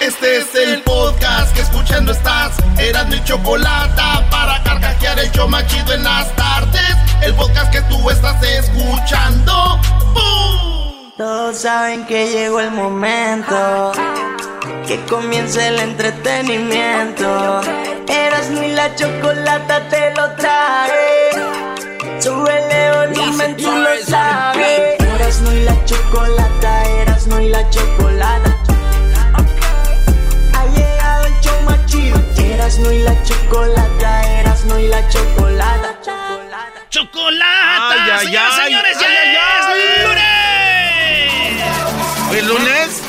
Este es el podcast que escuchando estás. Eran mi chocolate para carcajear el show machido en las tardes. El podcast que tú estás escuchando. ¡Bum! Todos saben que llegó el momento. Que comience el entretenimiento. Eras ni la chocolata te lo trae. Súbele volumen, tú lo sabes. Eras no y la chocolata, eras no y la chocolata. Chido. Eras no y la chocolata, eras no y la chocolata. ¡Chocolata! Ay, ay, Señoras, ay, señores, ay, ya ay, es lunes. ¿Es lunes?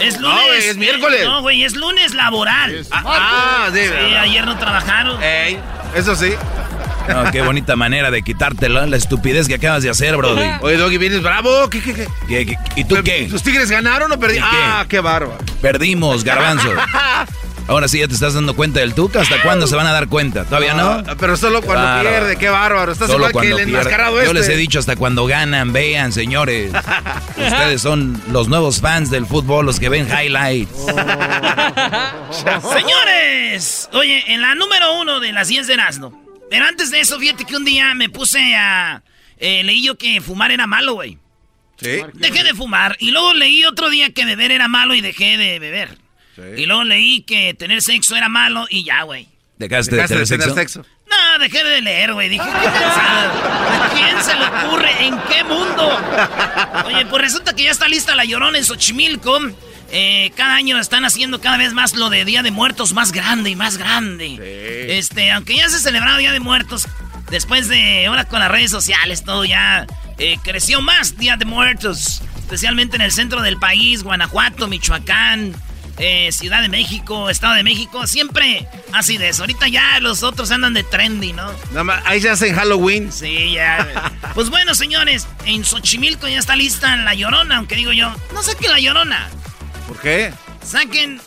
Es lunes. No, güey, es miércoles. No, güey, es lunes laboral. Ah, ah, sí. Sí, ayer no trabajaron. Ey, eso sí. No, qué bonita manera de quitártelo, la estupidez que acabas de hacer, Brody. Oye, Doggy, vienes bravo. ¿Qué, qué, qué? ¿Qué- qué- y tú qué? ¿Los Tigres ganaron o perdieron? Ah, qué bárbaro. Perdimos, garbanzo. Ahora sí ya te estás dando cuenta del Tuca. ¿Hasta cuándo se van a dar cuenta? ¿Todavía no? Ah, pero solo cuando Claro. pierde, qué bárbaro. Estás Solo igual que cuando el pierde. Yo este. les he dicho hasta cuando ganan, vean, señores. Ustedes son los nuevos fans del fútbol, los que ven highlights. Señores, oye, en la número uno de las 10 de Erasmo. Pero antes de eso, fíjate que un día me puse a. eh, leí yo que fumar era malo, güey. Sí. Dejé de fumar. Y luego leí otro día que beber era malo y dejé de beber. Y luego leí que tener sexo era malo y ya, güey. ¿Dejaste, Dejaste de de tener tener sexo? No, dejé de leer, güey. Dije, ¿qué pensaba? ¿A quién se le ocurre? ¿En qué mundo? Oye, pues resulta que ya está lista la llorona en Xochimilco. Eh, cada año están haciendo cada vez más lo de Día de Muertos más grande y más grande. Este, aunque ya se celebraba Día de Muertos, después de ahora con las redes sociales, todo ya eh, creció más Día de Muertos. Especialmente en el centro del país, Guanajuato, Michoacán, eh, Ciudad de México, Estado de México, siempre así de eso. Ahorita ya los otros andan de trendy, ¿no? Nada más, ahí se hacen Halloween. Sí, ya. Pues bueno, señores, en Xochimilco ya está lista la llorona, aunque digo yo, no saquen la llorona, ¿Por qué? saquen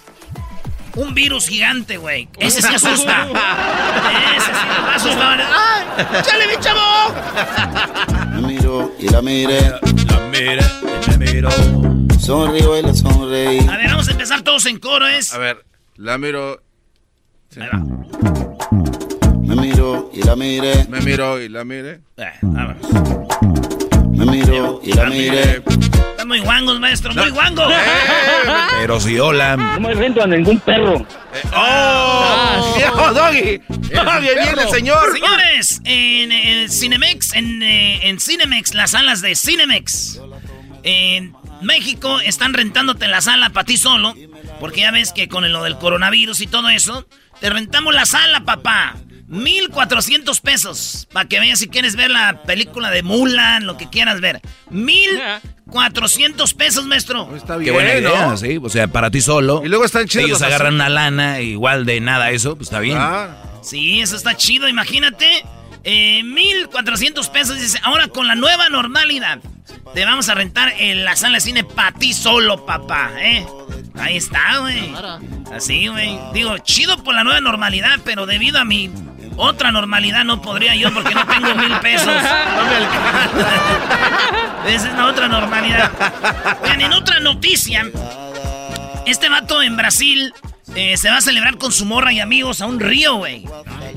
un virus gigante, güey. Ese sí asusta. Ese sí nos va a asustar. ¡Ay! ¡Chale, mi chavo! Me miro y la miré, La mira, la miro. sonrío y le sonreí. A ver, vamos a empezar todos en coro, ¿es? A ver, la miro, Ahí va. Me miro y la miré, me miro y la mire. Eh, me miro y la miré. Están muy guangos, maestro, muy guangos. Pero si hola. No me rento a ningún perro. ¡Oh! ¡Viejo, Doggy! ¡Ah, bien el señor! Señores, en, en Cinemex, en, eh, en Cinemex, las salas de Cinemex, en México están rentándote la sala para ti solo, porque ya ves que con lo del coronavirus y todo eso, te rentamos la sala, papá. 1400 pesos. Para que veas si quieres ver la película de Mulan, lo que quieras ver. 1400 pesos, maestro. Está Qué bien, buena idea, ¿no? sí. O sea, para ti solo. Y luego están chidos Ellos los agarran asuntos. una lana igual de nada eso, pues está bien. Ah, Sí, eso está chido, imagínate. Eh, 1400 pesos, dice. Ahora con la nueva normalidad, te vamos a rentar en la sala de cine para ti solo, papá, ¿eh? Ahí está, güey. Así, güey. Digo, chido por la nueva normalidad, pero debido a mi otra normalidad no podría yo porque no tengo mil pesos. Esa es la otra normalidad. Oigan, en otra noticia, este vato en Brasil eh, se va a celebrar con su morra y amigos a un río, güey.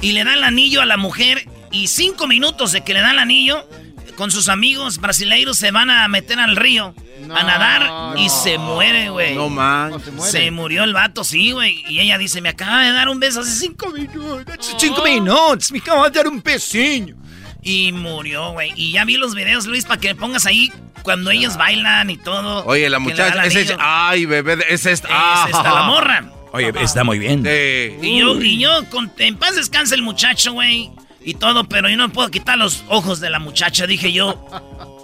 Y le da el anillo a la mujer y cinco minutos de que le da el anillo, con sus amigos brasileiros se van a meter al río a nadar y se muere, güey. No man. Se murió el vato, sí, güey. Y ella dice, me acaba de dar un beso hace cinco minutos. Hace cinco minutos, me acaba de dar un besinho. Y murió, güey. Y ya vi los videos, Luis, para que pongas ahí cuando ellos bailan y todo. Oye, la muchacha, es. Ay, bebé, es esta. Ah, Es esta la morra. Oye, está muy bien. Sí. Y yo, y yo con, en paz descansa el muchacho, güey. Y todo, pero yo no puedo quitar los ojos de la muchacha, dije yo.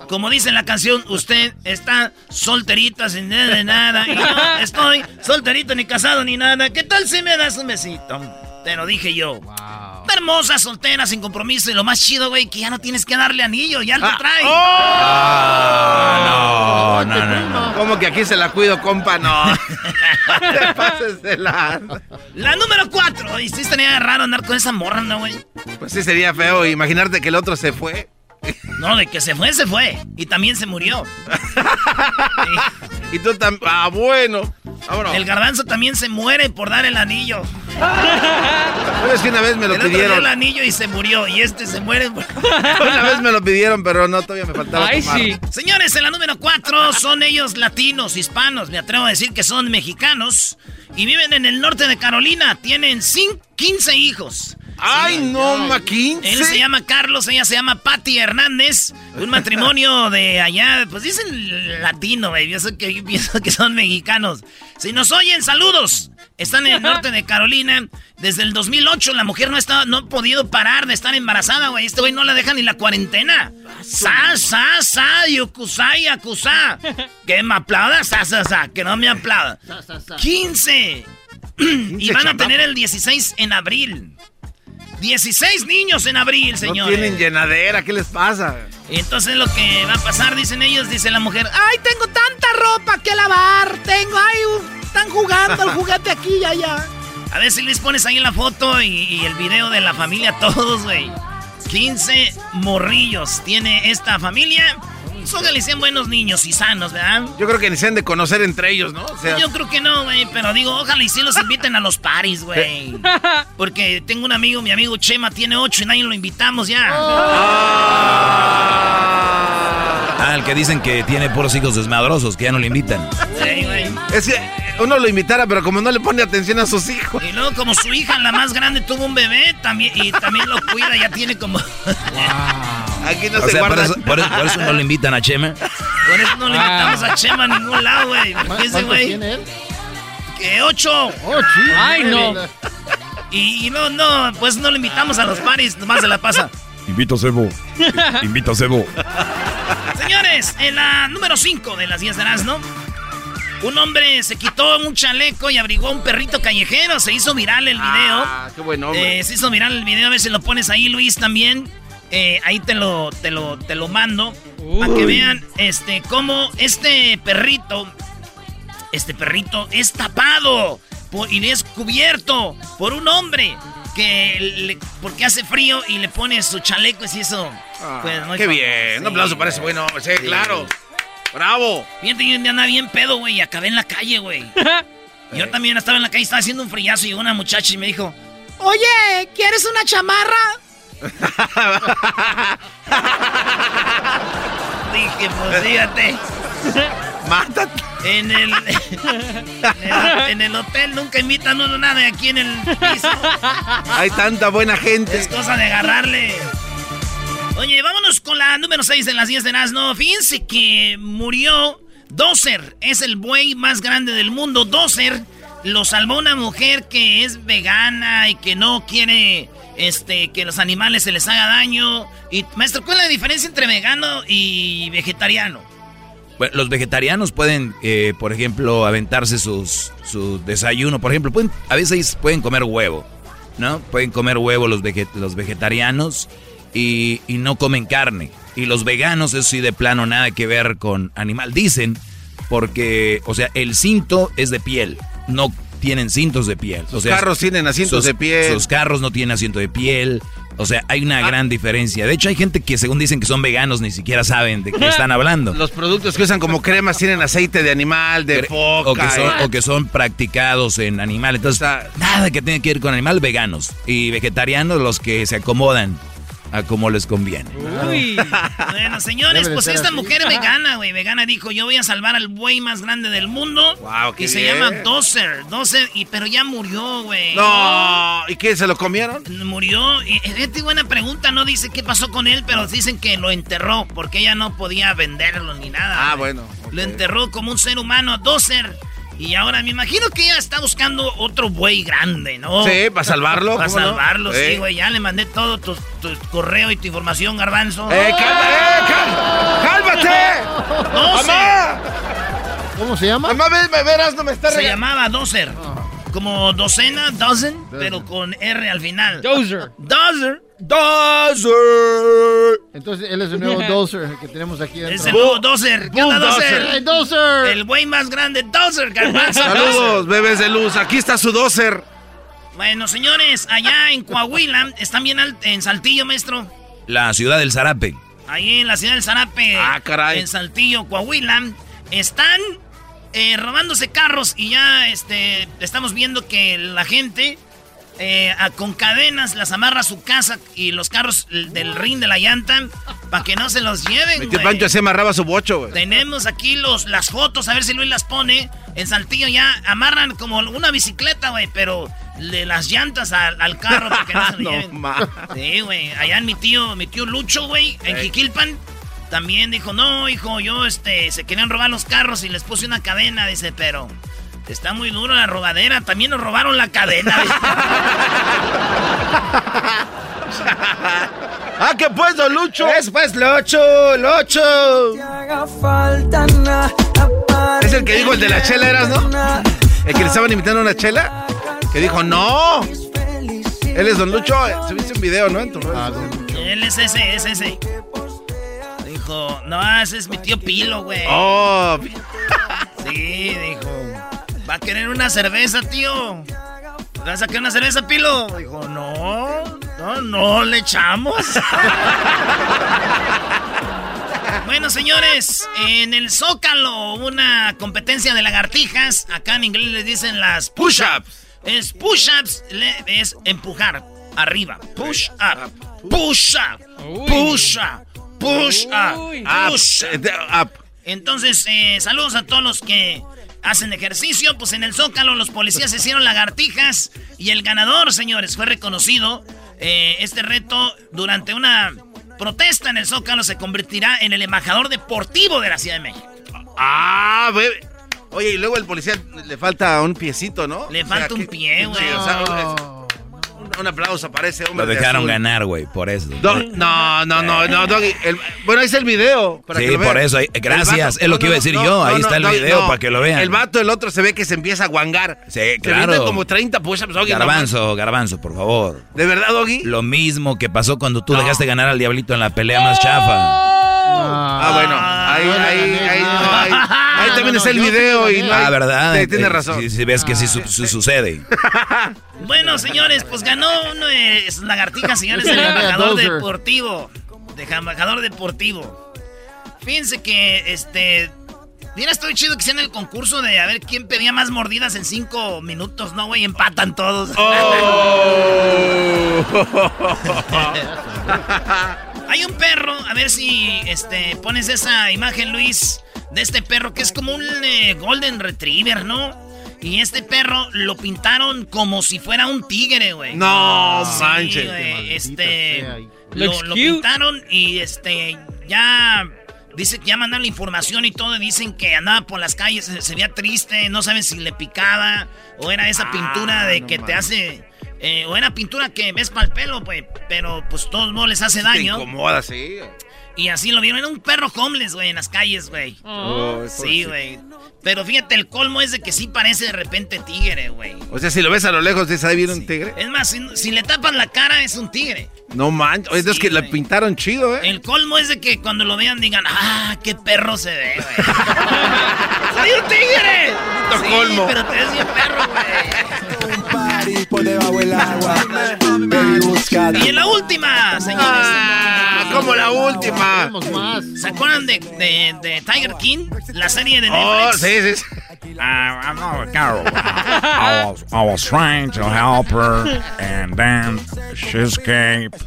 Como dice en la canción, usted está solterita sin nada de nada. Y yo estoy solterito, ni casado, ni nada. ¿Qué tal si me das un besito? Te lo dije yo. Está hermosa, soltera, sin compromiso. Y lo más chido, güey, que ya no tienes que darle anillo, ya lo trae. Ah, no, no, no, no. ¿Cómo que aquí se la cuido, compa? No. Te pases de la. La número cuatro. Y sí estaría raro andar con esa morra, ¿no, güey? Pues sí, sería feo imaginarte que el otro se fue. No, de que se fue, se fue. Y también se murió. y tú también. Ah, bueno. Vámonos. El garbanzo también se muere por dar el anillo. es que una vez me lo el pidieron. el anillo y se murió. Y este se muere. una vez me lo pidieron, pero no, todavía me faltaba. Ay, sí. Señores, en la número 4 son ellos latinos, hispanos. Me atrevo a decir que son mexicanos. Y viven en el norte de Carolina. Tienen 15 hijos. Ay, no, ma, 15. Él se llama Carlos, ella se llama Patty Hernández. Un matrimonio de allá, pues dicen latino, baby. Yo sé que pienso que son mexicanos. Si nos oyen, saludos. Están en el norte de Carolina. Desde el 2008 la mujer no, estaba, no ha podido parar de estar embarazada, güey. Este güey no la deja ni la cuarentena. Sa, sa, sa, yokusai, yakusa. Que me aplauda, sa, sa, sa. Que no me aplauda. 15. y van a tener el 16 en abril. 16 niños en abril, señores. No tienen llenadera, ¿qué les pasa? Entonces lo que va a pasar, dicen ellos, dice la mujer, ay, tengo tanta ropa que lavar, tengo, ay, están jugando el juguete aquí y allá. A ver si les pones ahí la foto y, y el video de la familia, todos, güey. 15 morrillos tiene esta familia. Ojalá sean buenos niños y sanos, ¿verdad? Yo creo que ni se han de conocer entre ellos, ¿no? Yo creo que no, güey, pero digo, ojalá y sí los inviten a los paris, güey. Porque tengo un amigo, mi amigo Chema, tiene ocho y nadie lo invitamos ya. Ah, el que dicen que tiene puros hijos desmadrosos, que ya no le invitan. Sí, güey. Es que uno lo invitara, pero como no le pone atención a sus hijos. Y luego como su hija, la más grande, tuvo un bebé también y también lo cuida, ya tiene como... Aquí no o se sea, guarda. por, eso, por, eso, por eso no le invitan a Chema. Por eso no le invitamos a Chema a ningún lado, güey. Ese güey. tiene él? Que ocho. Ocho. Ay, no. Y, y, no, no, pues no le invitamos a los paris, nomás se la pasa. Invito a Sebo. Invito a Sebo. Señores, en la número 5 de las 10 de ¿no? Un hombre se quitó un chaleco y abrigó a un perrito callejero. Se hizo viral el video. Ah, qué buen hombre. Eh, se hizo viral el video. A ver si lo pones ahí, Luis, también. Eh, ahí te lo, te lo, te lo mando. Para que vean este, cómo este perrito. Este perrito es tapado por, y es cubierto por un hombre que le, porque hace frío y le pone su chaleco y eso. Ah, pues, no qué bien. un aplauso para ese buen hombre. Sí, claro. Bravo. Fíjate, yo andaba bien pedo, güey, y acabé en la calle, güey. yo también estaba en la calle, estaba haciendo un frillazo y llegó una muchacha y me dijo, oye, ¿quieres una chamarra? Dije, pues fíjate. Mátate. En el, en el, en el hotel nunca invitan uno nada aquí en el piso. Hay tanta buena gente. Es cosa de agarrarle. Oye, vámonos con la número 6 de las 10 de Nazno. Fíjense que murió Dozer. Es el buey más grande del mundo. Dozer lo salvó una mujer que es vegana y que no quiere este, que los animales se les haga daño. Y, maestro, ¿cuál es la diferencia entre vegano y vegetariano? Bueno, los vegetarianos pueden, eh, por ejemplo, aventarse sus, su desayuno. Por ejemplo, pueden, a veces pueden comer huevo, ¿no? Pueden comer huevo los, veget los vegetarianos y, y, no comen carne. Y los veganos, eso sí, de plano, nada que ver con animal. Dicen, porque, o sea, el cinto es de piel, no tienen cintos de piel. Sus o sea, carros tienen asientos sus, de piel. Sus carros no tienen asiento de piel. O sea, hay una ah. gran diferencia. De hecho, hay gente que según dicen que son veganos ni siquiera saben de qué están hablando. Los productos que usan como cremas tienen aceite de animal, de foca. O que son, o que son practicados en animal. Entonces, nada que tenga que ver con animal, veganos. Y vegetarianos los que se acomodan a como les conviene. Uy. bueno, señores, pues esta así. mujer vegana, güey, vegana dijo, yo voy a salvar al buey más grande del mundo. Wow, que se llama Dozer. Dozer, y, pero ya murió, güey. No, ¿y qué? ¿Se lo comieron? Murió. Y, esta buena pregunta, no dice qué pasó con él, pero dicen que lo enterró, porque ella no podía venderlo ni nada. Ah, wey. bueno. Okay. Lo enterró como un ser humano, Dozer. Y ahora me imagino que ella está buscando otro buey grande, ¿no? Sí, para salvarlo. Para salvarlo, no? sí, güey. Ya le mandé todo tu, tu, correo y tu información, Garbanzo. ¡Eh, calma, eh! ¡Cálmate! ¡Dozer! ¡Mamá! ¿Cómo se llama? Mamá, me, verás, no me está Se llamaba Dozer. Oh. Como docena, dozen, dozen, pero con R al final. Dozer. Dozer. Dozer. Entonces él es el nuevo Dozer que tenemos aquí dentro. Es el nuevo Dozer. ¿Qué onda, Dozer? ¡Hey, Dozer! El güey más grande, Dozer, garbanzo. Saludos, bebés de luz. Aquí está su Dozer. Bueno, señores, allá en Coahuila, ¿están bien en Saltillo, maestro? La ciudad del Zarape. ahí en la ciudad del Zarape, Ah, caray. en Saltillo, Coahuila, están eh, robándose carros y ya este, estamos viendo que la gente eh, a- con cadenas las amarra a su casa y los carros del ring de la llanta para que no se los lleven. Güey. Pancho se amarraba su bocho, güey. Tenemos aquí los, las fotos, a ver si Luis las pone. En Saltillo ya amarran como una bicicleta, güey, pero le las llantas al, al carro para que no se lo No, lleven. ma. Sí, güey. Allá en mi tío, mi tío Lucho, güey, en Jiquilpan, también dijo, no, hijo, yo, este, se querían robar los carros y les puse una cadena, dice, pero está muy duro la robadera. También nos robaron la cadena. ¡Ah, qué pues, don Lucho! Es pues, Locho, Locho. Es el que dijo el de la chela, ¿eras, no? El que le estaban invitando a una chela. Que dijo, ¡no! Él es don Lucho. Subiste un video, ¿no? En tu. Ah, don Lucho. Él es ese, es ese. Dijo, no, ese es mi tío Pilo, güey. Oh, Sí, dijo. ¿Va a querer una cerveza, tío? ¿Vas a querer una cerveza, Pilo? Dijo, no, no, no le echamos. bueno, señores, en el Zócalo una competencia de lagartijas. Acá en inglés les dicen las push-ups. Es push-ups, es empujar arriba. Push-up, push-up, push-up, push-up, up, push-up. eh. Entonces, eh, saludos a todos los que hacen ejercicio. Pues en el Zócalo los policías hicieron lagartijas y el ganador, señores, fue reconocido. Eh, este reto durante una protesta en el Zócalo se convertirá en el embajador deportivo de la Ciudad de México. Ah, bebé. Oye, y luego el policía le falta un piecito, ¿no? Le O sea, falta un ¿qué- pie, güey. o sea. Un, aplauso para ese hombre. Lo de dejaron azul. ganar, güey, por eso. Do- no, no, no, no, Doggy. el- bueno, ahí está el video. Para Sí, que lo vean. por eso, El gracias, es lo que iba a decir yo, ahí está el video para que lo vean. El vato, el otro, se ve que se empieza a guangar. Sí, Se claro. avientan como 30 push-ups, Doggy. no Garbanzo, garbanzo, por favor. ¿De verdad, Doggy? Lo mismo que pasó cuando tú dejaste ganar al diablito en la pelea más chafa. Ah, bueno. Ahí, ahí, ahí, ahí, ahí No, también no, está el video y Ah, ¿verdad? Sí, tiene Eh, razón. Sí, ves que sí su- su- sucede. Bueno, señores, pues ganó uno de lagartijas, señores, el embajador Dozer. deportivo. De embajador deportivo. Fíjense que, este... Mira, estoy chido que sea en el concurso de a ver quién pedía más mordidas en cinco minutos, ¿no, güey? Empatan todos. Hay un perro, a ver si este pones esa imagen, Luis, de este perro que es como un eh, Golden Retriever, ¿no? Y este perro lo pintaron como si fuera un tigre, güey. No Sí, manches. güey, maldita este lo, lo pintaron y este ya dice que ya mandaron la información y todo y dicen que andaba por las calles, se, se veía triste, no saben si le picaba o era esa pintura de que te hace eh, o era pintura que ves para el pelo, güey, pero pues todos modos les hace Te daño. incomoda, sí. Y así lo vieron. Era un perro homeless, güey, en las calles, güey. Oh, Sí, güey. Pero fíjate, el colmo es de que sí parece de repente tigre, güey. O sea, si lo ves a lo lejos, ¿dices ahí viene un tigre? Es más, si, si le tapan la cara, es un tigre. No manches. Oye, es Sí, que la pintaron chido, ¿eh? El colmo es de que cuando lo vean digan, ¡ah, qué perro se ve, güey! ¡Soy un tigre! Sí, colmo. pero te ves bien perro, güey. Y en la última, señores. Ah, como la última. Más. ¿Se acuerdan de, de- de Tiger King? La serie de Oh, Netflix. sí, sí. I'm not Carol. I was, I was trying to help her, and then she escaped,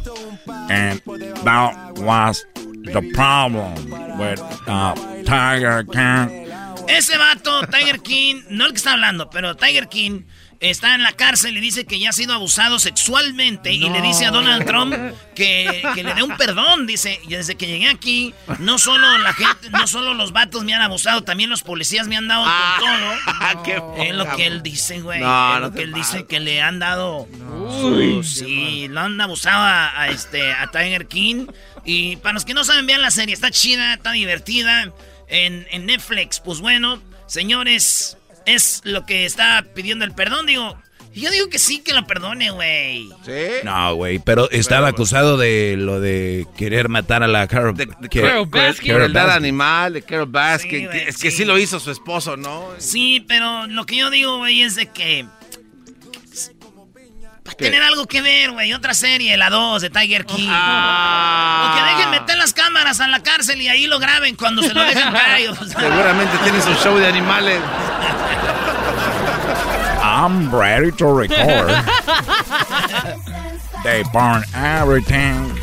and that was the problem with uh, Tiger King. Ese vato, Tiger King, no el que está hablando, pero Tiger King está en la cárcel y dice que ya ha sido abusado sexualmente y le dice a Donald Trump que, que le dé un perdón. Dice, y desde que llegué aquí, no solo la gente, no solo los vatos me han abusado, también los policías me han dado Ah, con todo. qué Es lo que él dice, güey. No, es lo que él dice que le han dado. su- sí, lo han abusado a, a este a Tiger King. Y para los que no saben, vean la serie. Está chida, está divertida. En, en Netflix, pues bueno, señores, es lo que está pidiendo el perdón. Digo, yo digo que sí que lo perdone, güey. Sí. No, güey, pero estaba acusado de lo de querer matar a la Carol. De, de que- Carol Baskin. Carol crueldad animal, de Carol Baskin. Sí, que- güey, es que sí. sí lo hizo su esposo, ¿no? Sí, pero lo que yo digo, güey, es de que. Para tener algo que ver, güey. Otra serie, la 2 de Tiger King. O que dejen meter las cámaras a la cárcel y ahí lo graben cuando se lo dejen caer. Seguramente tienes un show de animales. I'm ready to record. They burn everything.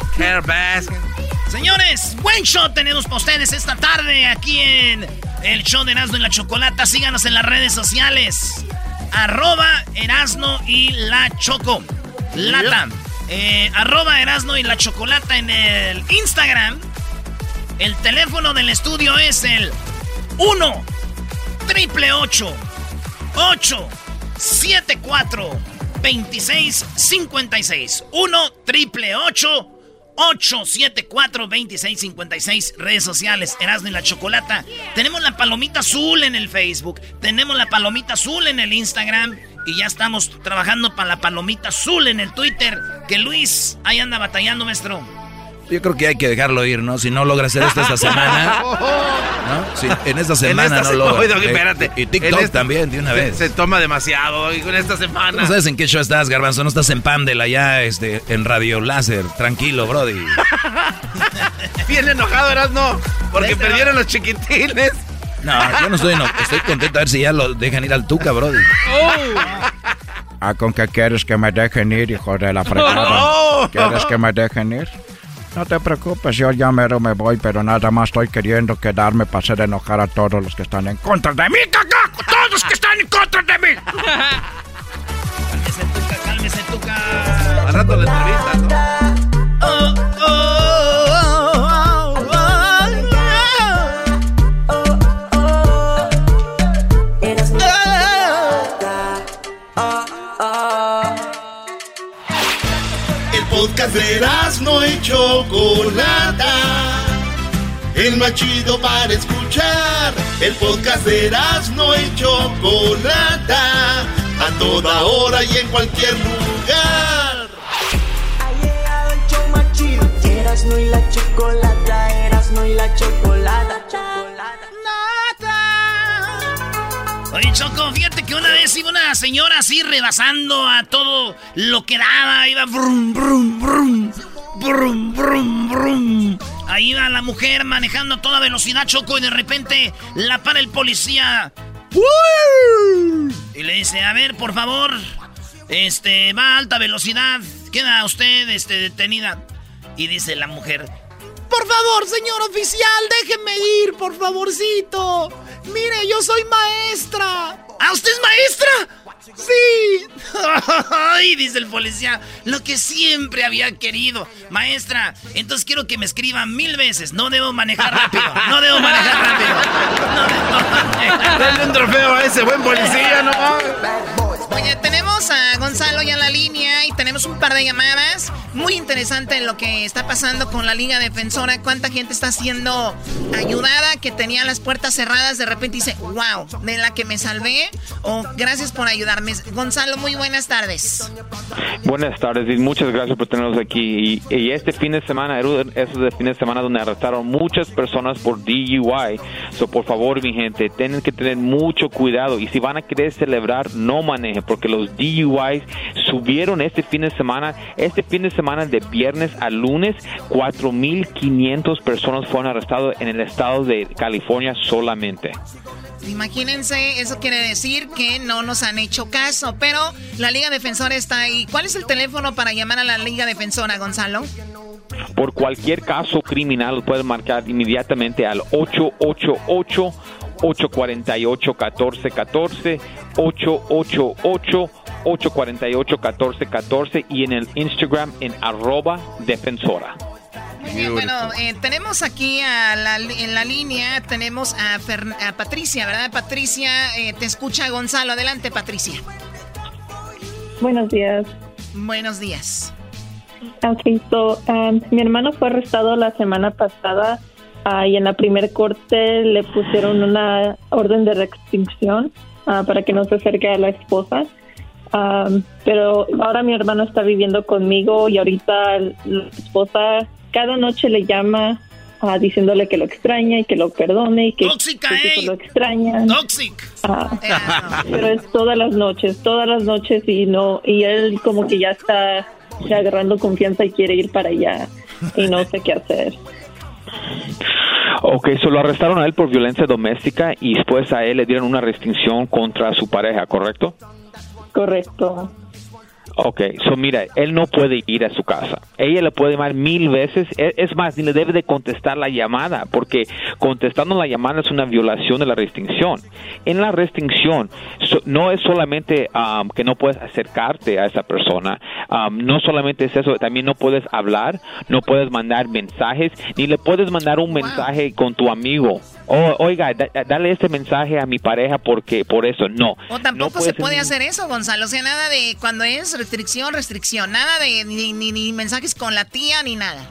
Señores, buen show tenemos para ustedes esta tarde aquí en el show de Erasmo y la Chocolata. Síganos en las redes sociales. Arroba Erasno y la Choco. Lata. Eh, arroba Erasno y la Chocolata en el Instagram. El teléfono del estudio es el 1 triple 8 8 74 26 56 1 triple 8 874 2656 redes sociales Erasmo y la Chocolata. Tenemos la palomita azul en el Facebook, tenemos la palomita azul en el Instagram y ya estamos trabajando para la palomita azul en el Twitter. Que Luis ahí anda batallando, maestro. Yo creo que hay que dejarlo ir, ¿no? Si no logra hacer esto esta semana. ¿no? Si en esta semana esta no logra. Oye, Doggy, espérate. Y TikTok En esta- también, de una se- vez. Se, toma demasiado con esta semana. ¿No sabes en qué show estás, Garbanzo? No estás en Pamdel allá este, en Radio Láser. Tranquilo, Brody. Bien enojado eras no, porque Vete, perdieron los chiquitines. No, yo no estoy eno- Estoy contento a ver si ya lo dejan ir al Tuca, Brody. Ah, ¿con qué quieres que me dejen ir, hijo de la fregada? Oh. ¿Quieres que me dejen ir? No te preocupes, yo ya me voy, pero nada más estoy queriendo quedarme para hacer enojar a todos los que están en contra de mí, caca. Todos que están en contra de mí. Cálmese, Tuca, cálmese, Tuca. Al rato ¿no? Podcast de Erasmo y Chocolata. El más chido para escuchar. El podcast de Erasmo y Chocolata. A toda hora y en cualquier lugar. Ha llegado el show más chido. Erasmo y la chocolata, Erasmo y la chocolata. Oye, Choco, fíjate que una vez iba una señora así rebasando a todo lo que daba. Iba brum, brum, brum. Brum, brum, brum. Ahí iba la mujer manejando a toda velocidad, Choco, y de repente la para el policía. Y le dice, a ver, por favor, este, va a alta velocidad. Queda usted, este, detenida. Y dice la mujer, por favor, señor oficial, déjeme ir, por favorcito. Mire, yo soy maestra. ¿Ah, usted es maestra? Sí. Ay, dice el policía, lo que siempre había querido. Maestra, entonces quiero que me escriba mil veces. No debo manejar rápido. No debo manejar rápido. No debo manejar Dale un trofeo a ese buen policía, no Oye, tenemos a Gonzalo ya en la línea y tenemos un par de llamadas. Muy interesante lo que está pasando con la Liga Defensora. Cuánta gente está siendo ayudada, que tenía las puertas cerradas, de repente dice, wow, de la que me salvé, o gracias por ayudarme. Gonzalo, muy buenas tardes. Buenas tardes y muchas gracias por tenernos aquí. Y, y este fin de semana, esos de fin de semana donde arrestaron muchas personas por DUI. So, por favor, mi gente, tienen que tener mucho cuidado. Y si van a querer celebrar, no manejen, porque los DUIs subieron este fin de semana. Este fin de semana, de viernes a lunes, 4.500 personas fueron arrestadas en el estado de California solamente. Imagínense, eso quiere decir que no nos han hecho caso, pero la Liga Defensora está ahí. ¿Cuál es el teléfono para llamar a la Liga Defensora, Gonzalo? Por cualquier caso criminal pueden marcar inmediatamente al 888 848 1414 888 848 1414 y en el Instagram en arroba defensora. Muy bien, bueno, eh, tenemos aquí a la, en la línea, tenemos a, Fer- a Patricia, ¿verdad? Patricia, eh, te escucha Gonzalo. Adelante, Patricia. Buenos días. Buenos días. Ok, so, um, mi hermano fue arrestado la semana pasada ah, y en la primer corte le pusieron una orden de restricción ah, para que no se acerque a la esposa. Um, pero ahora mi hermano está viviendo conmigo y ahorita la esposa cada noche le llama ah, diciéndole que lo extraña y que lo perdone y que Tóxica, ey. lo extrañan. Toxic. Ah, pero es todas las noches, todas las noches y no y él como que ya está agarrando confianza y quiere ir para allá y no sé qué hacer. Ok, so lo arrestaron a él por violencia doméstica y después a él le dieron una restricción contra su pareja, ¿correcto? Correcto. Ok, so mira, él no puede ir a su casa. Ella le puede llamar mil veces. E- Es más, ni le debe de contestar la llamada, porque contestando la llamada es una violación de la restricción. En la restricción, so- no es solamente um, que no puedes acercarte a esa persona, um, no solamente es eso, también no puedes hablar, no puedes mandar mensajes, ni le puedes mandar un mensaje con tu amigo. Oh, oiga, da- da- dale este mensaje a mi pareja porque por eso no. O No tampoco se puede hacer eso, Gonzalo. O sea, nada de cuando es restricción, restricción. Nada de ni, ni- ni mensajes con la tía ni nada.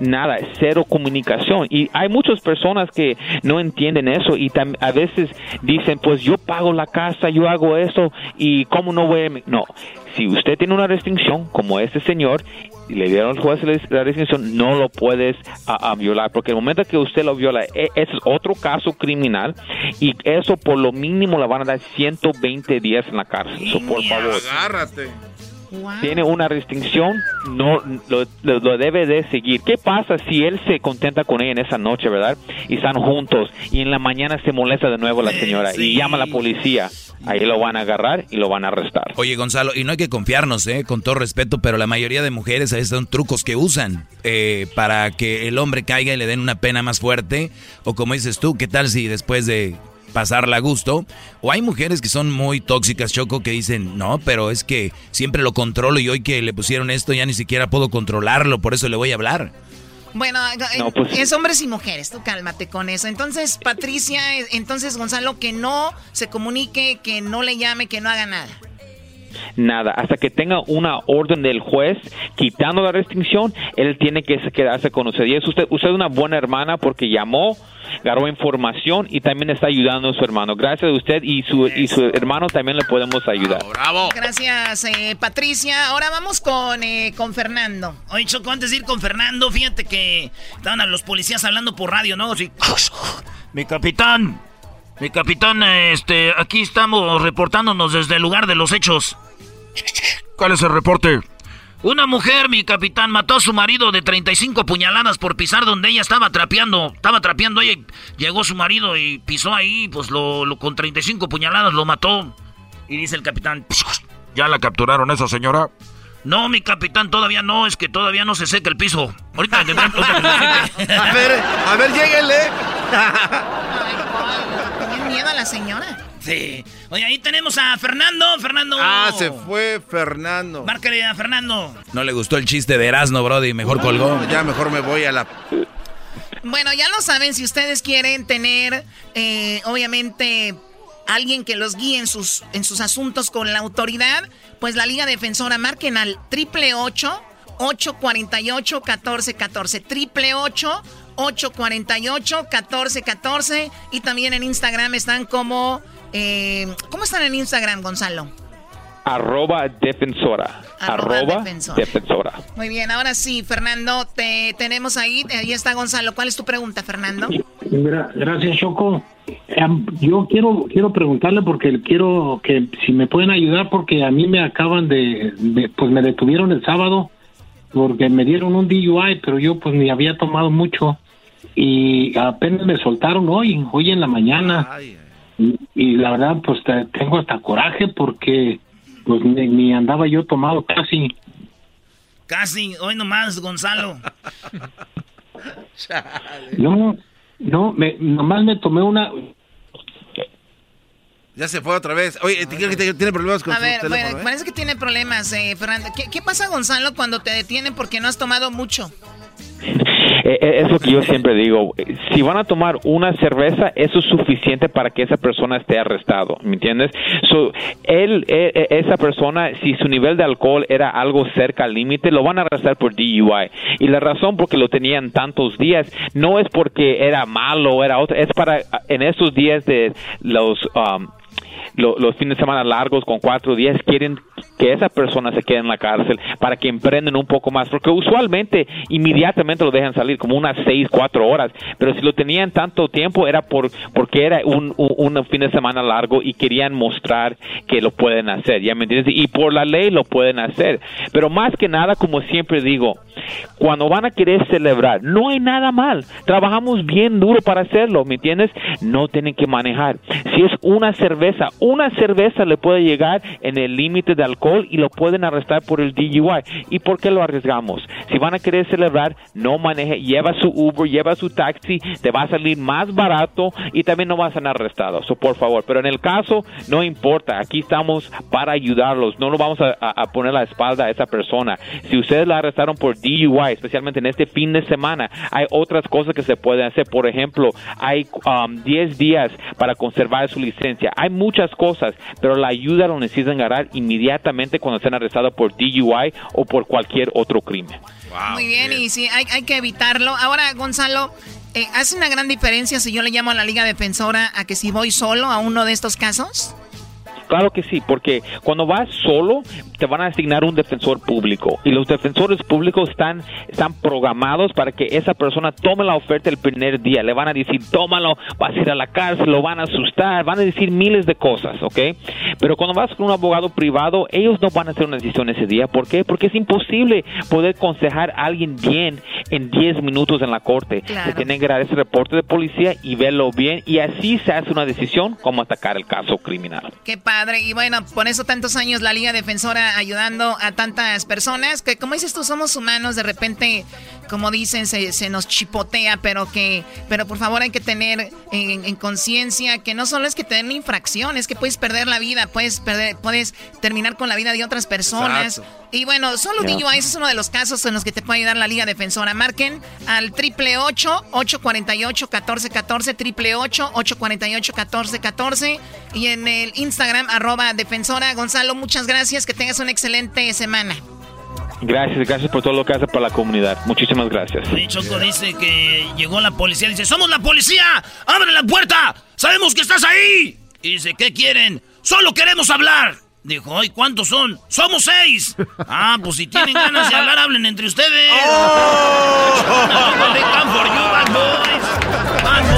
nada, cero comunicación. Y hay muchas personas que no entienden eso y a veces dicen, pues yo pago la casa, yo hago eso y cómo no voy a... mi-?" No, si usted tiene una restricción como este señor y le dieron al juez la- restricción, no lo puedes a, a violar, porque el momento que usted lo viola, e- es otro caso criminal y eso por lo mínimo le van a dar 120 días en la cárcel. So, por favor Agárrate. Tiene una restricción, no lo, lo- lo debe de seguir. ¿Qué pasa si él se contenta con ella en esa noche, verdad? Y están juntos y en la mañana se molesta de nuevo la señora y llama a la policía. Ahí lo van a agarrar y lo van a arrestar. Oye, Gonzalo, y no hay que confiarnos, ¿eh? Con todo respeto, pero la mayoría de mujeres a veces son trucos que usan eh, para que el hombre caiga y le den una pena más fuerte. O como dices tú, ¿qué tal si después de pasarla a gusto? O hay mujeres que son muy tóxicas, Choco, que dicen, no, pero es que siempre lo controlo y hoy que le pusieron esto ya ni siquiera puedo controlarlo, por eso le voy a hablar. Bueno, eh, No, pues- es hombres y mujeres, tú cálmate con eso. Entonces, Patricia, eh, entonces Gonzalo, que no se comunique, que no le llame, que no haga nada. Nada, hasta que tenga una orden del juez quitando la restricción, él tiene que quedarse con usted. Y es usted, usted es una buena hermana porque llamó, agarró información y también está ayudando a su hermano. Gracias a usted y su, y su hermano también le podemos ayudar. ¡Bravo! Gracias, eh, Patricia. Ahora vamos con, eh, con Fernando. Oye, Choco, antes de ir con Fernando, fíjate que estaban a los policías hablando por radio, ¿no? Así, Mi capitán, mi capitán, este, aquí estamos reportándonos desde el lugar de los hechos. ¿Cuál es el reporte? Una mujer, mi capitán, mató a su marido de 35 puñaladas por pisar donde ella estaba trapeando. Estaba trapeando ella y llegó su marido y pisó ahí, pues lo, lo- con 35 puñaladas lo mató. Y dice el capitán, ¿Ya la capturaron esa señora? no, mi capitán, todavía no, es que todavía no se seca el piso. Ahorita que. A ver, a ver, lléguenle. ¿Tienen miedo a la señora? Sí. Oye, ahí tenemos a Fernando. Fernando. Ah, se fue Fernando. Márcale a Fernando. No le gustó el chiste de Erasmo, Brody, mejor colgó. Ya mejor me voy a la... Bueno, ya lo saben, si ustedes quieren tener, eh, obviamente, alguien que los guíe en sus, en sus asuntos con la autoridad, pues la Liga Defensora marquen al triple 848 1414 triple 848 1414 y también en Instagram están como... eh, ¿Cómo están en Instagram, Gonzalo? Arroba defensora. Arroba Arroba, defensora. defensora. Muy bien, ahora sí, Fernando, te tenemos ahí. Ahí está Gonzalo. ¿Cuál es tu pregunta, Fernando? Gra- Gracias, Choco. Yo quiero quiero preguntarle porque quiero que si me pueden ayudar porque a mí me acaban de, de- pues me detuvieron el sábado porque me dieron un DUI, pero yo pues ni había tomado mucho y apenas me soltaron hoy, hoy en la mañana. Y, y la verdad pues te- tengo hasta coraje porque pues ni, ni andaba yo tomado casi. Casi, hoy nomás, Gonzalo. No, no, me, nomás me tomé una Ya se fue otra vez. Oye, ¿te- que te- tiene problemas con A su ver, teléfono, bueno, ¿eh? parece que tiene problemas, eh, Fernando. ¿Qué, qué pasa, Gonzalo, cuando te detienen porque no has tomado mucho? Eh, eh, Es lo que yo siempre digo. Eh, Si van a tomar una cerveza, eso es suficiente para que esa persona esté arrestado, ¿me entiendes? So, él, eh, eh, esa persona, si su nivel de alcohol era algo cerca al límite, lo van a arrestar por DUI. Y la razón por que lo tenían tantos días no es porque era malo, era otra, es para en estos días de los um, lo- los fines de semana largos con cuatro días, quieren que esa persona se quede en la cárcel para que emprenden un poco más, porque usualmente inmediatamente lo dejan salir como unas seis, cuatro horas, pero si lo tenían tanto tiempo era por porque era un, un, un fin de semana largo y querían mostrar que lo pueden hacer, ¿ya me entiendes? Y por la ley lo pueden hacer, pero más que nada, como siempre digo, cuando van a querer celebrar, no hay nada mal, trabajamos bien duro para hacerlo, ¿me entiendes? No tienen que manejar. Si es una cerveza, una cerveza le puede llegar en el límite de alcohol y lo pueden arrestar por el DUI. ¿Y por qué lo arriesgamos? Si van a querer celebrar, no maneje, lleva su Uber, lleva su taxi, te va a salir más barato y también no vas a ser arrestado. So, por favor, pero en el caso, no importa, aquí estamos para ayudarlos, no lo vamos a, poner la espalda a esa persona. Si ustedes la arrestaron por DUI, especialmente en este fin de semana, hay otras cosas que se pueden hacer. Por ejemplo, hay um, 10 días para conservar su licencia. Hay muchas cosas, pero la ayuda lo necesitan ganar inmediatamente cuando estén arrestados por DUI o por cualquier otro crimen. Muy bien, y sí, hay, hay que evitarlo. Ahora, Gonzalo, eh, ¿hace una gran diferencia si yo le llamo a la Liga Defensora a que si voy solo a uno de estos casos? Claro que sí, porque cuando vas solo te van a asignar un defensor público y los defensores públicos están, están programados para que esa persona tome la oferta el primer día. Le van a decir, tómalo, vas a ir a la cárcel, lo van a asustar, van a decir miles de cosas, ¿ok? Pero cuando vas con un abogado privado, ellos no van a hacer una decisión ese día. ¿Por qué? Porque es imposible poder aconsejar a alguien bien en 10 minutos en la corte. Claro. Se tienen que dar ese reporte de policía y verlo bien y así se hace una decisión cómo atacar el caso criminal. Qué padre. Y bueno, por eso tantos años la Liga Defensora ayudando a tantas personas que, como dices tú, somos humanos. De repente, como dicen, se, se nos chipotea, pero que, pero por favor hay que tener en, en conciencia que no solo es que te den infracción, es que puedes perder la vida, puedes perder, puedes terminar con la vida de otras personas. Exacto. Y bueno, solo Ya. DUI ese es uno de los casos en los que te puede ayudar la Liga Defensora. Marquen al triple 848 1414 triple 848 1414 y en el Instagram arroba defensora. Gonzalo, muchas gracias. Que tengas una excelente semana. Gracias, gracias por todo lo que hace para la comunidad. Muchísimas gracias. Oye, Choco dice que llegó la policía. Dice, ¡somos la policía! ¡Abre la puerta! ¡Sabemos que estás ahí! Y dice, ¿qué quieren? ¡Solo queremos hablar! Dijo, ¿y cuántos son? ¡Somos seis! Ah, pues si tienen ganas de hablar, hablen entre ustedes. They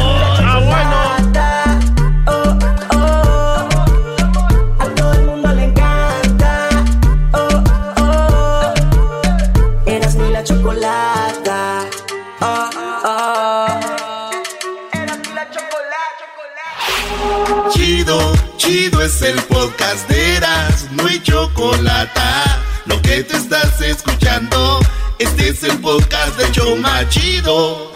Chido, es el podcast de Eras, no hay chocolate. Lo que te estás escuchando, este es el podcast de Choma Chido.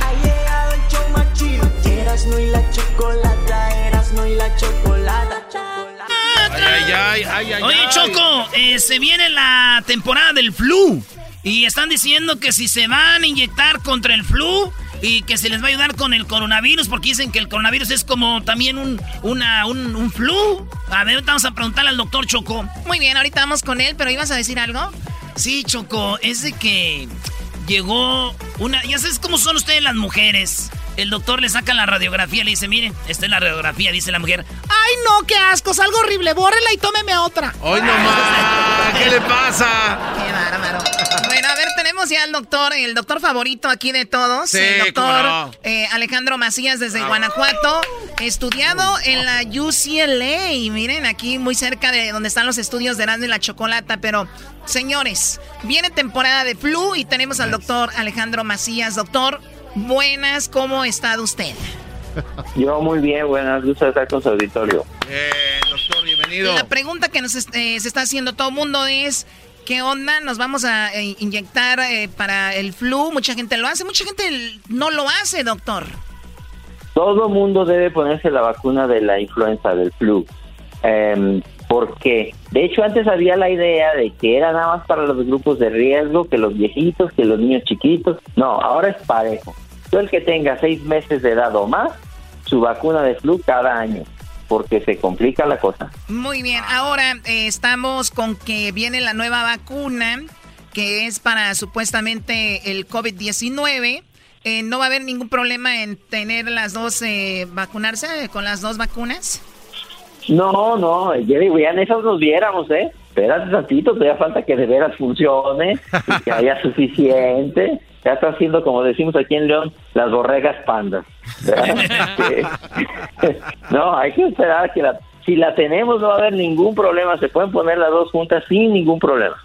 Ha llegado el más chido. Eras no y la chocolata. Eras no y la chocolata. Ay, ay, ay, ay, Oye, ay. Choco, eh, se viene la temporada del flu. Y están diciendo que si se van a inyectar contra el flu y que se les va a ayudar con el coronavirus, porque dicen que el coronavirus es como también un, una, un, un flu. A ver, ahorita vamos a preguntarle al doctor Choco. Muy bien, ahorita vamos con él, pero ¿ibas a decir algo? Sí, Choco, es de que llegó una... Ya sabes cómo son ustedes las mujeres. El doctor le saca la radiografía, le dice, miren, esta es la radiografía, dice la mujer. Ay, no, qué asco, es algo horrible. Bórrela y tómeme otra. Hoy nomás. ¿Qué le pasa? Qué bárbaro. Bueno, a ver, tenemos ya al doctor, el doctor favorito aquí de todos, Sí, el doctor no. eh, Alejandro Macías desde Bravo. Guanajuato, estudiado en la UCLA. Y miren, aquí muy cerca de donde están los estudios de Erasmo y la Chocolata. Pero, señores, viene temporada de flu y tenemos al doctor Alejandro Macías. Doctor, buenas, ¿cómo está usted? Yo muy bien, buenas, gusto estar con su auditorio. Eh, doctor, bienvenido. La pregunta que nos eh, se está haciendo todo el mundo es, ¿qué onda? ¿Nos vamos a eh, inyectar eh, para el flu? Mucha gente lo hace, mucha gente no lo hace, doctor. Todo mundo debe ponerse la vacuna de la influenza, del flu. Em, ¿Por qué? De hecho, antes había la idea de que era nada más para los grupos de riesgo, que los viejitos, que los niños chiquitos. No, ahora es parejo. Todo el que tenga seis meses de edad o más, su vacuna de flu cada año, porque se complica la cosa. Muy bien, ahora eh, estamos con que viene la nueva vacuna, que es para supuestamente el COVID-19. Eh, ¿No va a haber ningún problema en tener las dos, eh, vacunarse con las dos vacunas? No, no, ya digo, ya en esas nos viéramos, ¿eh? Espérate tantito, todavía falta que de veras funcione, y que haya suficiente. Ya está haciendo, como decimos aquí en León, las borregas pandas. no, hay que esperar que la, si la tenemos no va a haber ningún problema, se pueden poner las dos juntas sin ningún problema.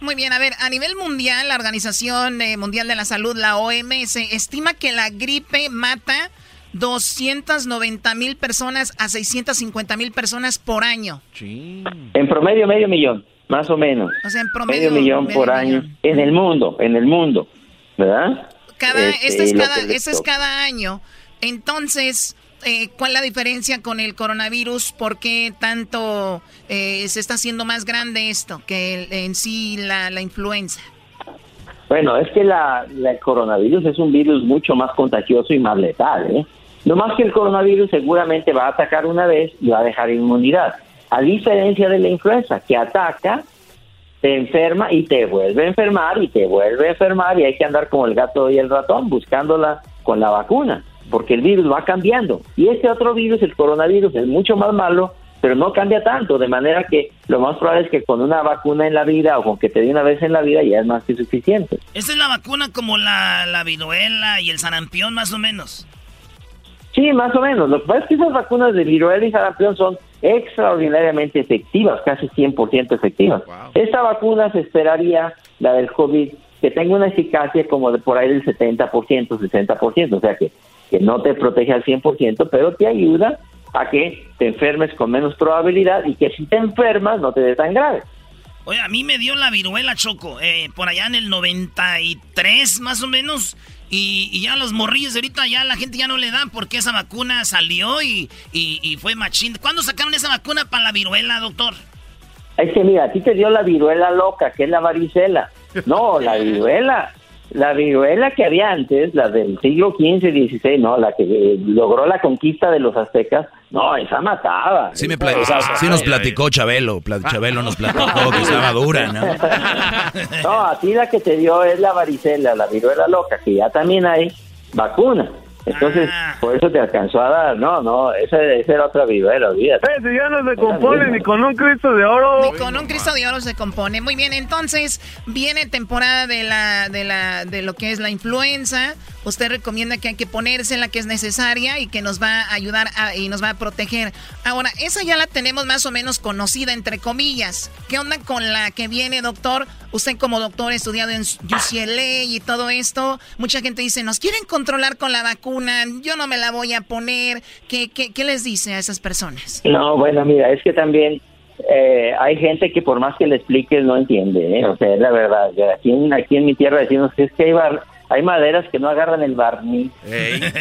Muy bien, a ver, a nivel mundial, la Organización eh, Mundial de la Salud, la OMS, estima que la gripe mata 290 mil personas a 650 mil personas por año. En promedio medio millón, más o menos. O sea, en promedio. medio millón medio por año millón. en el mundo, en el mundo, ¿verdad? Cada, Este, este es cada, este es cada año. Entonces, eh, ¿cuál es la diferencia con el coronavirus? ¿Por qué tanto eh, se está haciendo más grande esto que el- en sí la, la influenza? Bueno, es que la, la- el coronavirus es un virus mucho más contagioso y más letal, ¿eh? No más que el coronavirus seguramente va a atacar una vez y va a dejar inmunidad. A diferencia de la influenza, que ataca, te enferma y te vuelve a enfermar y te vuelve a enfermar y hay que andar como el gato y el ratón buscándola con la vacuna, porque el virus va cambiando. Y este otro virus, el coronavirus, es mucho más malo, pero no cambia tanto, de manera que lo más probable es que con una vacuna en la vida o con que te dé una vez en la vida ya es más que suficiente. Esta es la vacuna como la, la viruela y el sarampión, más o menos. Sí, más o menos. Lo que pasa es que esas vacunas de viruela y sarampión son extraordinariamente efectivas, casi 100% efectivas. Esta vacuna se esperaría, la del COVID, que tenga una eficacia como de por ahí del 70%, 60%, o sea que, que no te protege al 100%, pero te ayuda a que te enfermes con menos probabilidad y que si te enfermas no te dé tan grave. Oye, a mí me dio la viruela, Choco, eh, por allá en el 93 más o menos. Y, y ya los morrillos de ahorita ya la gente ya no le da porque esa vacuna salió y, y, y fue machín. ¿Cuándo sacaron esa vacuna para la viruela, doctor? Es que mira, a ti te dio la viruela loca, que es la varicela. No, la viruela, la viruela que había antes, la del siglo XV, XVI, no, la que eh, logró la conquista de los aztecas, no, esa mataba. Sí, me pla- esa- sí nos platicó Chabelo. Pla- Chabelo nos platicó que estaba dura, ¿no? No, a ti la que te dio es la varicela, la viruela loca, que ya también hay vacuna. Entonces, por eso te alcanzó a dar. No, no, esa, esa era otra viruela, olvídate. Ese ya no se compone ni con un Cristo de oro. Ni con un Cristo de oro se compone. Muy bien, entonces viene temporada de la de la de lo que es la influenza. Usted recomienda que hay que ponerse la que es necesaria y que nos va a ayudar a- y nos va a proteger. Ahora, esa ya la tenemos más o menos conocida entre comillas. ¿Qué onda con la que viene, doctor? Usted como doctor estudiado en UCLA y todo esto, mucha gente dice, "Nos quieren controlar con la vacuna, yo no me la voy a poner." ¿Qué qué, qué les dice a esas personas? No, bueno, mira, es que también eh, hay gente que por más que le expliques no entiende, ¿eh? o sea, es la verdad. Aquí en, aquí en mi tierra decimos que es que hay, bar- hay maderas que no agarran el barniz,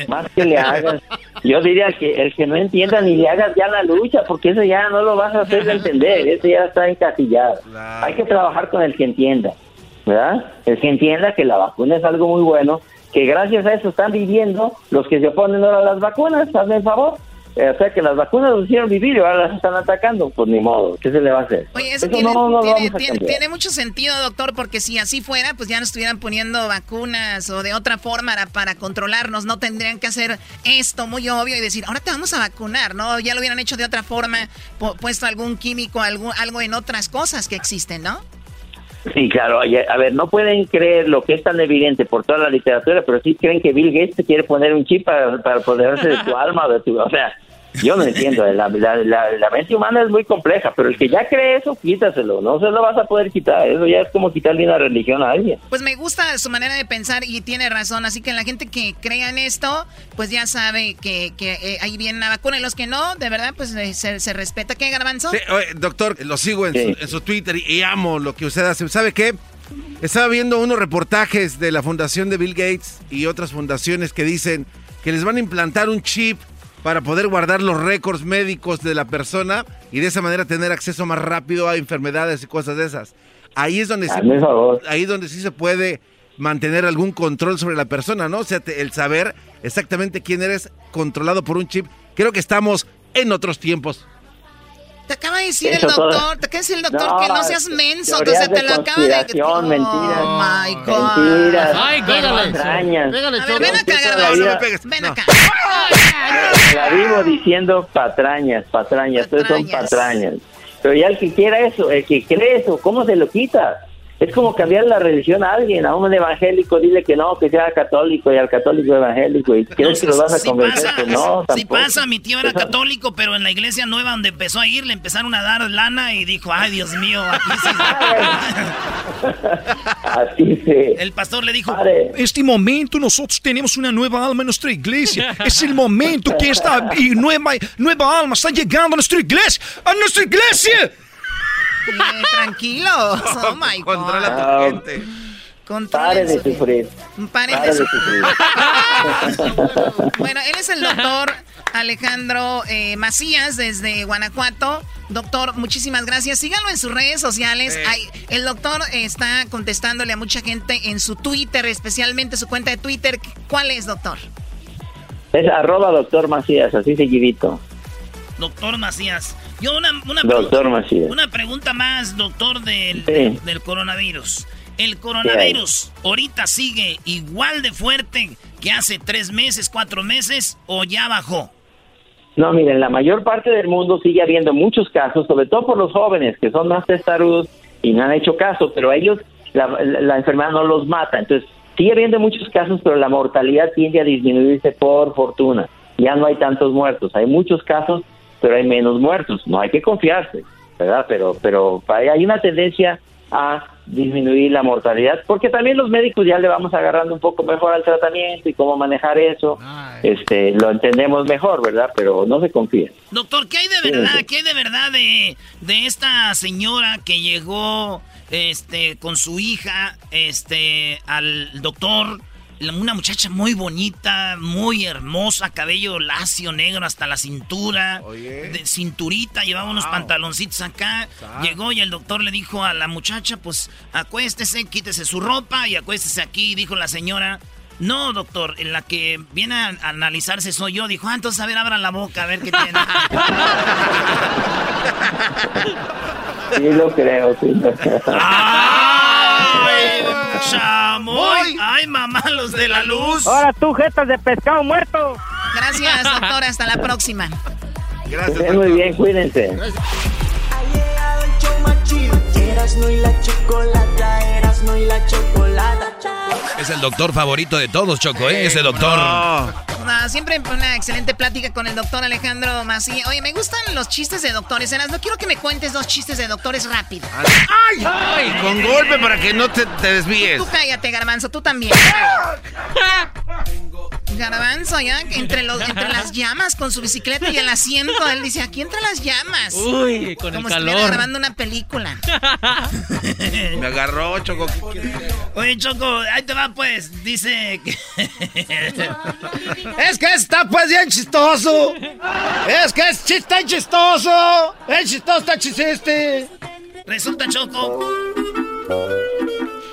más que le hagas. Yo diría que el que no entienda ni le hagas ya la lucha, porque eso ya no lo vas a hacer de entender, eso ya está encasillado. Hay que trabajar con el que entienda, ¿verdad? El que entienda que la vacuna es algo muy bueno, que gracias a eso están viviendo los que se oponen ahora a las vacunas, hazme el favor. Eh, O sea que las vacunas los hicieron vivir y ahora las están atacando, pues ni modo, ¿qué se le va a hacer? Oye, eso Eso tiene, no, no tiene- tiene- tiene mucho sentido, doctor, porque si así fuera, pues ya nos estuvieran poniendo vacunas o de otra forma para, para controlarnos. No tendrían que hacer esto muy obvio y decir, ahora te vamos a vacunar, ¿no? Ya lo hubieran hecho de otra forma, pu- puesto algún químico, algún, algo en otras cosas que existen, ¿no? Sí, claro. A ver, no pueden creer lo que es tan evidente por toda la literatura, pero sí creen que Bill Gates te quiere poner un chip para, para apoderarse de tu alma o de tu... O sea, yo no entiendo. La, la, la, la mente humana es muy compleja, pero el que ya cree eso, quítaselo. No se lo vas a poder quitar. Eso ya es como quitarle una religión a alguien. Pues me gusta su manera de pensar y tiene razón. Así que la gente que crea en esto, pues ya sabe que, que eh, ahí viene la vacuna. Y los que no, de verdad, pues eh, se, se respeta. ¿Qué, Garbanzo? Sí, oye, doctor, lo sigo en, su, en su Twitter y, y amo lo que usted hace. ¿Sabe qué? Estaba viendo unos reportajes de la fundación de Bill Gates y otras fundaciones que dicen que les van a implantar un chip para poder guardar los récords médicos de la persona y de esa manera tener acceso más rápido a enfermedades y cosas de esas. Ahí es donde, favor. ahí es donde sí se puede mantener algún control sobre la persona, ¿no? O sea, te- el saber exactamente quién eres controlado por un chip. Creo que estamos en otros tiempos. Te acaba de decir el doctor, te acaba de decir el doctor que no seas menso, que se te lo acaba de... Oh, mentiras. my God. Mentiras. Ay, pégale. Patrañas. Pégale, A ver, ven acá, Toda la Garbanzo. vida- Ven acá. La vivo diciendo patrañas, patrañas, ustedes son Patrañas. patrañas. Pero ya el que quiera eso, el que cree eso, ¿cómo se lo quita? Es como cambiar la religión a alguien, a un evangélico, dile que no, que sea católico y al católico evangélico. ¿Y crees que lo vas a Sí convencer? pasa, Pues no, sí tampoco. pasa, mi tío era católico, pero en la iglesia nueva donde empezó a ir le empezaron a dar lana y dijo, ay Dios mío, aquí sí. Así se... El pastor le dijo, Este momento nosotros tenemos una nueva alma en nuestra iglesia. Es el momento que esta nueva, nueva alma está llegando a nuestra iglesia. ¡A nuestra iglesia! Eh, tranquilos. Oh my God. Controla tu Ah, gente. Pare de sufrir. Pare de de sufrir. Bueno, él es el doctor Alejandro eh, Macías desde Guanajuato. Doctor, muchísimas gracias. Síganlo en sus redes sociales. Ay, el doctor está contestándole a mucha gente en su Twitter, especialmente su cuenta de Twitter. ¿Cuál es, doctor? Es arroba doctor Macías, así seguidito. Doctor Macías. Yo una, una, Doctor Macías. una pregunta más, doctor, del, Sí. del coronavirus. ¿El coronavirus ahorita sigue igual de fuerte que hace tres meses, cuatro meses o ya bajó? No, miren, la mayor parte del mundo sigue habiendo muchos casos, sobre todo por los jóvenes que son más testarudos y no han hecho caso, pero a ellos la, la- la enfermedad no los mata. Entonces, sigue habiendo muchos casos, pero la mortalidad tiende a disminuirse por fortuna. Ya no hay tantos muertos. Hay muchos casos, pero hay menos muertos. No hay que confiarse, ¿verdad? Pero, pero hay una tendencia a disminuir la mortalidad, porque también los médicos ya le vamos agarrando un poco mejor al tratamiento y cómo manejar eso, este, lo entendemos mejor, ¿verdad? Pero no se confíen. Doctor, ¿qué hay de verdad? ¿Qué hay de verdad de, de esta señora que llegó este, con su hija este, al doctor? Una muchacha muy bonita, muy hermosa, cabello lacio, negro hasta la cintura, de cinturita, llevaba unos pantaloncitos acá. Llegó y el doctor le dijo a la muchacha, pues acuéstese, quítese su ropa y acuéstese aquí, dijo la señora. No, doctor, en la que viene a analizarse soy yo. Dijo, ah, entonces a ver, abra la boca, a ver qué tiene. Sí lo creo, sí lo creo. ¡Ay, chamoy! ¡Ay, mamá, los de la luz! Ahora tú, jetas de pescado muerto. Gracias, doctor. Hasta la próxima. Que estén muy bien, cuídense. Erasno y la chocolata, Erasno y la chocolata. Es el doctor favorito de todos, Choco, ¿eh? Ese doctor. No, siempre una excelente plática con el doctor Alejandro Macías. Oye, me gustan los chistes de doctores. Eras, no quiero que me cuentes dos chistes de doctores rápido. ¡Ay! ¡Ay! Con golpe para que no te, te desvíes. Tú cállate, Garbanzo, tú también. Garbanzo, ya, entre, los, entre las llamas con su bicicleta y el asiento, él dice, aquí entre las llamas. Uy, con el Como si estuviera calor. grabando una película. Me agarró, Choco. Oye, Choco, ahí te va, pues. Dice que... Es que está pues bien chistoso. Es que es chis- tan chistoso. Es chistoso, está chiste. Resulta, Choco,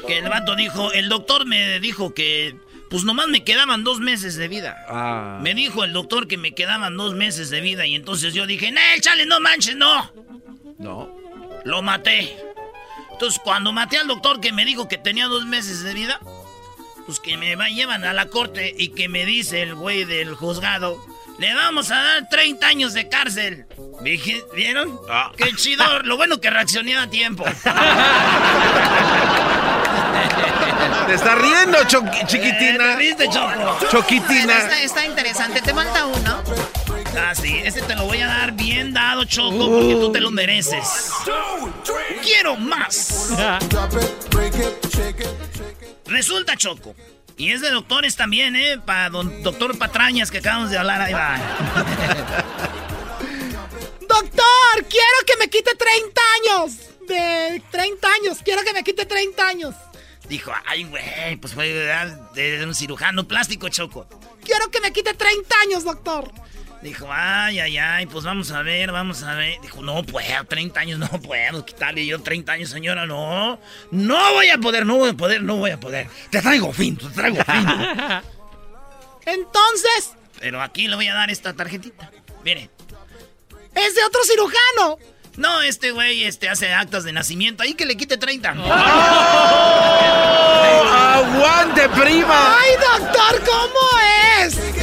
que el vato dijo, el doctor me dijo que, pues nomás me quedaban dos meses de vida. Ah. Me dijo el doctor que me quedaban dos meses de vida y entonces yo dije, ¡Nel, chale, no manches, no! No. Lo maté. Entonces, cuando maté al doctor que me dijo que tenía dos meses de vida, pues que me va- llevan a la corte y que me dice el güey del juzgado, le vamos a dar 30 años de cárcel. ¿Vieron? Qué chido. Lo bueno que reaccioné a tiempo. Te está riendo, chiquitina. ¿Te riste, Choco? Choquitina. Está, está interesante. Te falta uno. Ah, sí, este te lo voy a dar bien dado, Choco, porque tú te lo mereces. ¡Quiero más! Resulta, Choco. Y es de doctores también, ¿eh? Para don doctor Patrañas que acabamos de hablar, ahí va. Doctor, quiero que me quite 30 años. De 30 años, quiero que me quite 30 años. Dijo, ay, güey, pues fue de un cirujano plástico, Choco. Quiero que me quite 30 años, doctor. Dijo, ay, ay, ay, pues vamos a ver, vamos a ver. Dijo, no puedo, 30 años no puedo quitarle yo 30 años, señora, no. No voy a poder, no voy a poder, no voy a poder. Te traigo fin, te traigo fin. Entonces, Pero aquí le voy a dar esta tarjetita. Mire, es de otro cirujano. No, este güey este, hace actos de nacimiento. Ahí que le quite 30. ¡Aguante, prima! ¡Ay, doctor, cómo es!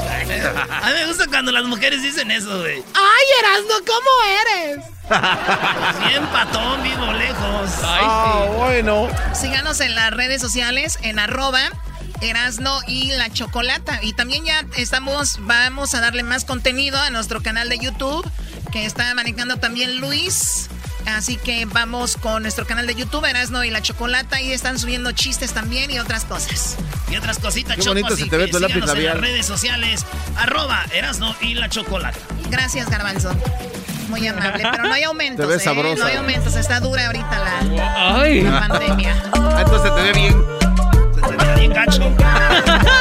A mí me gusta cuando las mujeres dicen eso, güey. ¡Ay, Erasno, cómo eres! Bien patón, vivo lejos. Ah, bueno. Síganos en las redes sociales, en arroba Erasno y la Chocolata. Y también ya estamos, vamos a darle más contenido a nuestro canal de YouTube, que está manejando también Luis. Así que vamos con nuestro canal de YouTube, Erasno y la Chocolata, y están subiendo chistes también y otras cosas. Y otras cositas, Qué bonito se te ve tu lápiz síganos en las labial. redes sociales, arroba Erasno y la Chocolata. Gracias, Garbanzo. Muy amable, pero no hay aumentos, Te ves ¿eh? sabrosa. No hay aumentos, está dura ahorita la, Ay. la pandemia. Ah, Entonces te ve bien. Se te ve bien gacho.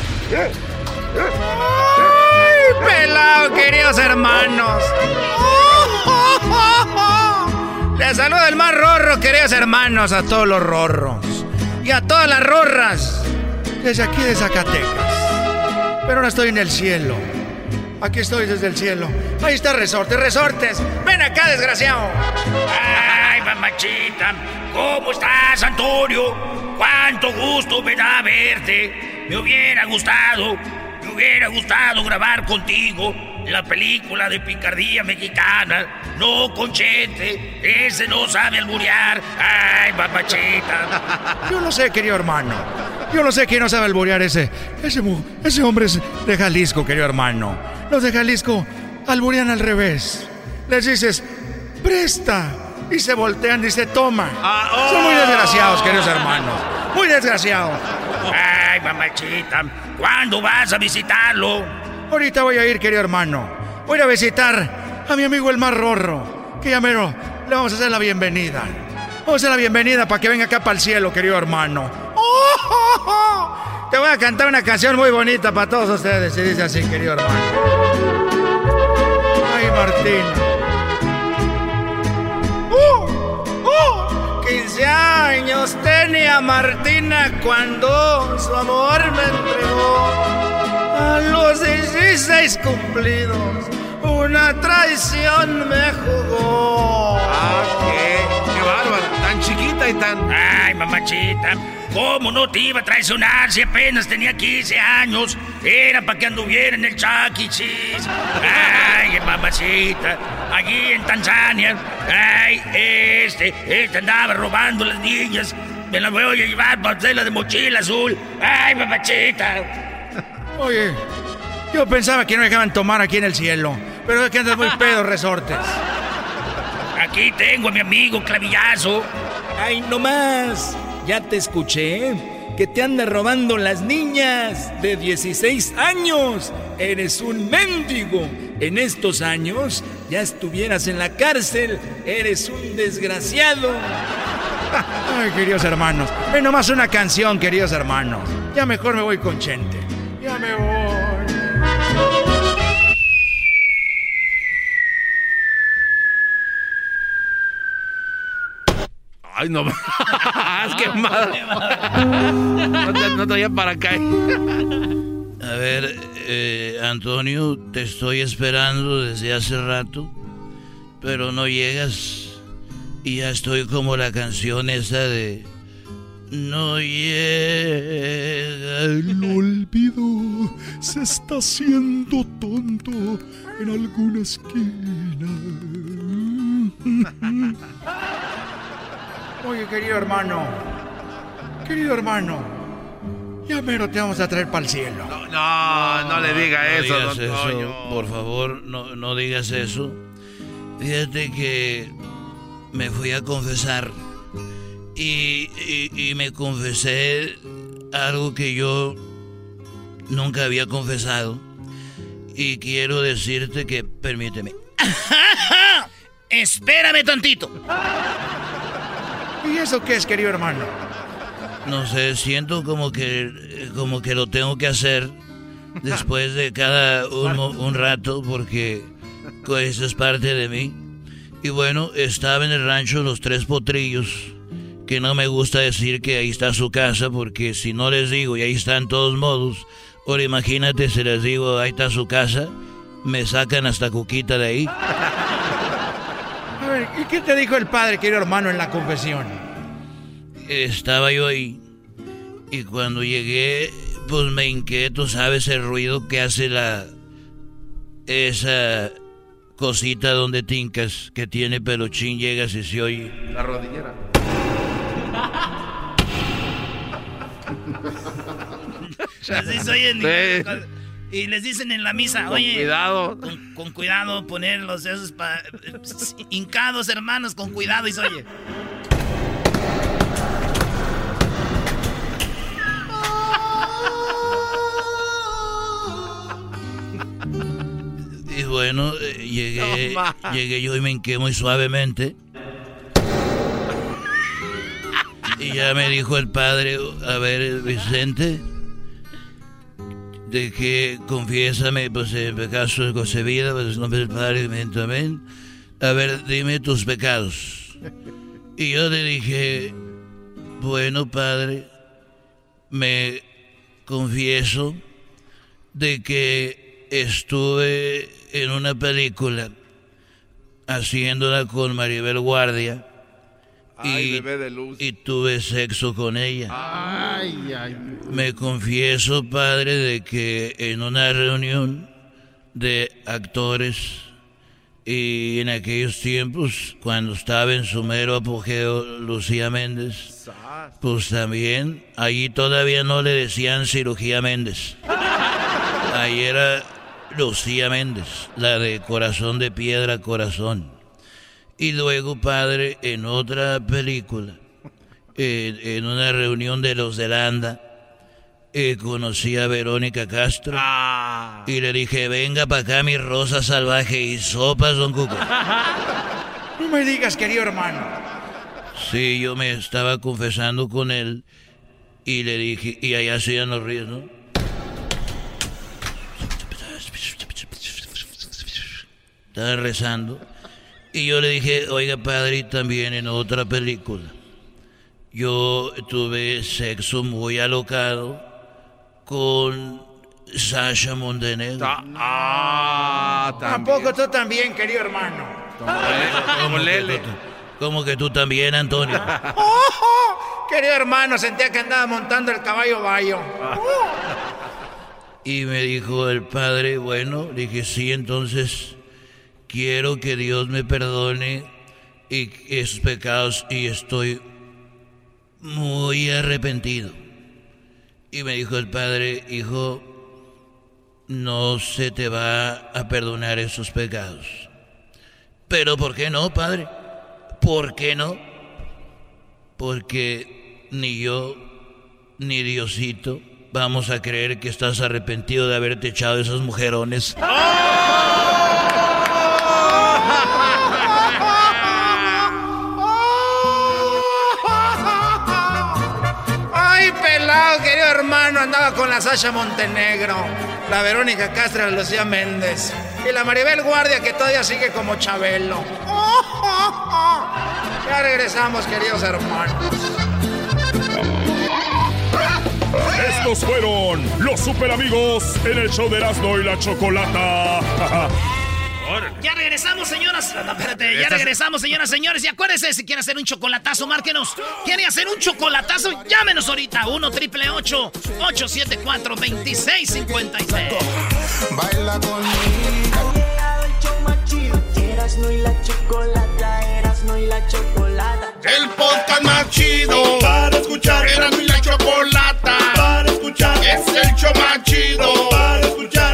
¡Ay, pelado, queridos hermanos! Les saluda el más rorro, queridos hermanos, a todos los rorros. Y a todas las rorras. Desde aquí de Zacatecas. Pero ahora estoy en el cielo. Aquí estoy desde el cielo. Ahí está Resortes, Resortes. Ven acá, desgraciado. Ay, mamachita, ¿cómo estás, Antonio? Cuánto gusto me da verte. Me hubiera gustado, me hubiera gustado grabar contigo la película de picardía mexicana. No, Conchete, ese no sabe alburear. Ay, mamachita. Yo no sé, querido hermano. Yo no sé quién no sabe alborear ese. Ese, ese hombre es de Jalisco, querido hermano. Los de Jalisco alborean al revés. Les dices, presta. Y se voltean y se toma. Son muy desgraciados, queridos hermanos. Muy desgraciados. Ay, mamachita, ¿cuándo vas a visitarlo? Ahorita voy a ir, querido hermano. Voy a visitar a mi amigo el más rorro. Que ya mero le vamos a hacer la bienvenida. Vamos a hacer la bienvenida para que venga acá para el cielo, querido hermano. Te voy a cantar una canción muy bonita para todos ustedes. Y dice así, querido hermano. Ay, Martín. 15 años tenía Martina cuando su amor me entregó. A los 16 cumplidos, una traición me jugó. Ah, qué, qué bárbaro. Tan chiquita y tan. Ay, mamachita, ¿cómo no te iba a traicionar si apenas tenía 15 años? Era para que anduviera en el Chuck E. Cheese. Ay, mamachita, allí en Tanzania. Ay, este, este andaba robando las niñas. Me las voy a llevar para hacerla de mochila azul. Ay, mamachita. Oye, yo pensaba que no dejaban tomar aquí en el cielo. Pero es que andas muy pedo, resortes. Aquí tengo a mi amigo Clavillazo. Ay, no más. Ya te escuché que te andas robando las niñas de 16 años. Eres un mendigo. En estos años ya estuvieras en la cárcel. Eres un desgraciado. Ay, queridos hermanos. Ven nomás una canción, queridos hermanos. Ya mejor me voy con Chente. Ya me voy. Ay, no. Has quemado. No te, no te vaya para acá. A ver, eh, Antonio, te estoy esperando desde hace rato, pero no llegas. Y ya estoy como la canción esa de... No llega El olvido se está haciendo tonto en alguna esquina. Oye, querido hermano. Querido hermano. Ya mero te vamos a traer para el cielo. No, no le diga No eso, digas don eso, Toño. por favor, no, no digas eso. Fíjate que me fui a confesar y, y me confesé algo que yo nunca había confesado. Y quiero decirte que, permíteme. Espérame tantito. ¿Y eso qué es, querido hermano? No sé, siento como que, como que lo tengo que hacer después de cada un, un rato porque eso es parte de mí. Y bueno, estaba en el rancho Los Tres Potrillos, que no me gusta decir que ahí está su casa porque si no les digo y ahí están todos modos, ahora imagínate si les digo ahí está su casa, me sacan hasta Cuquita de ahí. Ver, ¿y qué te dijo el padre, querido hermano, en la confesión? Estaba yo ahí y cuando llegué, pues me inquieto, ¿sabes el ruido que hace la... esa cosita donde tincas que tiene peluchín, llegas y se oye... La rodillera. Así se oyen. Y les dicen en la misa, Con oye, cuidado. Con, con cuidado, poner los esos pa- hincados, hermanos, con cuidado y se oye. Y bueno, eh, llegué, No, llegué yo y me hinqué muy suavemente. Y ya me dijo el padre, a ver, Vicente, de que confiésame, pues en pecados concebida, pues en nombre del Padre, amén. A ver, dime tus pecados. Y yo le dije, bueno, padre, me confieso de que estuve en una película haciéndola con Maribel Guardia Ay, y, bebé de luz. y tuve sexo con ella. Ay, ay. Me confieso, padre, de que en una reunión de actores y en aquellos tiempos, cuando estaba en su mero apogeo Lucía Méndez, pues también allí todavía no le decían cirugía Méndez. Ahí era Lucía Méndez, la de corazón de piedra, corazón. Y luego, padre, en otra película, eh, en una reunión de los de Landa, eh, conocí a Verónica Castro y le dije, venga para acá mi rosa salvaje y sopas, don Cuco. No me digas, querido hermano. Sí, yo me estaba confesando con él y le dije, y allá hacían los ríos, ¿no? Estaba rezando. Y yo le dije, oiga padre, y también en otra película. Yo tuve sexo muy alocado con Sasha Montenegro. Ah, Tampoco tú también, querido hermano. Como Lele. Como que tú también, Antonio. ¡Oh! Querido hermano, sentía que andaba montando el caballo bayo. Y me dijo el padre, bueno, dije, sí, entonces quiero que Dios me perdone y esos pecados y estoy muy arrepentido. Y me dijo el padre, hijo, no se te va a perdonar esos pecados. Pero ¿por qué no, padre? ¿Por qué no? Porque ni yo ni Diosito vamos a creer que estás arrepentido de haberte echado esos mujerones. Ay, hermano, andaba con la Sasha Montenegro, la Verónica Castro, la Lucía Méndez y la Maribel Guardia que todavía sigue como Chabelo. Ya regresamos, queridos hermanos. Estos fueron los super amigos en el show de Erasmo y la Chocolata. Ya regresamos, señoras. No, espérate, ya regresamos, señoras, señores. Y acuérdense, si quieren hacer un chocolatazo, márquenos. ¿Quieren hacer un chocolatazo? Llámenos ahorita. 1 triple 874 2656 Baila conmigo. Y la chocolata, Erasno y la chocolata. El podcast más chido para escuchar. Era mi la chocolata para escuchar. Es el show más chido para escuchar.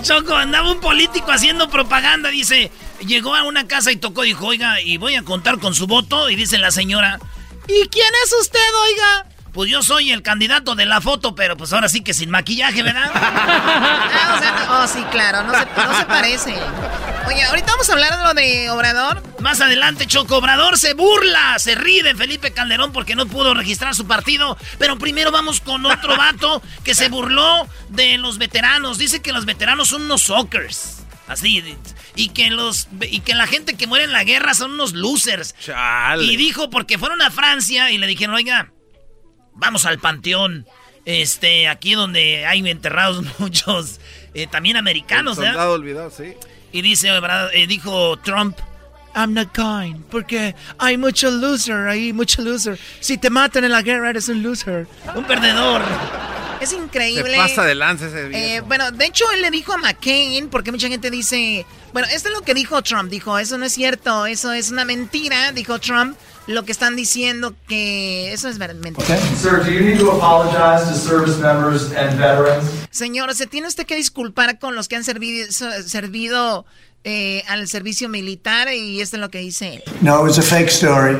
Choco, andaba un político haciendo propaganda, dice, llegó a una casa y tocó, dijo, oiga, y voy a contar con su voto, y dice la señora, ¿y quién es usted, oiga? Pues yo soy el candidato de la foto, pero pues ahora sí que sin maquillaje, ¿verdad? ah, o sea, oh, sí, claro, no se, no se parece. Oye, ahorita vamos a hablar de lo de Obrador. Más adelante, Choco Obrador se burla, se ríe de Felipe Calderón porque no pudo registrar su partido. Pero primero vamos con otro vato que se burló de los veteranos. Dice que los veteranos son unos sockers. Así, y que los y que la gente que muere en la guerra son unos losers. Y dijo porque fueron a Francia y le dijeron, oiga, vamos al panteón. Este, aquí donde hay enterrados muchos, eh, también americanos, ¿eh? olvidado, sí. Y dice, eh, dijo Trump, I'm not kind, porque hay mucho loser ahí, mucho loser. Si te matan en la guerra, eres un loser, un perdedor. Es increíble. Se pasa de lanza ese eh, Bueno, de hecho, él le dijo a McCain, porque mucha gente dice. Bueno, esto es lo que dijo Trump. Dijo, eso no es cierto, eso es una mentira, dijo Trump lo que están diciendo que eso es mentira. Señor, ¿se tiene usted que disculpar con los que han servido, servido eh, al servicio militar? Y esto es lo que dice él. No, it was a fake story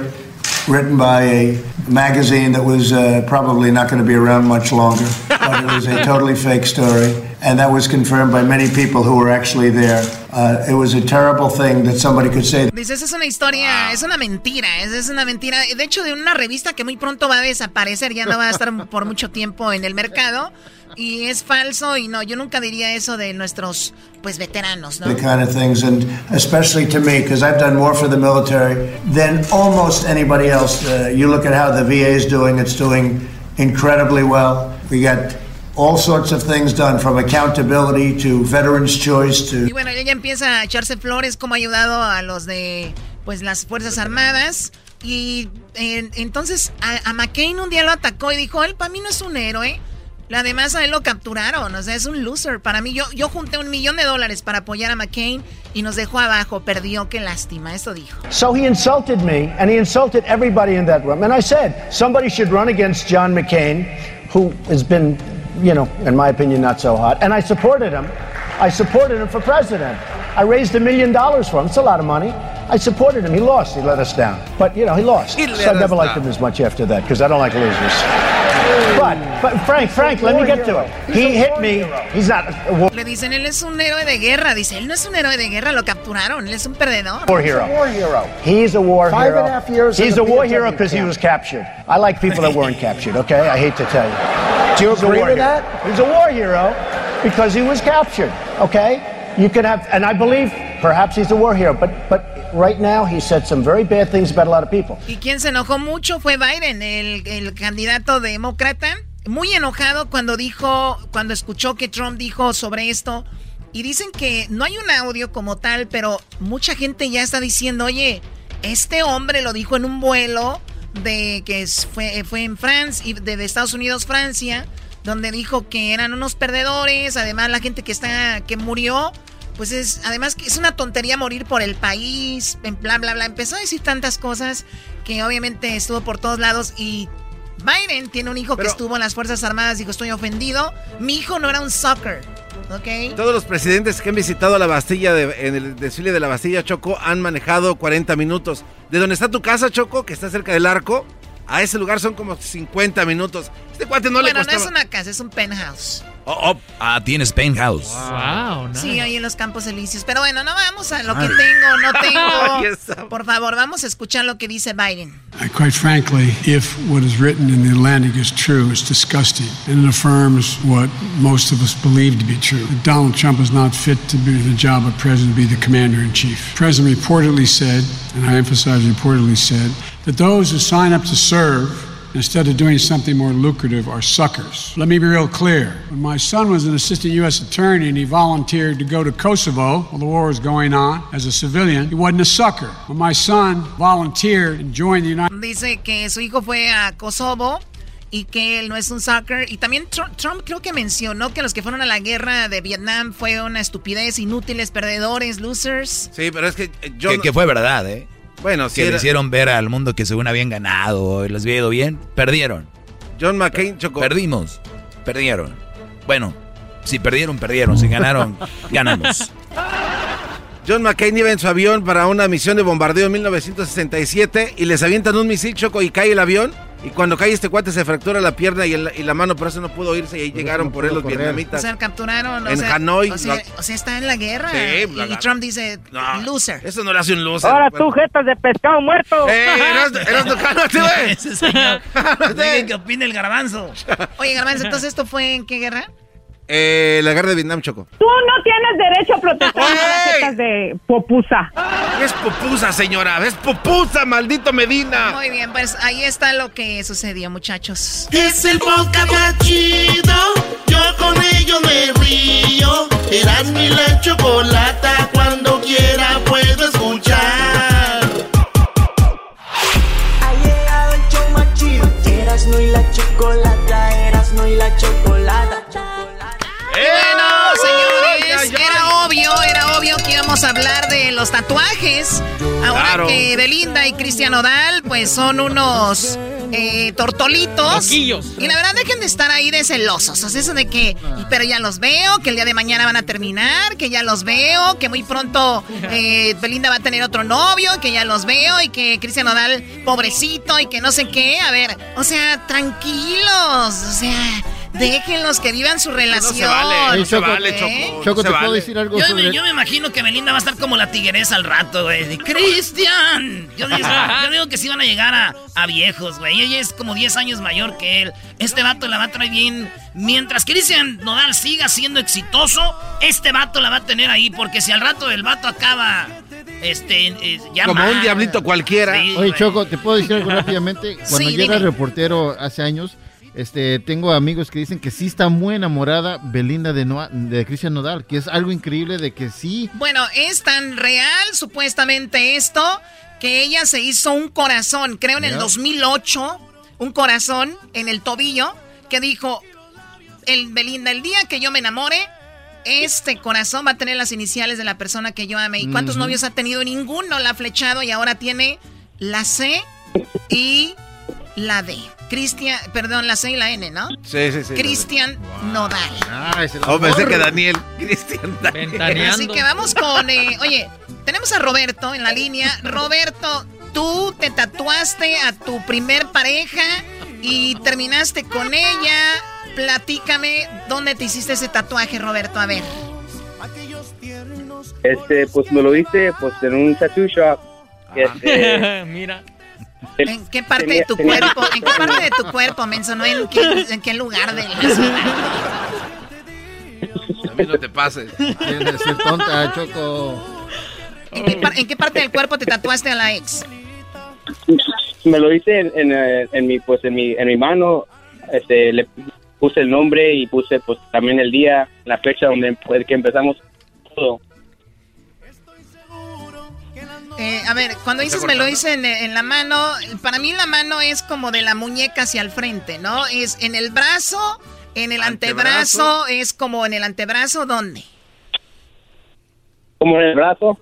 written by a magazine that was uh, probably not going to be around much longer. but it was a totally fake story, and that was confirmed by many people who were actually there. Uh, it was a terrible thing that somebody could say. Dice, esa es una historia, es una mentira, esa es una mentira. De hecho, de una revista que muy pronto va a desaparecer, ya no va a estar por mucho tiempo en el mercado. Y es falso y no, yo nunca diría eso de nuestros pues veteranos, ¿no? The kind of things and especially to me because I've done more for the military than almost anybody else. Uh, you look at how the VA is doing, it's doing incredibly well. We got all sorts of things done from accountability to veterans choice to Y bueno, ella empieza a echarse flores como ha ayudado a los de pues las Fuerzas Armadas y eh, entonces a, a McCain un día lo atacó y dijo, él para mí no es un héroe. Además a él lo capturaron, o sea, es un loser. Para mí, yo, yo junté un millón de dólares para apoyar a McCain y nos dejó abajo, perdió, qué lástima, eso dijo. So he insulted me and he insulted everybody in that room. And I said, somebody should run against John McCain, who has been, you know, in my opinion, not so hot. And I supported him. I supported him for president. I raised a million dollars for him. It's a lot of money. I supported him. He lost. He let us down. But, you know, he lost. He so I never liked him as much after that because I don't like losers. But, but Frank, Frank, let me get to it. He hit me. He's not. Le dicen él es un héroe de guerra. Dice él no es un héroe de guerra. Lo capturaron. Él es un perdedor. War hero. War hero. He's a war Five hero. And a half years He's a war hero because he was captured. I like people that weren't captured. Okay, I hate to tell you. Do you agree with that? He's a war hero because he was captured. Okay, you can have, and I believe perhaps he's a war hero, but but right now he said some very bad things about a lot of people. Y quien se enojó mucho fue Biden, el, el candidato demócrata, muy enojado cuando dijo, cuando escuchó que Trump dijo sobre esto. Y dicen que no hay un audio como tal, pero mucha gente ya está diciendo, oye, este hombre lo dijo en un vuelo de que fue, fue en Francia, de, de Estados Unidos, Francia, donde dijo que eran unos perdedores, además la gente que está, que murió, pues es, además que es una tontería morir por el país, en bla, bla, bla. Empezó a decir tantas cosas que obviamente estuvo por todos lados y Biden tiene un hijo que estuvo en las Fuerzas Armadas, dijo, estoy ofendido. Mi hijo no era un soccer. ¿ok? Todos los presidentes que han visitado la Bastilla en el desfile de la Bastilla, Choco, han manejado 40 minutos. De donde está tu casa, Choco, que está cerca del arco, a ese lugar son como 50 minutos. Este cuate no le Bueno, no es una casa, es un penthouse. Oh, oh, ah, tienes penthouse. Wow, nice. Sí, ahí en los Campos Elíseos. Pero bueno, no vamos a lo que tengo, no tengo. Por favor, vamos a escuchar lo que dice Biden. Uh, quite frankly, if what is written in the Atlantic is true, it's disgusting. And it affirms what most of us believe to be true. That Donald Trump is not fit to be the job of president, to be the commander in chief. The president reportedly said, and I emphasize reportedly said, that those who sign up to serve instead of doing something more lucrative are suckers. Let me be real clear. When my son was an assistant U.S. attorney and he volunteered to go to Kosovo while the war was going on as a civilian, he wasn't a sucker. When my son volunteered and joined the United Dice que su hijo fue a Kosovo y que él no es un sucker. Y también Trump, Trump, creo que mencionó que los que fueron a la guerra de Vietnam fue una estupidez, inútiles, perdedores, losers. Sí, pero es que yo... Que, que fue verdad, ¿eh? Bueno, que le hicieron ver al mundo que según habían ganado y les había ido bien, perdieron. John McCain chocó. Perdimos, perdieron. Bueno, Si perdieron, perdieron. Si ganaron, ganamos. John McCain iba en su avión para una misión de bombardeo en 1967 y les avientan un misil choco y cae el avión. Y cuando cae este cuate se fractura la pierna y, el- y la mano, por eso no pudo irse y ahí llegaron por él los O vietnamitas. sea, capturaron. o En sea, Hanoi, O sea, la- o sea, está en la guerra. Sí, y, la- y Trump dice, loser. Eso no le hace un loser. Ahora tú, jetas de pescado muerto. ¡Eh, Erasmo, Erasmo, cálmate, güey! Ese señor. Dejen que opine el garbanzo. Oye, Garbanzo, entonces esto fue en qué guerra? Eh, la guerra de Vietnam, Choco. Tú no tienes derecho a protestar jetas de popusa. Es pupusa, señora. Es pupusa, maldito Medina. Muy bien, pues ahí está lo que sucedió, muchachos. Es el podcast chido. Yo con ello me río. Eras mi la chocolata. Cuando quiera puedo escuchar. Ha llegado el show más chido. Erasmo y la chocolata, Erasmo y la chocolata. Íbamos a hablar de los tatuajes. Ahora Claro. que Belinda y Cristian Odal, pues son unos eh, tortolitos. Loquillos. Y la verdad, dejen de estar ahí de celosos. O sea, eso de que, pero ya los veo, que el día de mañana van a terminar, que ya los veo, que muy pronto eh, Belinda va a tener otro novio, que ya los veo, y que Cristian Odal, pobrecito, y que no sé qué. A ver, o sea, tranquilos, o sea. Déjenlos que vivan su relación. Ey, Choco, ¿eh? Choco, ¿te puedo decir algo Yo, sobre yo me imagino que Belinda va a estar como la tigresa al rato, güey. de, ¡Cristian! Yo digo, yo digo que sí van a llegar a, a viejos, güey. Ella es como 10 años mayor que él. Este vato la va a traer bien. Mientras Cristian Nodal siga siendo exitoso, este vato la va a tener ahí. Porque si al rato el vato acaba. Este, eh, ya Como mal. un diablito cualquiera. Sí, Oye, güey. Choco, ¿te puedo decir algo rápidamente? Cuando Sí, yo era reportero hace años, este, tengo amigos que dicen que sí está muy enamorada Belinda de, de Cristian Nodal, que es algo increíble de que sí. Bueno, es tan real supuestamente esto que ella se hizo un corazón, creo en el Ya. 2008, un corazón en el tobillo que dijo, el Belinda, el día que yo me enamore, este corazón va a tener las iniciales de la persona que yo amé. ¿Y cuántos novios ha tenido? Ninguno la ha flechado y ahora tiene la C y la D. Cristian, perdón, la C y la N, ¿no? Sí, sí, sí. Cristian Nodal. Ah, es el Oh, pensé que Daniel. Cristian Daniel. Así que vamos con, eh, oye, tenemos a Roberto en la línea. Roberto, tú te tatuaste a tu primer pareja y terminaste con ella. Platícame dónde te hiciste ese tatuaje, Roberto. A ver. Este, pues me lo hice pues en un tattoo shop. Este, Mira. ¿En qué parte Tenía- de tu tenía- cuerpo? ¿En qué parte de tu cuerpo, menso? No en qué, en qué lugar de la ciudad. A mí no te pases. Tienes que ser tonta, Choco. ¿En qué, par- en qué parte del cuerpo te tatuaste a la ex? me lo hice en, en, en mi pues en mi en mi mano. Este, le puse el nombre y puse pues también el día, la fecha donde pues, que empezamos todo. Eh, a ver, cuando dices me lo hice en, en la mano, para mí la mano es como de la muñeca hacia el frente, ¿no? Es en el brazo, en el antebrazo, Antebrazo. es como en el antebrazo, ¿dónde? Como en el brazo.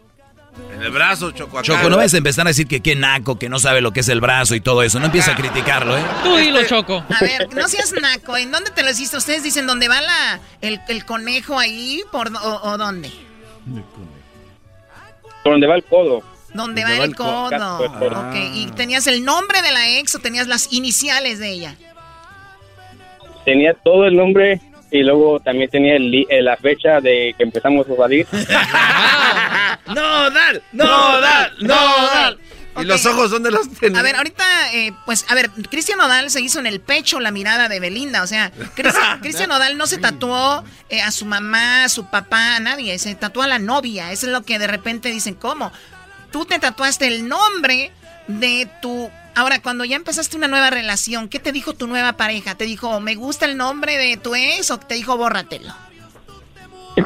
En el brazo, Choco. acá. Choco, no vayas a empezar a decir que qué naco, que no sabe lo que es el brazo y todo eso. No empieza a criticarlo, ¿eh? Tú dilo, Choco. A ver, no seas naco, ¿en dónde te lo hiciste? Ustedes dicen, ¿dónde va la, el, el conejo ahí? Por, o, o dónde? Por donde va el codo. ¿Dónde Donde va va el el co- codo? casco del codo. Ok, ¿y tenías el nombre de la ex o tenías las iniciales de ella? Tenía todo el nombre y luego también tenía el eh, la fecha de que empezamos a salir. No, Dal, no, Dal, no, Dal. ¿Y los ojos dónde los tenés? A ver, ahorita, eh, pues, a ver, Cristian Nodal se hizo en el pecho la mirada de Belinda, o sea, Cristian Cristian Nodal no se tatuó eh, a su mamá, a su papá, a nadie, se tatuó a la novia, eso es lo que de repente dicen, ¿cómo? Tú te tatuaste el nombre de tu... Ahora, cuando ya empezaste una nueva relación, ¿qué te dijo tu nueva pareja? ¿Te dijo, me gusta el nombre de tu ex o te dijo, bórratelo?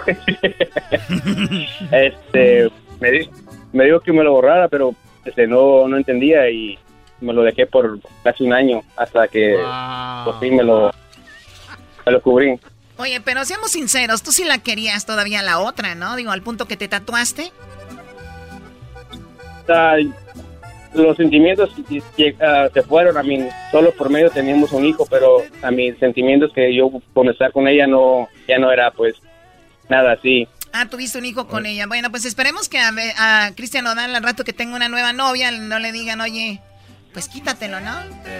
este me, di- me dijo que me lo borrara pero este no no entendía y me lo dejé por casi un año hasta que por fin me lo me lo cubrí Oye, pero seamos sinceros, tú sí la querías todavía la otra, ¿no? Digo, al punto que te tatuaste. Los sentimientos uh, se fueron. A mí, solo por medio teníamos un hijo, pero a mis sentimientos que yo con estar con ella no, ya no era pues nada así. Ah, tuviste un hijo con ella. Bueno, pues esperemos que a, a Cristian Odal al rato que tenga una nueva novia no le digan, oye, pues quítatelo, ¿no?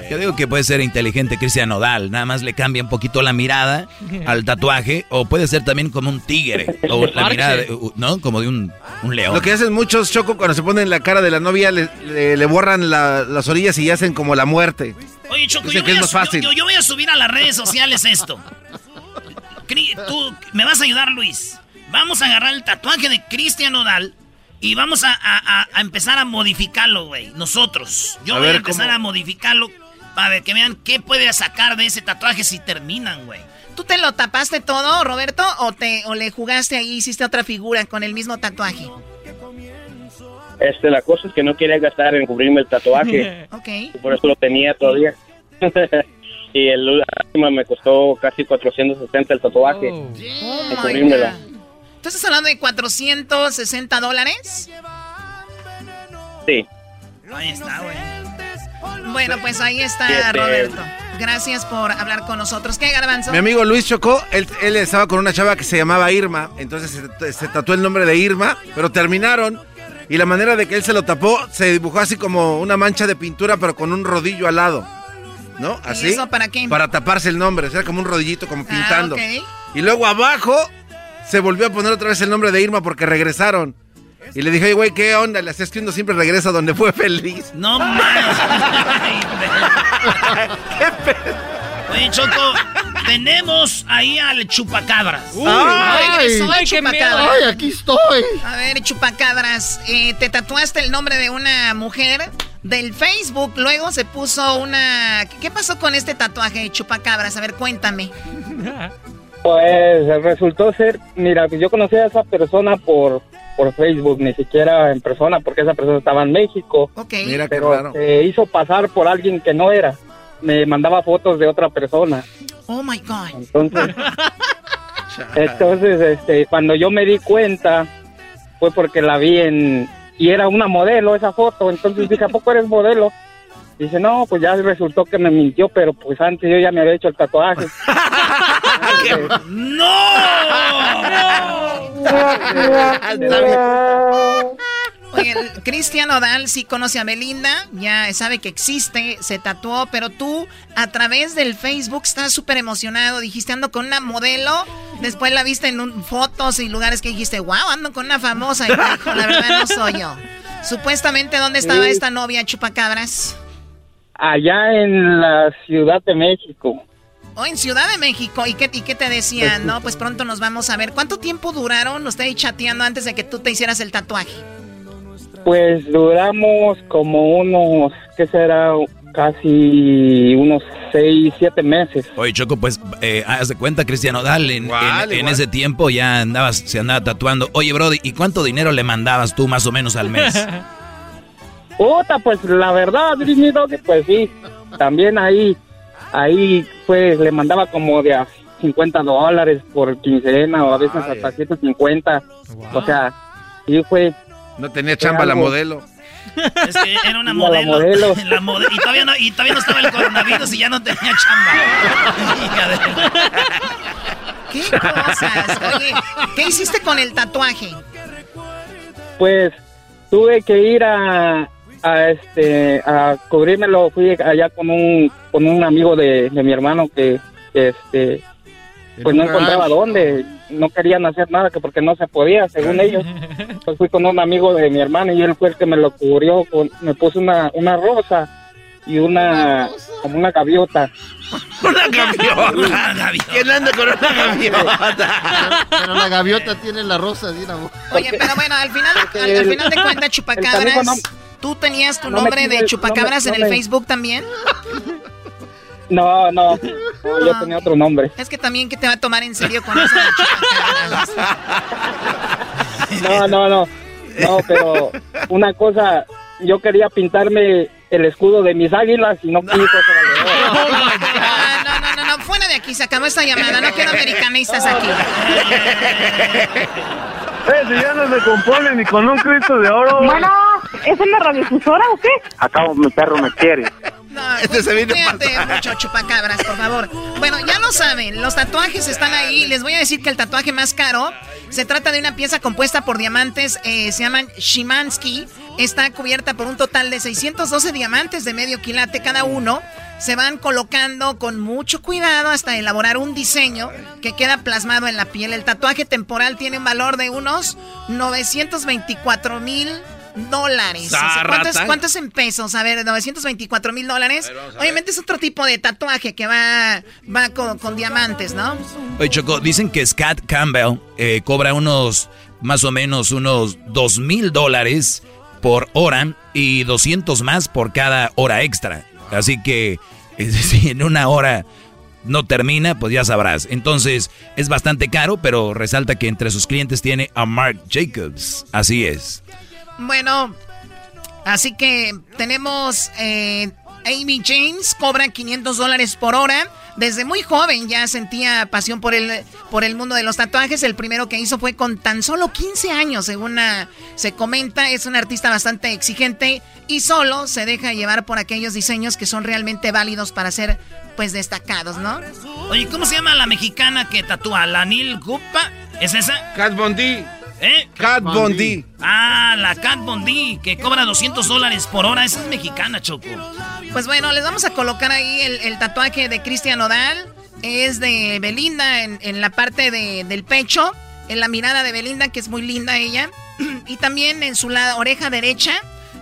Yo digo que puede ser inteligente Cristian Odal, nada más le cambia un poquito la mirada al tatuaje, o puede ser también como un tigre, o la mirada, ¿no? Como de un, león. Lo que hacen muchos, Choco, cuando se ponen la cara de la novia, le, borran las orillas y hacen como la muerte. Oye, Choco, yo voy, a, yo voy a subir a las redes sociales esto. Tú, ¿me vas a ayudar, Luis? Vamos a agarrar el tatuaje de Cristian Odal y vamos a, empezar a modificarlo, güey. Nosotros. Yo voy a empezar a modificarlo para ver que vean qué puede sacar de ese tatuaje si terminan, güey. ¿Tú te lo tapaste todo, Roberto? ¿O, te, o le jugaste ahí y hiciste otra figura con el mismo tatuaje? Este, la cosa es que no quería gastar en cubrirme el tatuaje. ok. por eso lo tenía todavía. y el último me costó casi 460 el tatuaje. Oh. oh ¿Tú estás hablando de 460 dólares? Sí. Ahí está, güey. Bueno, pues ahí está Roberto. Gracias por hablar con nosotros. ¿Qué, Garbanzo? Mi amigo Luis Chocó, él, estaba con una chava que se llamaba Irma, entonces se, se, tatuó el nombre de Irma, pero terminaron y la manera de que él se lo tapó se dibujó así como una mancha de pintura, pero con un rodillo al lado. ¿No? Así. ¿Y eso para qué? Para taparse el nombre, o sea, como un rodillito, como ah, pintando. Y luego abajo se volvió a poner otra vez el nombre de Irma porque regresaron. Y le dije, oye, güey, ¿qué onda? Le hacías que uno siempre regresa donde fue feliz. No más. ¿Qué Oye, Choco, tenemos ahí al chupacabras. ay, ay, chupacabras. Ay, aquí estoy. A ver, chupacabras, eh, te tatuaste el nombre de una mujer del Facebook, luego se puso una... ¿Qué pasó con este tatuaje, chupacabras? A ver, cuéntame. Pues resultó ser, mira, yo conocí a esa persona por, por Facebook, ni siquiera en persona, porque esa persona estaba en México. Ok. Mira pero se hizo pasar por alguien que no era. Me mandaba fotos de otra persona. Oh my God. Entonces, entonces este, cuando yo me di cuenta, fue porque la vi en. Y era una modelo esa foto. Entonces dije, ¿a poco eres modelo? Dice, no, pues ya resultó que me mintió, pero pues antes yo ya me había hecho el tatuaje. ¡No! Oye, Cristian Odal sí conoce a Belinda, ya sabe que existe, se tatuó, pero tú a través del Facebook estás súper emocionado, dijiste ando con una modelo, después la viste en fotos y lugares que dijiste, wow, ando con una famosa, y dijo, la verdad no soy yo. Supuestamente, ¿dónde estaba esta novia chupacabras? Allá en la Ciudad de México. Oh, en Ciudad de México. ¿Y qué, ¿Y qué te decían? No, pues pronto nos vamos a ver. ¿Cuánto tiempo duraron ustedes chateando antes de que tú te hicieras el tatuaje? Pues duramos como unos, ¿qué será? Casi unos seis, siete meses. Oye, Choco, pues, eh, haz de cuenta, Cristiano, dale, en, ese tiempo ya andabas, se andaba tatuando. Oye, Brody, ¿y cuánto dinero le mandabas tú más o menos al mes? Puta, pues la verdad, pues sí, también ahí ahí pues le mandaba como de a 50 dólares por quincena o a veces hasta 150. O sea, y fue... No tenía chamba la modelo. Es que era una modelo. y, todavía no, y todavía no estaba el coronavirus y ya no tenía chamba. ¿Qué cosas? Oye, ¿qué hiciste con el tatuaje? Pues tuve que ir a, a este a cubrírmelo. Fui allá con un con un amigo de, mi hermano que, este pues no encontraba dónde. No querían hacer nada que porque no se podía según ellos. Pues fui con un amigo de mi hermano y él fue el que me lo cubrió con, me puso una una rosa y una como una gaviota. Una gaviota, ¿Quién anda con una gaviota? Pero la gaviota tiene la rosa, Oye, pero bueno, al final, al, final de cuentas, chupacabras. ¿Tú tenías tu nombre de chupacabras en el Facebook también? No, no, yo tenía otro nombre. Es que también que te va a tomar en serio con eso de chupacabras. No, no, no. No, pero una cosa, yo quería pintarme el escudo de mis águilas y no quiso. No, no, no, no, fuera de aquí, se acabó esta llamada, no quiero americanistas aquí. Eh, si ya no se compone ni con un Cristo de oro. Bueno. ¿Es una radiodifusora o qué? Acabo, mi perro me quiere. No, este se viene mucho chupacabras, por favor. Bueno, ya lo saben, los tatuajes están ahí. Les voy a decir que el tatuaje más caro se trata de una pieza compuesta por diamantes, eh, se llaman Shimansky. Está cubierta por un total de 612 diamantes de medio quilate cada uno. Se van colocando con mucho cuidado hasta elaborar un diseño que queda plasmado en la piel. El tatuaje temporal tiene un valor de unos 924 mil dólares. ¿Cuántos, en pesos? A ver, 924 mil dólares. Obviamente es otro tipo de tatuaje que va, va con, diamantes, ¿no? Oye, Choco, dicen que Scott Campbell eh, cobra unos, más o menos, unos 2 mil dólares por hora y 200 más por cada hora extra. Así que si en una hora no termina, pues ya sabrás. Entonces es bastante caro, pero resalta que entre sus clientes tiene a Mark Jacobs. Así es. Bueno, así que tenemos eh, Amy James, cobra 500 dólares por hora. Desde muy joven ya sentía pasión por el, por el mundo de los tatuajes. El primero que hizo fue con tan solo 15 años, según se comenta. Es un artista bastante exigente y solo se deja llevar por aquellos diseños que son realmente válidos para ser pues destacados, ¿no? Oye, ¿cómo se llama la mexicana que tatúa? ¿La Nil Gupa? ¿Es esa? Cat Bondi. ¿Eh? Cat Bondi. Ah, la Cat Bondi, que cobra 200 dólares por hora. Esa es mexicana, Choco. Pues bueno, les vamos a colocar ahí el, tatuaje de Cristian Odal. Es de Belinda en, la parte del pecho, en la mirada de Belinda, que es muy linda ella. Y también en su lado, oreja derecha,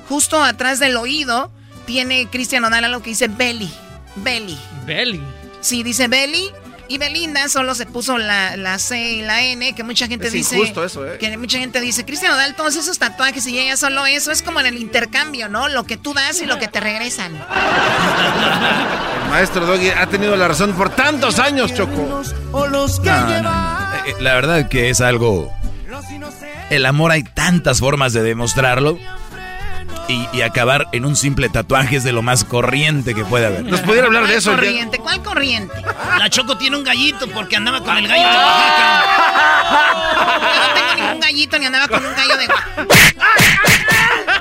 justo atrás del oído, tiene Cristian Odal algo que dice Belly. Belly. Belly. Sí, dice Belly. Y Belinda solo se puso la, la C y la N, que mucha gente dice. eso, ¿eh? Que mucha gente dice, Cristian Odal, todos esos tatuajes y ella solo eso. Es como en el intercambio, ¿no? Lo que tú das y lo que te regresan. El maestro Doggy ha tenido la razón por tantos años, Choco. Eh, la verdad que es algo. El amor hay tantas formas de demostrarlo y, acabar en un simple tatuaje es de lo más corriente que puede haber. ¿Nos pudiera hablar de eso? corriente? ¿Cuál corriente? La Choco tiene un gallito porque andaba con el gallo de Oaxaca. Yo no tengo ningún gallito ni andaba con un gallo de Oaxaca.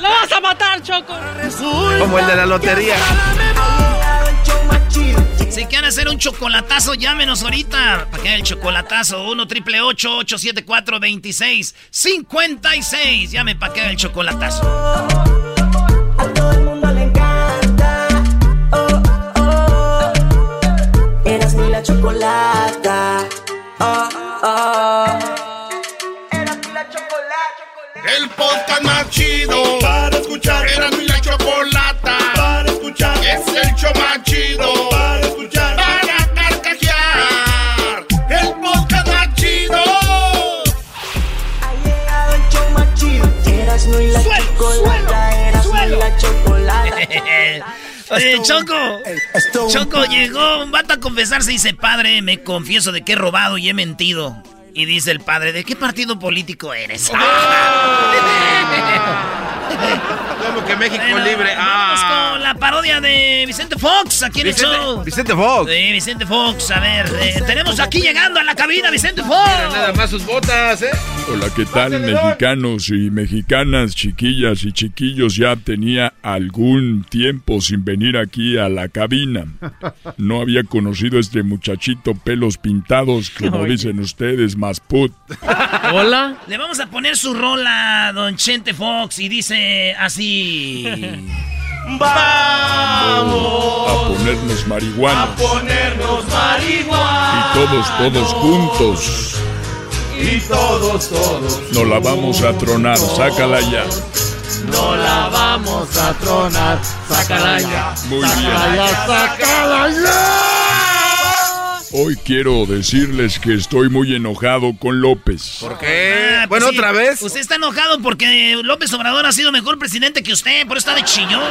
¡Lo vas a matar, Choco! Como el de la lotería. Si quieren hacer un chocolatazo, llámenos ahorita. Para que el chocolatazo. 1 triple 874 2656 Llame para que el chocolatazo. El podcast más chido para escuchar. Era mi la chocolata para escuchar. Es el show más chido para escuchar. Para carcajear. El podcast más chido. Ha llegado el show más chido. Eras no y la chocolata. Eras no y la chocolata. Oye, Choco. Choco llegó un vato a confesarse y dice, padre, me confieso de que he robado y he mentido. Y dice el padre, ¿de qué partido político eres? ¿Cómo que México libre? Vamos ah. con la parodia de Vicente Fox aquí en Vicente, el show. Vicente Fox. Sí, Vicente Fox. A ver, eh, tenemos aquí llegando a la cabina Vicente Fox. nada más sus botas, ¿eh? Hola, ¿qué tal, mexicanos y mexicanas, chiquillas y chiquillos? Ya tenía algún tiempo sin venir aquí a la cabina. No había conocido a este muchachito pelos pintados, como dicen ustedes, más put. Hola. Le vamos a poner su rola, don Chente Fox, y dice así. Vamos a ponernos marihuana. A ponernos marihuana. Y todos, todos juntos. Y todos, todos. No la vamos a tronar, sácala ya. No la vamos a tronar, sácala ya. Muy bien. sácala ya. Hoy quiero decirles que estoy muy enojado con López. ¿Por qué? Ah, pues bueno, otra vez. Usted está enojado porque López Obrador ha sido mejor presidente que usted, por eso está de chillón.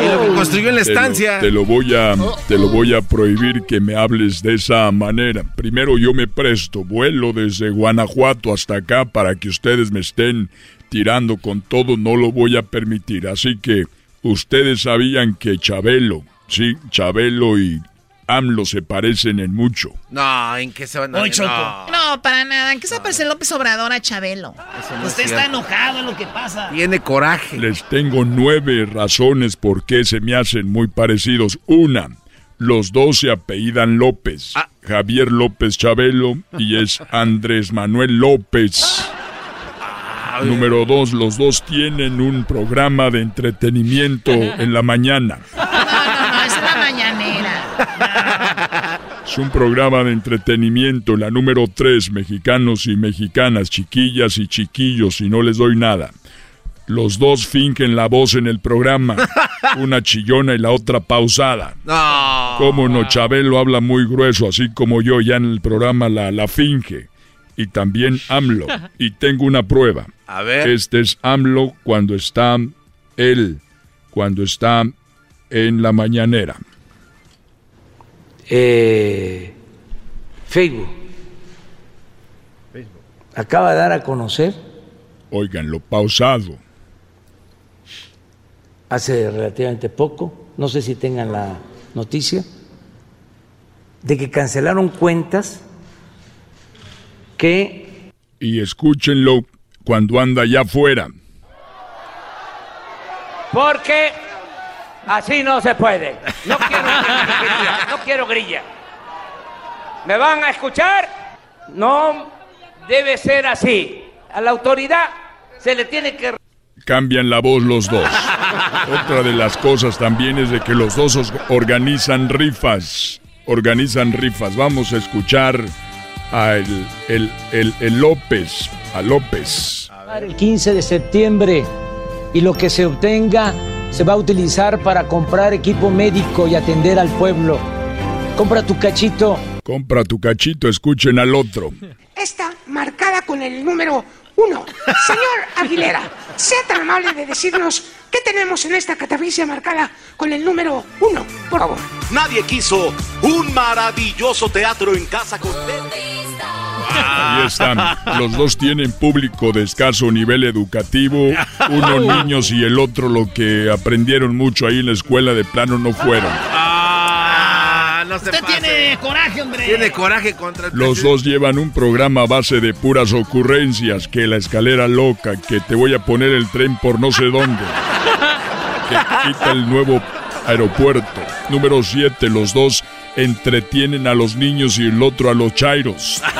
y lo que construyó en la estancia. Te lo, voy a, te lo voy a prohibir que me hables de esa manera. Primero yo me presto, vuelo desde Guanajuato hasta acá para que ustedes me estén tirando con todo, no lo voy a permitir. Así que ustedes sabían que Chabelo, sí, Chabelo y AMLO se parecen en mucho. No, ¿en qué se van a Choco. No. No, para nada. ¿En qué se parece López Obrador a Chabelo? no es Usted está enojado en lo que pasa. Tiene coraje. Les tengo nueve razones por qué se me hacen muy parecidos. Una, los dos se apellidan López. Javier López Chabelo y es Andrés Manuel López. Número dos, los dos tienen un programa de entretenimiento en la mañana. No, no, no, es la mañanera. Es un programa de entretenimiento. La número tres, mexicanos y mexicanas, chiquillas y chiquillos, y no les doy nada. Los dos fingen la voz en el programa. Una chillona y la otra pausada. No. Cómo no, Chabelo habla muy grueso, así como yo ya en el programa la, la finge. Y también AMLO. Y tengo una prueba. A ver. Este es AMLO cuando está él, cuando está en la mañanera. Eh, Facebook. Acaba de dar a conocer. Óiganlo, pausado. hace relativamente poco, no sé si tengan la noticia, de que cancelaron cuentas que Y escúchenlo cuando anda allá afuera. Porque así no se puede. No quiero grilla, no quiero grilla. ¿Me van a escuchar? No debe ser así. A la autoridad se le tiene que Cambian la voz los dos. Otra de las cosas también es de que los dos os- organizan rifas. Organizan rifas. Vamos a escuchar a el, el, el- el López. A López. el 15 de septiembre y lo que se obtenga se va a utilizar para comprar equipo médico y atender al pueblo. Compra tu cachito. Compra tu cachito, escuchen al otro. Esta marcada con el número uno. Señor Aguilera, sea tan amable de decirnos qué tenemos en esta catafixia marcada con el número uno, por favor. Nadie quiso un maravilloso teatro en casa con Ahí están. Los dos tienen público de escaso nivel educativo. Uno niños y el otro lo que aprendieron mucho ahí en la escuela de plano no fueron. Ah, no se Usted pase. tiene coraje, hombre. Tiene coraje contra el Los dos llevan un programa a base de puras ocurrencias, que la escalera loca, que te voy a poner el tren por no sé dónde, que quita el nuevo aeropuerto. Número 7, los dos entretienen a los niños y el otro a los chairos.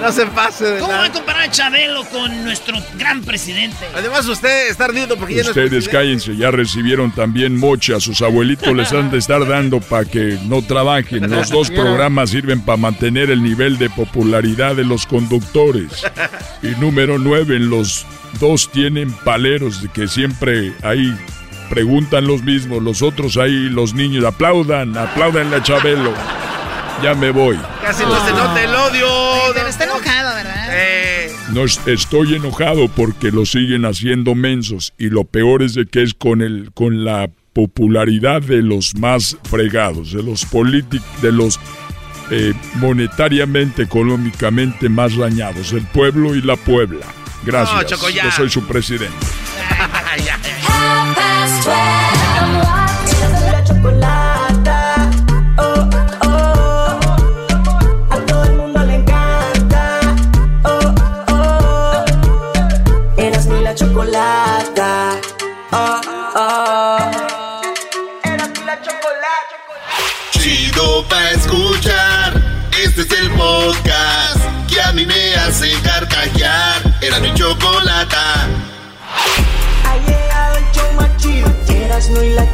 No se pase de ¿Cómo va a comparar a Chabelo con nuestro gran presidente? Además, usted está ardiendo porque ya no es Ustedes cállense, ya recibieron también mocha, a sus abuelitos les han de estar dando para que no trabajen. Los dos programas sirven para mantener el nivel de popularidad de los conductores. Y número nueve, los dos tienen paleros de que siempre ahí preguntan los mismos, los otros ahí, los niños, aplaudan, aplaudan a Chabelo. Ya me voy. Casi no se nota el odio. Pero está enojado, ¿verdad? Eh, No es- estoy enojado porque lo siguen haciendo mensos y lo peor es de que es con el con la popularidad de los más fregados, de los políticos, de los eh, monetariamente, económicamente más dañados, el pueblo y la Puebla. Gracias. No, Choco, ya. Yo soy su presidente. La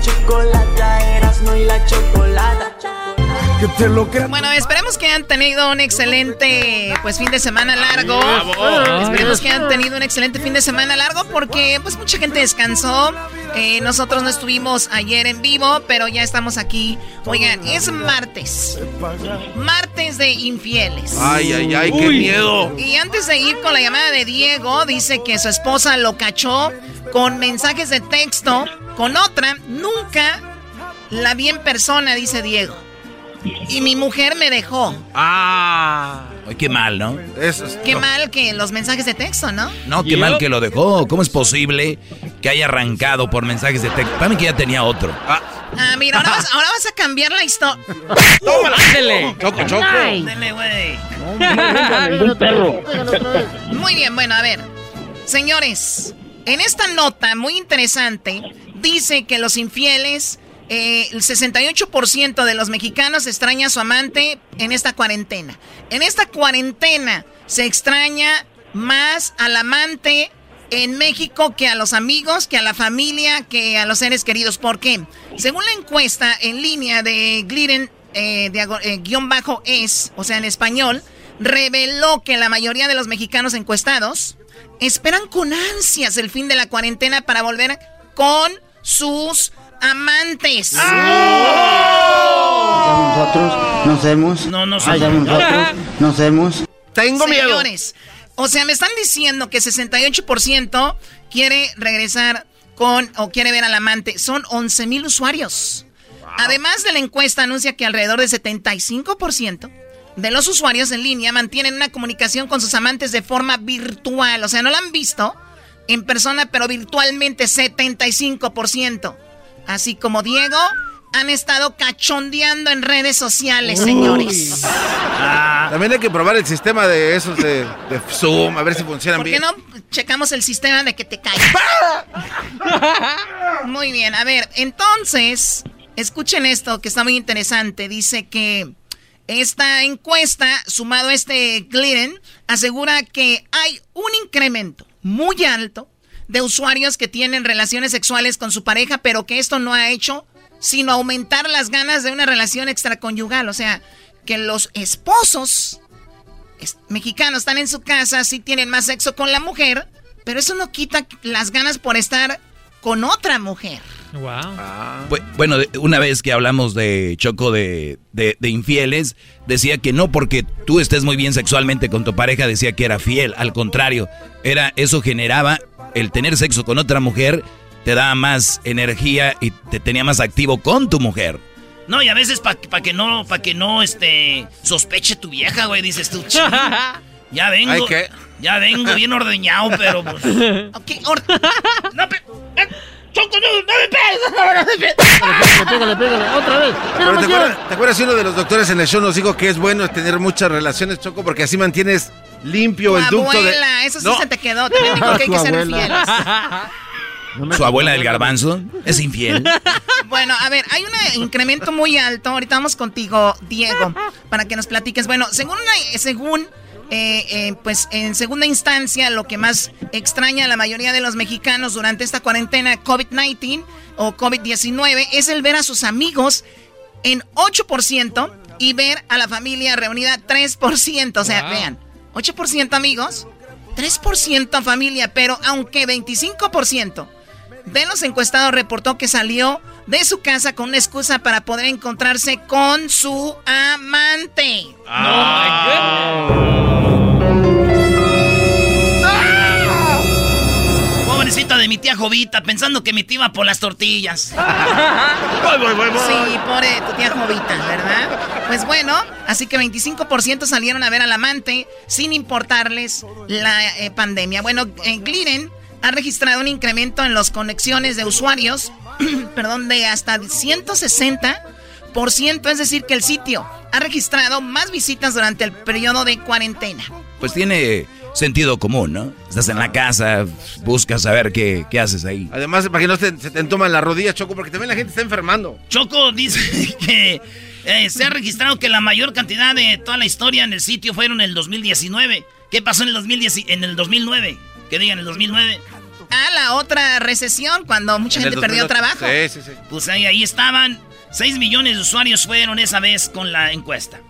chocolata, eras no y la chocolata. Bueno, esperemos que hayan tenido un excelente pues fin de semana largo. Bravo. Esperemos que hayan tenido un excelente fin de semana largo porque pues mucha gente descansó. Eh, nosotros no estuvimos ayer en vivo, pero ya estamos aquí. Oigan, es martes. Martes de infieles. Ay, ay, ay, qué miedo. Y antes de ir con la llamada de Diego, dice que su esposa lo cachó con mensajes de texto con otra. Nunca la vi en persona, dice Diego. Y mi mujer me dejó. Ah. Ay, qué mal, ¿no? Eso es. Qué mal que los mensajes de texto, ¿no? No, qué mal que lo dejó. ¿Cómo es posible que haya arrancado por mensajes de texto? Para mí que ya tenía otro. Ah, mira, ahora vas, ahora vas a cambiar la historia. Ándele. Choco, choco. Dele, güey. Un perro. Muy bien, bueno, a ver. Señores, en esta nota muy interesante, dice que los infieles, eh, el 68% de los mexicanos extraña a su amante en esta cuarentena. En esta cuarentena se extraña más al amante en México que a los amigos, que a la familia, que a los seres queridos. ¿Por qué? Según la encuesta en línea de Gliden, eh, eh, guion bajo es, o sea, en español, reveló que la mayoría de los mexicanos encuestados esperan con ansias el fin de la cuarentena para volver con sus amantes. Nosotros nos hemos. No, no nosotros nos hemos. Tengo miedo. Señores, o sea, me están diciendo que 68% quiere regresar con o quiere ver al amante. Son 11 mil usuarios. Además de la encuesta anuncia que alrededor del 75% de los usuarios en línea mantienen una comunicación con sus amantes de forma virtual. O sea, no la han visto en persona, pero virtualmente 75%. Así como Diego, han estado cachondeando en redes sociales, señores. También hay que probar el sistema de esos de, de Zoom, a ver si funcionan ¿Por qué bien. no checamos el sistema de que te calles? muy bien, a ver, entonces, escuchen esto que está muy interesante. Dice que esta encuesta, sumado a este Glidden, asegura que hay un incremento muy alto de usuarios que tienen relaciones sexuales con su pareja, pero que esto no ha hecho sino aumentar las ganas de una relación extraconyugal. O sea, que los esposos es- mexicanos están en su casa, sí tienen más sexo con la mujer, pero eso no quita las ganas por estar con otra mujer. Wow. Bu- Bueno, una vez que hablamos de Choco de, de- de infieles, decía que no porque tú estés muy bien sexualmente con tu pareja, decía que era fiel. Al contrario, era eso generaba el tener sexo con otra mujer, te daba más energía y te tenía más activo con tu mujer. No, y a veces para que no, para que no, este, sospeche tu vieja, güey, dices tú, "Chin, ya vengo, Ay, ¿qué? ya vengo bien ordeñado, pero pues... Ok, or- no, pe- eh, Choco, no, no me pegues, no. Pégale, pégale, pégale. Otra vez. Pero ¿te, acuerdas, te acuerdas si uno de los doctores en el show nos dijo que es bueno tener muchas relaciones, Choco? Porque así mantienes limpio tu el ducto de... abuela, eso sí No. se te quedó. También dijo que hay que ser fieles. Su abuela del garbanzo es infiel. Bueno, a ver, hay un incremento muy alto. Ahorita vamos contigo, Diego, para que nos platiques. Bueno, según, una- según eh, eh, pues en segunda instancia, lo que más extraña a la mayoría de los mexicanos durante esta cuarentena COVID-19 o COVID-19 es el ver a sus amigos en 8% y ver a la familia reunida 3%. O sea, Wow. vean, 8% amigos, 3% familia, pero aunque 25% de los encuestados reportó que salió de su casa con una excusa para poder encontrarse con su amante. Pobrecita de mi tía Jovita, pensando que mi tía iba por las tortillas. Sí, pobre tu tía Jovita, ¿verdad? Pues bueno, así que 25% salieron a ver al amante sin importarles la eh, pandemia. Bueno, eh, Gliden ha registrado un incremento en las conexiones de usuarios, perdón, de hasta 160%, es decir, que el sitio ha registrado más visitas durante el periodo de cuarentena. Pues tiene sentido común, ¿no? Estás en la casa, buscas saber qué, qué haces ahí. Además, para que no se, se te entoman las rodillas, Choco, porque también la gente está enfermando. Choco dice que eh, se ha registrado que la mayor cantidad de toda la historia en el sitio fueron en el 2019. ¿Qué pasó en el, 2010, en el 2009? Que digan el 2009. Ah, la otra recesión, cuando mucha En gente perdió 2008. trabajo. Sí, sí, sí. Pues ahí, ahí estaban. 6 millones de usuarios fueron esa vez con la encuesta.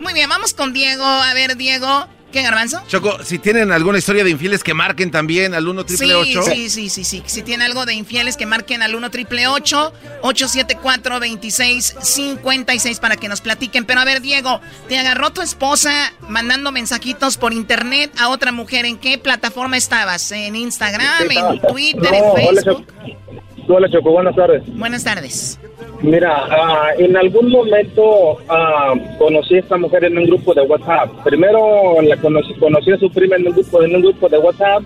Muy bien, vamos con Diego. A ver, Diego, ¿qué garbanzo? Choco, si tienen alguna historia de infieles que marquen también al 1 Sí, triple sí, sí, sí, sí. Si tiene algo de infieles, que marquen al 1 triple 874 2656 para que nos platiquen. Pero a ver, Diego, te agarró tu esposa mandando mensajitos por internet a otra mujer. ¿En qué plataforma estabas? ¿En Instagram, en Twitter, No, en Facebook? Hola, Choco, buenas tardes. Buenas tardes. Mira, ah, en algún momento ah, conocí a esta mujer en un grupo de WhatsApp. Primero la conocí, conocí a su prima en un grupo, en un grupo de WhatsApp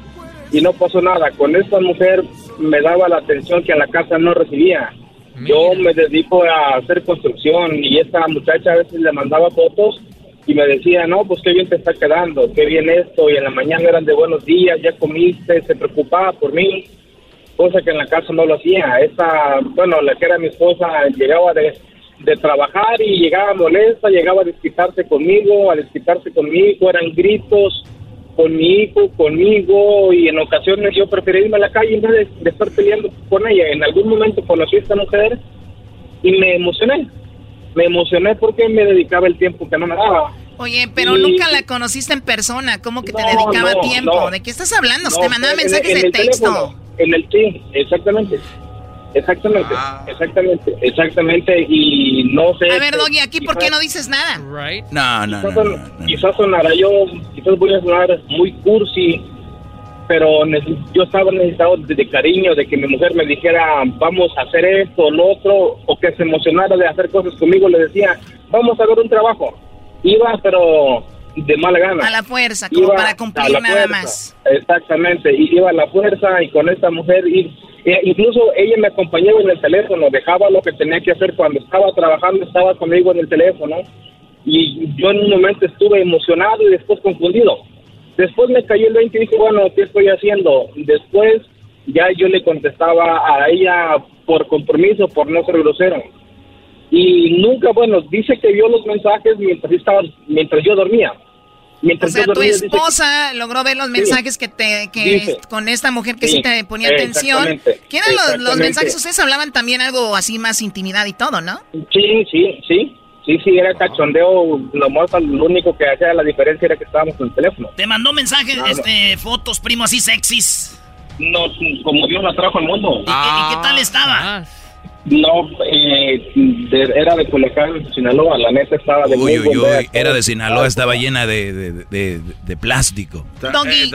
y no pasó nada. Con esta mujer me daba la atención que en la casa no recibía. Yo me dedico a hacer construcción y esta muchacha a veces le mandaba fotos y me decía, no, pues qué bien te está quedando, qué bien esto, y en la mañana eran de buenos días, ya comiste, se preocupaba por mí, cosa que en la casa no lo hacía. Esa, bueno, la que era mi esposa llegaba de, de trabajar y llegaba molesta, llegaba a desquitarse conmigo, a desquitarse conmigo, eran gritos con mi hijo, conmigo, y en ocasiones yo prefería irme a la calle en vez de, de estar peleando con ella. En algún momento conocí a esta mujer y me emocioné. Me emocioné porque me dedicaba el tiempo que no me daba. Oye, pero Y- nunca la conociste en persona. ¿Cómo que te dedicaba no, tiempo? no. ¿De qué estás hablando? No, te mandaba en- mensajes en de texto. teléfono, En el sí, exactamente. Exactamente, exactamente, exactamente. Y no sé. A ver, Doggy, aquí, ¿por qué no dices nada? No, no, quizás, no. quizás sonará yo, quizás voy a sonar muy cursi, pero neces- yo estaba necesitado de, de cariño, de que mi mujer me dijera, vamos a hacer esto o lo otro, o que se emocionara de hacer cosas conmigo, le decía, vamos a ver un trabajo. Iba, pero de mala gana. A la fuerza, como Iba para cumplir nada fuerza. más. Exactamente, y iba a la fuerza y con esta mujer, y, e incluso ella me acompañaba en el teléfono, dejaba lo que tenía que hacer cuando estaba trabajando, estaba conmigo en el teléfono, y yo en un momento estuve emocionado y después confundido. Después me cayó el 20 y dije, bueno, ¿qué estoy haciendo? Después ya yo le contestaba a ella por compromiso, por no ser grosero. Y nunca, bueno, dice que vio los mensajes mientras, estaba, mientras yo dormía. O sea, tu dice esposa logró ver los Sí. mensajes que te que Dice. con esta mujer que sí, Sí, te ponía atención. ¿Qué eran los, mensajes? Ustedes hablaban también algo así más intimidad y todo, ¿no? Sí, sí, sí. Sí, sí, era cachondeo. Lo más, lo único que hacía la diferencia era que estábamos en el teléfono. Te mandó mensajes, Claro. este, fotos, primo, así sexys. No, como Dios la trajo al mundo. ¿Y, qué, y qué tal estaba? No, eh, de- era de Culiacán, Sinaloa. La neta estaba de Uy, muy uy, uy, era de Sinaloa, estaba llena de, de, de- de plástico. Doggy.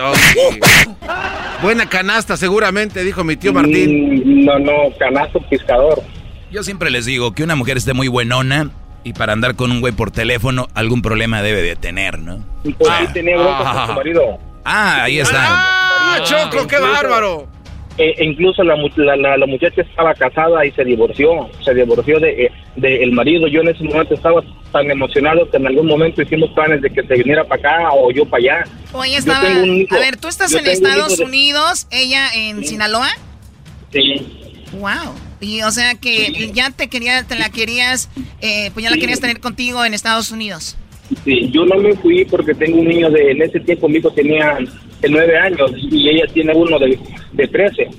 Buena canasta, seguramente, dijo mi tío Martín. Mm, No, no, canasto pescador. Yo siempre les digo que una mujer esté muy buenona y para andar con un güey por teléfono algún problema debe de tener, ¿no? Y por ahí tenía broncas con su marido. Ah, ahí está. ¡Ah, Choco, qué bárbaro! Eh, incluso la, la, la- la muchacha estaba casada y se divorció, se divorció de, eh, de el marido. Yo en ese momento estaba tan emocionado que en algún momento hicimos planes de que se viniera para acá o yo para allá. Oye, estaba. hijo. A ver, tú estás en Estados de- Unidos, ella en Sinaloa. Sí. Wow. Y o sea que ya te quería, te la querías, eh, pues ya la querías tener contigo en Estados Unidos. Sí, yo no me fui porque tengo un niño de, en ese tiempo mi hijo tenía de nueve años y ella tiene uno de, de 13.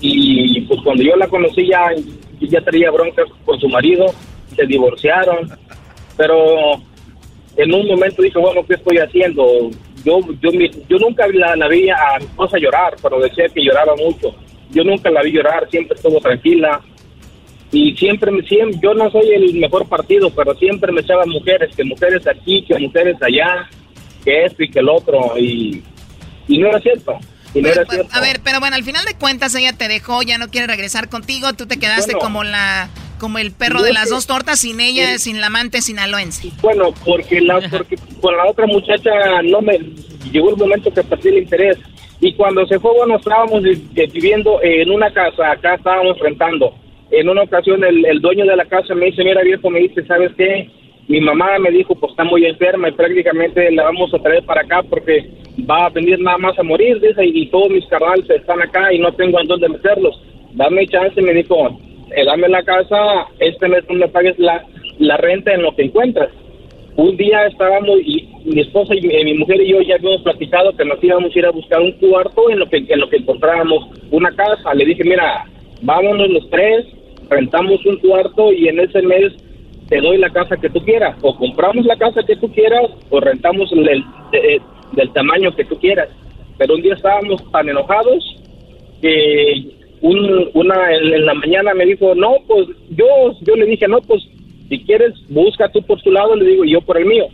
Y pues cuando yo la conocí ya, ya traía broncas con su marido, se divorciaron, pero en un momento dije, bueno, ¿qué estoy haciendo? Yo, yo, yo nunca la, la vi a mi esposa llorar, pero decía que lloraba mucho. Yo nunca la vi llorar, siempre estuvo tranquila. Y siempre, me- siempre, yo no soy el mejor partido, pero siempre me echaban mujeres, que mujeres aquí, que mujeres allá, que esto y que el otro. Y, y no era cierto. Y no era cierto. A ver, pero bueno, al final de cuentas ella te dejó, ya no quiere regresar contigo, tú te quedaste Bueno. como la como el perro de las dos tortas sin ella, Sí. sin la amante sinaloense. Bueno, porque la porque con la otra muchacha no me llegó el momento que perdí el interés y cuando se fue bueno estábamos vi- vi- viviendo en una casa acá estábamos rentando en una ocasión el, el dueño de la casa me dice mira viejo me dice sabes qué mi mamá me dijo pues está muy enferma y prácticamente la vamos a traer para acá porque va a venir nada más a morir dice y, y todos mis carnales están acá y no tengo en dónde meterlos dame chance me dijo eh, dame la casa este mes no me pagues la, la renta en lo que encuentras un día estábamos y mi esposa y mi, mi mujer y yo ya habíamos platicado que nos íbamos a ir a buscar un cuarto en lo que en lo que encontrábamos una casa. Le dije, mira, vámonos los tres, rentamos un cuarto y en ese mes te doy la casa que tú quieras. O compramos la casa que tú quieras o rentamos el, el- eh, del tamaño que tú quieras. Pero un día estábamos tan enojados que un- una en, en la mañana me dijo, no, pues yo, yo le dije, no, pues si quieres, busca tú por tu lado, le digo, yo por el mío.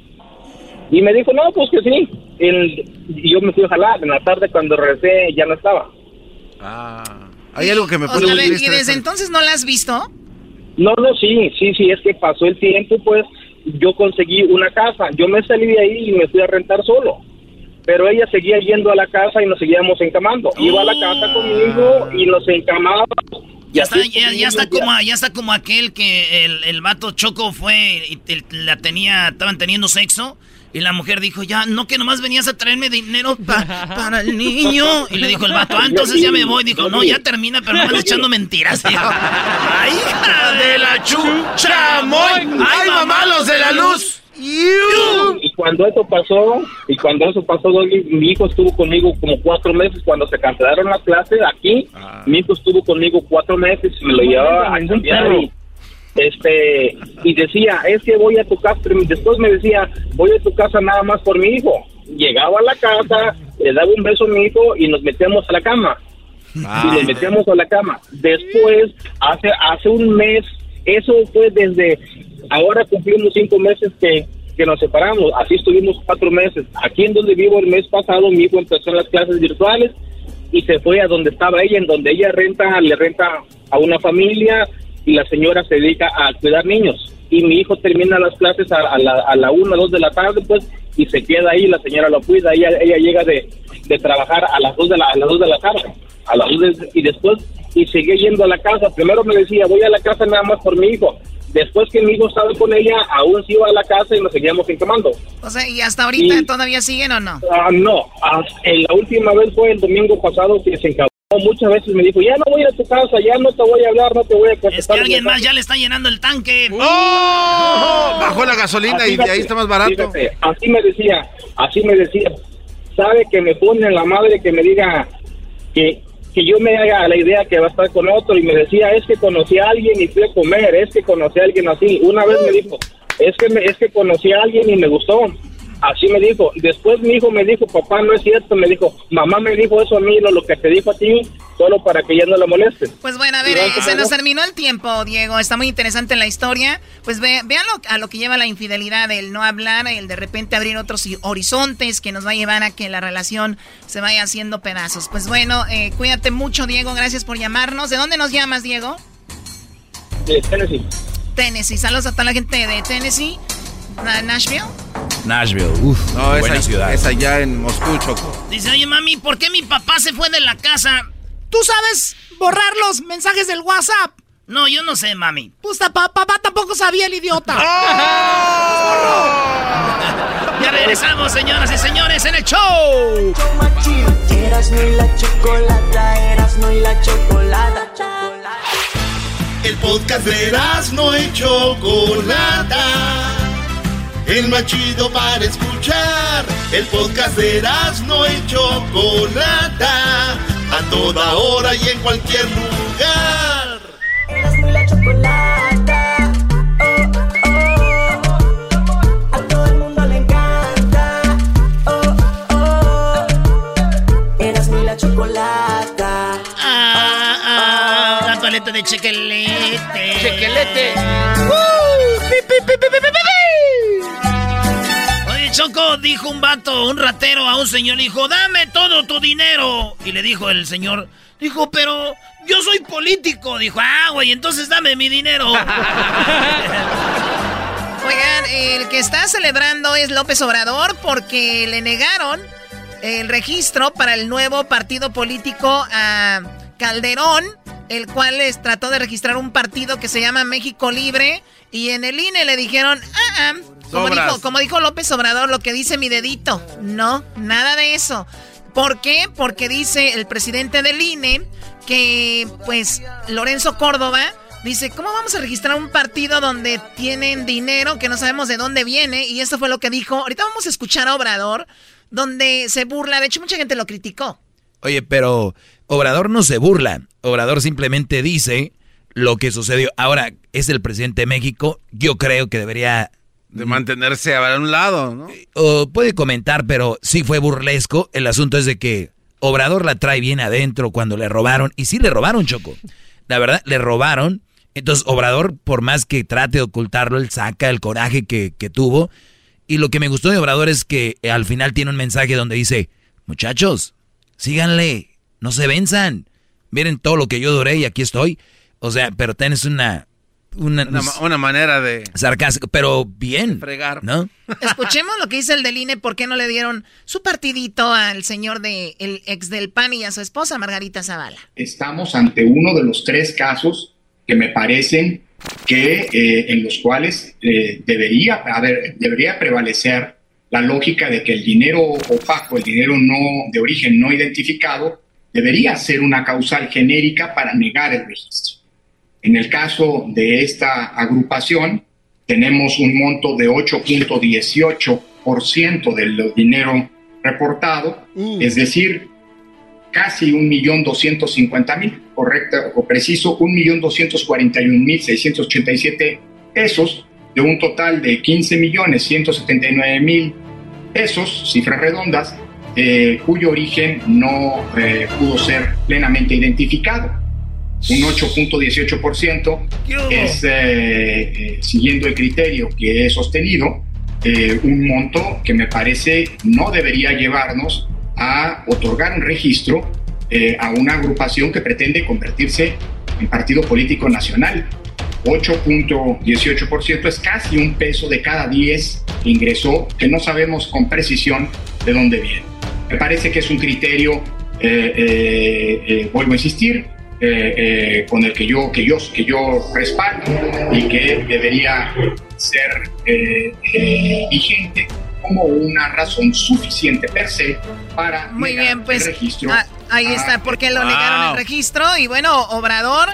Y me dijo, no, pues que sí. El- y yo me fui a jalar. En la tarde, cuando regresé, ya no estaba. Hay algo que me O pone sea, a muy ver, ¿y desde entonces no la has visto? No, no, sí, sí, sí, es que pasó el tiempo, pues yo conseguí una casa. Yo me salí de ahí y me fui a rentar solo. Pero ella seguía yendo a la casa y nos seguíamos encamando. Iba a la casa conmigo y nos encamábamos Ya está, ya, está como, ya está como aquel que el, el vato Choco fue y la tenía, estaban teniendo sexo. Y la mujer dijo, ya, no que nomás venías a traerme dinero para el niño. Y le dijo el vato, ah, entonces ya me voy. Dijo, no, ya termina, pero nomás echando mentiras. ¡Ay, hija de la chucha, ¡Ay, mamá, los de la luz! Y cuando eso pasó, y cuando eso pasó, mi hijo estuvo conmigo como cuatro meses. Cuando se cancelaron las clases aquí, ah. mi hijo estuvo conmigo cuatro meses y me lo llevaba a cambiar. Este, y decía, es que voy a tu casa. Después me decía, voy a tu casa nada más por mi hijo. Llegaba a la casa, le daba un beso a mi hijo y nos metíamos a la cama. Y nos metíamos a la cama. Después, hace, hace un mes, eso fue desde ahora cumplimos cinco meses que, que nos separamos, así estuvimos cuatro meses. Aquí en donde vivo el mes pasado, mi hijo empezó en las clases virtuales y se fue a donde estaba ella, en donde ella renta, le renta a una familia la señora se dedica a cuidar niños. Y mi hijo termina las clases a, la, a la una, dos de la tarde, pues, y se queda ahí, la señora lo cuida, ella, ella llega de, de trabajar a las dos de la, a las dos de la tarde, a las dos y después, y sigue yendo a la casa. Primero me decía, voy a la casa nada más por mi hijo. Después que mi hijo estaba con ella, aún se iba a la casa y nos seguíamos encamando. O sea, ¿y hasta ahorita todavía siguen o no? Ah, no, ah, la última vez fue el domingo pasado que se encamó. Muchas veces me dijo, ya no voy a tu casa, ya no te voy a hablar, no te voy a contestar. Es que alguien más ya le está llenando el tanque. ¡Oh! Bajó la gasolina y de ahí está más barato. así me decía, así me decía. Sabe que me pone en la madre que me diga que que yo me haga la idea que va a estar con otro y me decía, es que conocí a alguien y fui a comer, es que conocí a alguien así. Una vez me dijo, es que, me, es que conocí a alguien y me gustó. Así me dijo. Después mi hijo me dijo, papá, no es cierto. Me dijo, mamá me dijo eso a mí, lo, lo que te dijo a ti, solo para que ya no la moleste. Pues bueno, a ver, eh, se nos terminó el tiempo, Diego. Está muy interesante la historia. Pues ve, vean a lo que lleva la infidelidad, el no hablar, el de repente abrir otros horizontes que nos va a llevar a que la relación se vaya haciendo pedazos. Pues bueno, eh, cuídate mucho, Diego. Gracias por llamarnos. ¿De dónde nos llamas, Diego? De Tennessee. Tennessee. Saludos a toda la gente de Tennessee. ¿Nashville? Nashville, uff, no, buena esa, ciudad. Es allá en Moscú, Choco. Dice, oye, mami, ¿por qué mi papá se fue de la casa? ¿Tú sabes borrar los mensajes del WhatsApp? No, yo no sé, mami. Pues papá, papá tampoco sabía el idiota. ¡Oh! ya regresamos, señoras y señores, en el show. Eras no y la chocolata, eras no y la chocolata. El podcast de Eras no y chocolata el más chido para escuchar. El podcast de Erasmo y Chocolata, a toda hora y en cualquier lugar. Erasmo y la Chocolata, oh, oh, a todo el mundo le encanta. Oh, oh, Erasmo y la Chocolata. Ah, ah, la paleta de chequelete. Chequelete. Uh, pi, pi, pi, Choco, dijo un vato, un ratero a un señor, dijo, dame todo tu dinero. Y le dijo el señor, dijo, pero yo soy político. Dijo, ah, güey, entonces dame mi dinero. Oigan, el que está celebrando es López Obrador porque le negaron el registro para el nuevo partido político a Calderón, el cual les trató de registrar un partido que se llama México Libre y en el INE le dijeron, ah, ah como dijo, como dijo, López Obrador, lo que dice mi dedito. No, nada de eso. ¿Por qué? Porque dice el presidente del INE que, pues, Lorenzo Córdoba dice, ¿cómo vamos a registrar un partido donde tienen dinero que no sabemos de dónde viene? Y esto fue lo que dijo. Ahorita vamos a escuchar a Obrador, donde se burla. De hecho, mucha gente lo criticó. Oye, pero Obrador no se burla. Obrador simplemente dice lo que sucedió. Ahora, es el presidente de México. Yo creo que debería de mantenerse a un lado, ¿no? O puede comentar, pero sí fue burlesco. El asunto es de que Obrador la trae bien adentro cuando le robaron. Y sí le robaron, Choco. La verdad, le robaron. Entonces, Obrador, por más que trate de ocultarlo, él saca el coraje que, que tuvo. Y lo que me gustó de Obrador es que al final tiene un mensaje donde dice, muchachos, síganle, no se venzan. Miren todo lo que yo duré y aquí estoy. O sea, pero tienes una una, una, manera de... Sarcástico, pero bien. Fregar. ¿No? Escuchemos lo que dice el del INE, ¿por qué no le dieron su partidito al señor de el ex del PAN y a su esposa Margarita Zavala? Estamos ante uno de los tres casos que me parecen que eh, en los cuales eh, debería, haber, debería prevalecer la lógica de que el dinero opaco, el dinero no de origen no identificado, debería ser una causal genérica para negar el registro. En el caso de esta agrupación, tenemos un monto de 8.18% del dinero reportado, mm. es decir, casi 1.250.000, correcto o preciso, 1.241.687 pesos de un total de 15.179.000 pesos, cifras redondas, eh, cuyo origen no eh, pudo ser plenamente identificado. Un 8.18% es, eh, siguiendo el criterio que he sostenido, un monto que me parece no debería llevarnos a otorgar un registro a una agrupación que pretende convertirse en partido político nacional. 8.18% es casi un peso de cada 10 que ingresó, que no sabemos con precisión de dónde viene. Me parece que es un criterio, eh, eh, eh, vuelvo a insistir, con el que yo, que, yo, que yo respaldo y que debería ser vigente como una razón suficiente per se para Muy bien, pues, el registro. Ah, ahí está, porque lo negaron el registro y bueno, Obrador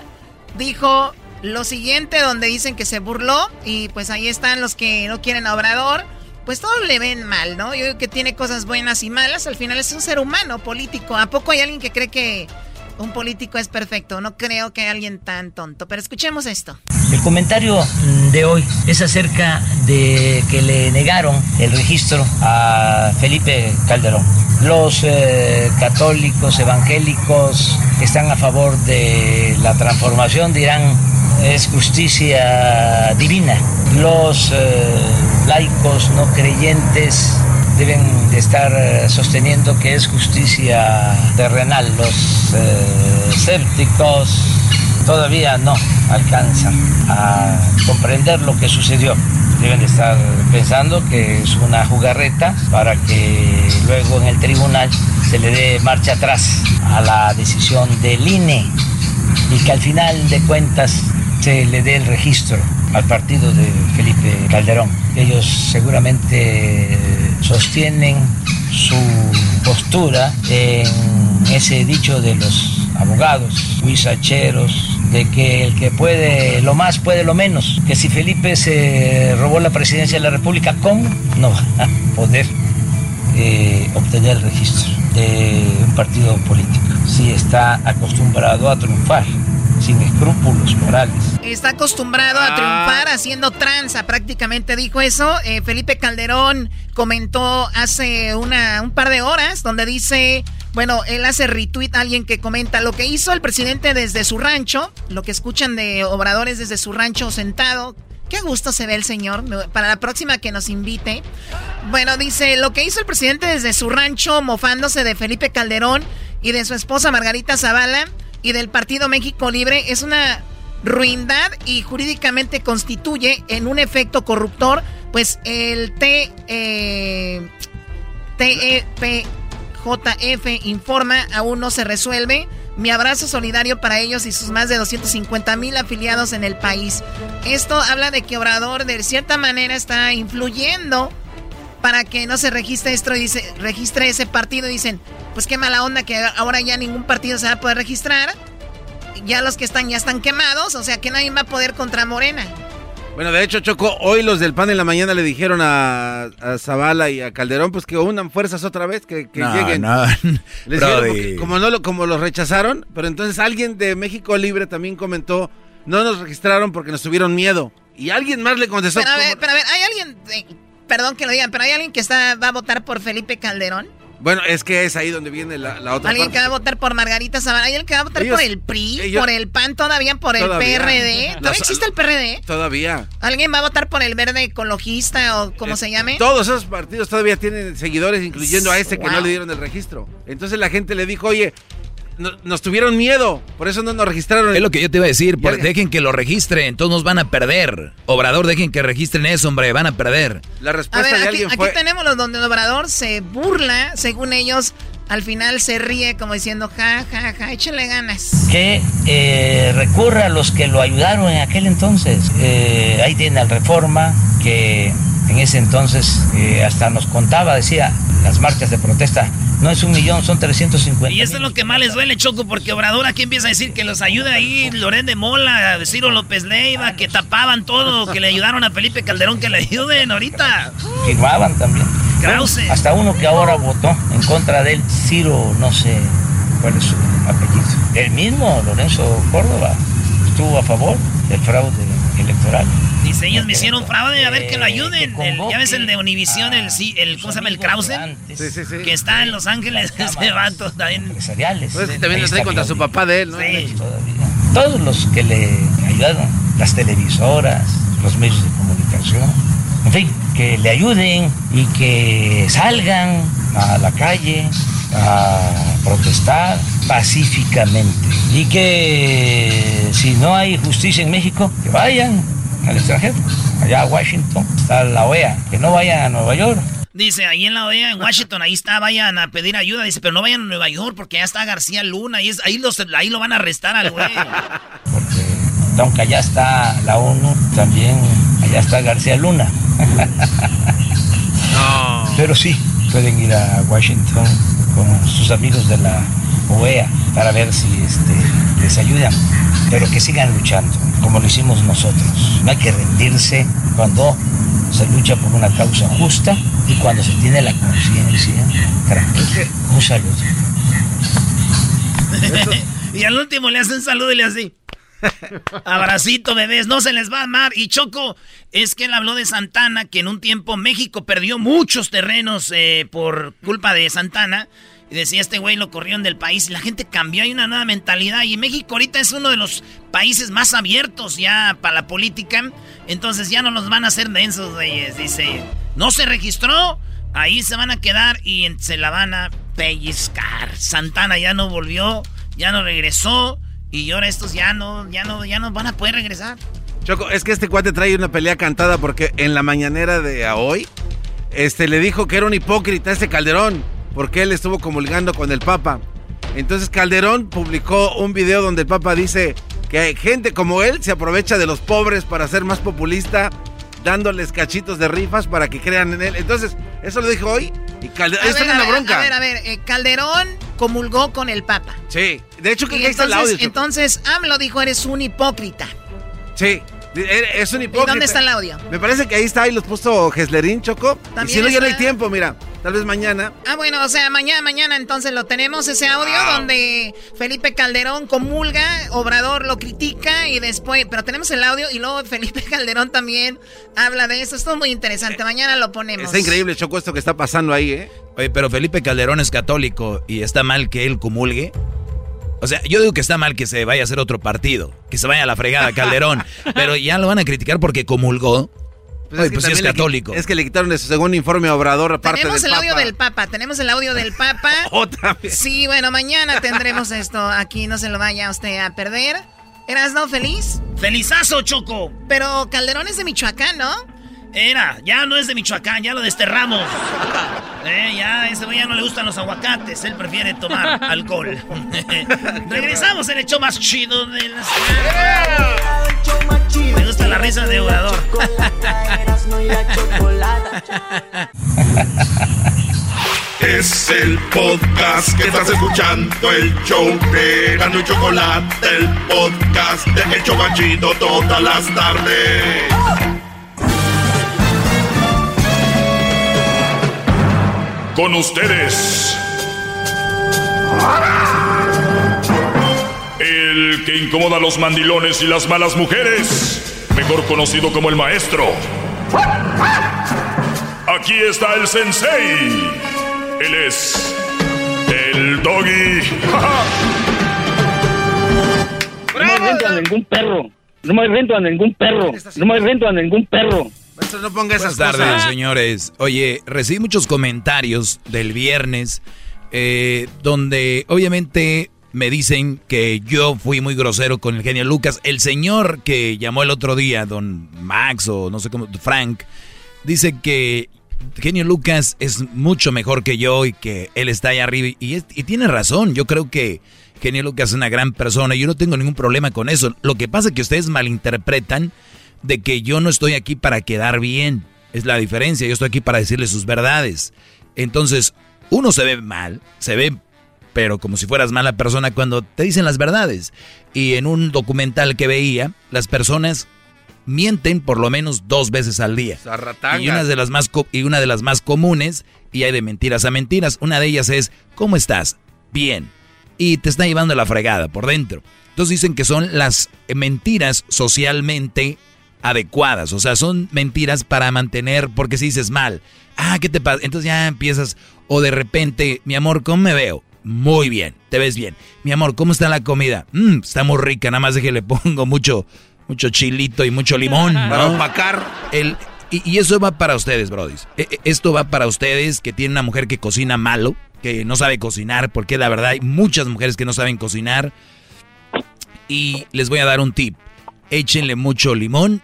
dijo lo siguiente donde dicen que se burló y pues ahí están los que no quieren a Obrador. Pues todos le ven mal, ¿no? Yo creo que tiene cosas buenas y malas. Al final es un ser humano político. ¿A poco hay alguien que cree que un político es perfecto? No creo que alguien tan tonto. Pero escuchemos esto. El comentario de hoy es acerca de que le negaron el registro a Felipe Calderón. Los eh, católicos evangélicos están a favor de la transformación dirán es justicia divina. Los eh, laicos no creyentes deben de estar eh, sosteniendo que es justicia terrenal. Los eh, escépticos todavía no alcanzan a comprender lo que sucedió. Deben de estar pensando que es una jugarreta para que luego en el tribunal se le dé marcha atrás a la decisión del INE y que al final de cuentas se le dé el registro al partido de Felipe Calderón. Ellos seguramente sostienen su postura en ese dicho de los abogados, huizacheros, de que el que puede lo más puede lo menos, que si Felipe se robó la presidencia de la República con, no va a poder eh, obtener el registro de un partido político. Si está acostumbrado a triunfar sin escrúpulos morales. Está acostumbrado a triunfar haciendo tranza, prácticamente dijo eso. Eh, Felipe Calderón comentó hace una, un par de horas donde dice, bueno, él hace retweet a alguien que comenta lo que hizo el presidente desde su rancho, lo que escuchan de obradores desde su rancho sentado. Qué gusto se ve el señor. Para la próxima que nos invite. Bueno, dice, lo que hizo el presidente desde su rancho mofándose de Felipe Calderón y de su esposa Margarita Zavala y del Partido México Libre es una ruindad y jurídicamente constituye en un efecto corruptor, pues el T, eh, TEPJF informa aún no se resuelve. Mi abrazo solidario para ellos y sus más de 250 mil afiliados en el país. Esto habla de que Obrador de cierta manera está influyendo para que no se registre esto y dice, registre ese partido. Dicen, pues qué mala onda que ahora ya ningún partido se va a poder registrar. Ya los que están ya están quemados, o sea que nadie va a poder contra Morena. Bueno, de hecho, Choco, hoy los del PAN en la mañana le dijeron a, Zavala y a Calderón pues que unan fuerzas otra vez, que, lleguen. No. Les como, no lo, como los rechazaron, pero entonces alguien de México Libre también comentó, no nos registraron porque nos tuvieron miedo. Y alguien más le contestó. Pero a ver, pero a ver hay alguien, perdón que lo digan, pero hay alguien que está, va a votar por Felipe Calderón. Bueno, es que es ahí donde viene la, otra Alguien que va a votar por Margarita Zavala. Hay alguien que va a votar por el PRI, por el PAN, todavía por el PRD. ¿Todavía existe el PRD? Todavía. ¿Alguien va a votar por el verde ecologista o como eh, se llame? Todos esos partidos todavía tienen seguidores, incluyendo a este que no le dieron el registro. Entonces la gente le dijo, oye, nos tuvieron miedo, por eso no nos registraron. Es lo que yo te iba a decir, porque dejen que lo registren, todos nos van a perder. Obrador, dejen que registren eso, hombre, van a perder. La respuesta de aquí, alguien fue... Aquí tenemos los donde el Obrador se burla, según ellos, al final se ríe como diciendo, ja, ja, ja, échale ganas. Que eh, recurra a los que lo ayudaron en aquel entonces. Eh, ahí tiene la reforma que en ese entonces eh, hasta nos contaba, decía, las marchas de protesta no es un millón, son 350. Y esto es lo que más les duele, Choco, porque Obrador aquí empieza a decir que los ayuda ahí Loren de Mola, Ciro López Leiva, que tapaban todo, que le ayudaron a Felipe Calderón, que le ayuden ahorita. Firmaban también. Krause. Hasta uno que ahora votó en contra de él, Ciro, no sé cuál es su apellido. El mismo Lorenzo Córdoba estuvo a favor del fraude electoral. Dice, ellos me hicieron fraude, a ver que lo ayuden. ya ves el de Univisión, el, el, ¿cómo se llama? El Krause. Sí, sí, sí. Que está en Los Ángeles, ese vato también. Empresariales. Pues también lo trae contra su papá de él, ¿no? Sí. Todos los que le ayudaron, las televisoras, los medios de comunicación, en fin, que le ayuden y que salgan a la calle a protestar pacíficamente y que si no hay justicia en México, que vayan al extranjero, allá a Washington, está la OEA, que no vayan a Nueva York. Dice, ahí en la OEA, en Washington, ahí está, vayan a pedir ayuda. Dice, pero no vayan a Nueva York porque ya está García Luna, y ahí, los, ahí lo van a arrestar al güey. Porque aunque allá está la ONU, también allá está García Luna. No. Pero sí, pueden ir a Washington con sus amigos de la OEA para ver si este, les ayudan, pero que sigan luchando, como lo hicimos nosotros. No hay que rendirse cuando se lucha por una causa justa y cuando se tiene la conciencia tranquila. Un saludo. y al último le hacen saludo y le así. Abracito, bebés, no se les va a amar. Y Choco, es que él habló de Santana, que en un tiempo México perdió muchos terrenos eh, por culpa de Santana. Y decía, este güey lo corrieron del país y la gente cambió, hay una nueva mentalidad. Y México ahorita es uno de los países más abiertos ya para la política. Entonces ya no nos van a hacer densos, güeyes. Dice, no se registró, ahí se van a quedar y se la van a pellizcar. Santana ya no volvió, ya no regresó. Y ahora estos ya no, ya no, ya no van a poder regresar. Choco, es que este cuate trae una pelea cantada porque en la mañanera de hoy, este le dijo que era un hipócrita este Calderón, porque él estuvo comulgando con el Papa. Entonces Calderón publicó un video donde el Papa dice que hay gente como él se aprovecha de los pobres para ser más populista, dándoles cachitos de rifas para que crean en él. Entonces, eso lo dijo hoy y Calderón está en una bronca. A ver, a ver, eh, Calderón comulgó con el Papa. Sí, de hecho que entonces, está el audio. Entonces, AMLO dijo, eres un hipócrita. Sí, es un hipócrita. ¿Y dónde está el audio? Me parece que ahí está, ahí los puso Geslerín, Choco. Y si no, ya no hay tiempo, mira. Tal vez mañana. Ah, bueno, o sea, mañana, mañana entonces lo tenemos, ese audio donde Felipe Calderón comulga, Obrador lo critica y después, pero tenemos el audio y luego Felipe Calderón también habla de eso. Esto es muy interesante, mañana lo ponemos. Está increíble, Choco, esto que está pasando ahí, ¿eh? Oye, pero Felipe Calderón es católico y está mal que él comulgue. O sea, yo digo que está mal que se vaya a hacer otro partido, que se vaya a la fregada Calderón, pero ya lo van a criticar porque comulgó. Pues, es, pues es católico. es que le quitaron de su segundo informe a Obrador aparte Tenemos el audio del Papa, tenemos el audio del Papa. Otra vez. Sí, bueno, mañana tendremos esto aquí, no se lo vaya usted a perder. ¿Eras no feliz? ¡Felizazo, Choco! Pero Calderón es de Michoacán, ¿no? Era, ya no es de Michoacán, ya lo desterramos. Eh, ya a ese güey ya no le gustan los aguacates, él prefiere tomar alcohol. Regresamos en el show más chido de las Me gusta la risa de jugador. Es el podcast que estás escuchando, el show de Gano y Chocolate, el podcast de El Chocachito todas las tardes. Con ustedes. El que incomoda a los mandilones y las malas mujeres, mejor conocido como el maestro. Aquí está el sensei. Él es el doggy. No me rento a ningún perro. No me rento a ningún perro. No me rento a ningún perro. Ponga esas Buenas tardes, señores. Oye, recibí muchos comentarios del viernes eh, donde obviamente me dicen que yo fui muy grosero con el genio Lucas. El señor que llamó el otro día, don Max o no sé cómo, Frank, dice que genio Lucas es mucho mejor que yo y que él está ahí arriba. Y, y tiene razón, yo creo que genio Lucas es una gran persona y yo no tengo ningún problema con eso. Lo que pasa es que ustedes malinterpretan de que yo no estoy aquí para quedar bien. Es la diferencia, yo estoy aquí para decirles sus verdades. Entonces, uno se ve mal, se ve pero como si fueras mala persona cuando te dicen las verdades. Y en un documental que veía, las personas mienten por lo menos dos veces al día. Y una de las más y una de las más comunes y hay de mentiras a mentiras. Una de ellas es ¿cómo estás? Bien. Y te está llevando la fregada por dentro. Entonces dicen que son las mentiras socialmente adecuadas, o sea, son mentiras para mantener porque si dices mal, ah, ¿qué te pasa? Entonces ya empiezas o de repente, mi amor, ¿cómo me veo? Muy bien, te ves bien. Mi amor, ¿cómo está la comida? Mm, está muy rica, nada más de que le pongo mucho, mucho chilito y mucho limón. Para opacar. El, y, eso va para ustedes, brodis. E, e, esto va para ustedes que tienen una mujer que cocina malo, que no sabe cocinar, porque la verdad hay muchas mujeres que no saben cocinar. Y les voy a dar un tip. Échenle mucho limón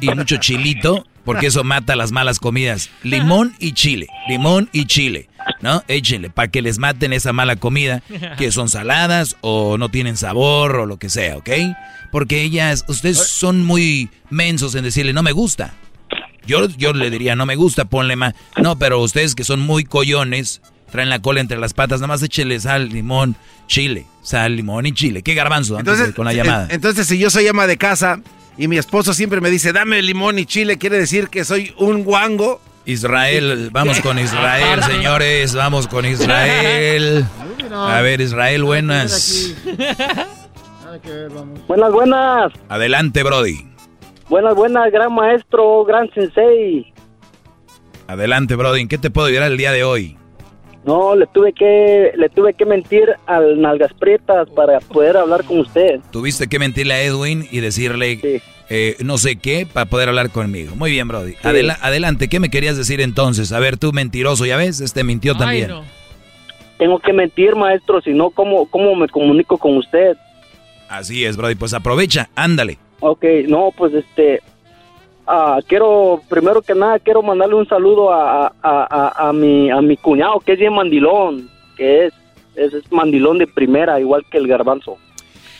y mucho chilito porque eso mata las malas comidas. Limón y chile, limón y chile, ¿no? Échenle para que les maten esa mala comida, que son saladas o no tienen sabor o lo que sea, ¿ok? Porque ellas, ustedes son muy mensos en decirle, no me gusta. Yo, yo le diría, no me gusta, ponle más. No, pero ustedes que son muy collones, traen la cola entre las patas, nada más échenle sal, limón, chile, sal, limón y chile. ¿Qué garbanzo entonces, con la llamada? Entonces, si yo soy ama de casa y mi esposo siempre me dice, dame limón y chile, quiere decir que soy un guango. Israel, vamos con Israel, señores, vamos con Israel. A ver, Israel, buenas. Buenas, buenas. Adelante, Brody. Buenas, buenas, gran maestro, gran sensei. Adelante, Brody, ¿en qué te puedo ayudar el día de hoy? No, le tuve que le tuve que mentir al Nalgas Prietas para poder hablar con usted. Tuviste que mentirle a Edwin y decirle eh, no sé qué para poder hablar conmigo. Muy bien, Brody. adelante, ¿qué me querías decir entonces? A ver, tú mentiroso, ya ves, este mintió también. Tengo que mentir, maestro, si no, ¿cómo, ¿cómo me comunico con usted? Así es, Brody, pues aprovecha, ándale. Ok, no, pues este, Ah, quiero, primero que nada, quiero mandarle un saludo a, a, a, mi, a mi cuñado, que es bien mandilón, que es, es, mandilón de primera, igual que el garbanzo.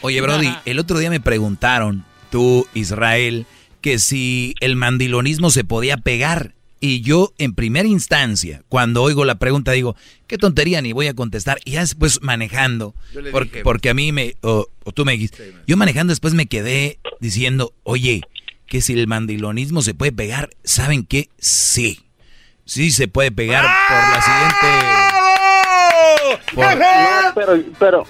Oye, Brody, el otro día me preguntaron, tú, Israel, que si el mandilonismo se podía pegar. Y yo, en primera instancia, cuando oigo la pregunta, digo, qué tontería, ni voy a contestar. Y ya después manejando, porque, porque, a mí me, o, tú me dijiste, yo manejando después me quedé diciendo, oye, que si el mandilonismo se puede pegar, ¿saben qué? Sí. Sí se puede pegar por la siguiente... pero, pero,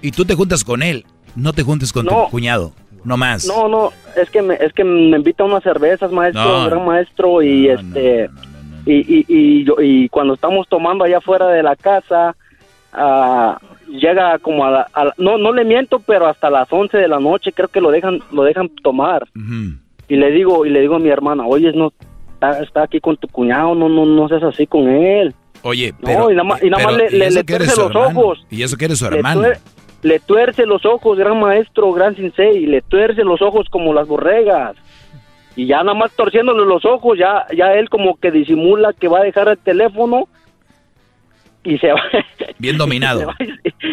Y tú te juntas con él, no te juntes con tu cuñado, no más. No, no, es que me, es que me invita a unas cervezas, maestro, gran maestro, y este... y, y, y, y, cuando estamos tomando allá afuera de la casa, uh, llega como a, la, no no le miento pero hasta las 11 de la noche creo que lo dejan lo dejan tomar. Y le digo y le digo a mi hermana oye no está, aquí con tu cuñado no no no seas así con él oye pero, y nada más, y nada más le, le, tuerce los ojos. y eso que eres su hermano. le, tuerce los ojos gran maestro gran sensei le tuerce los ojos como las borregas. Y ya nada más torciéndole los ojos ya ya él como que disimula que va a dejar el teléfono y se va. Bien dominado.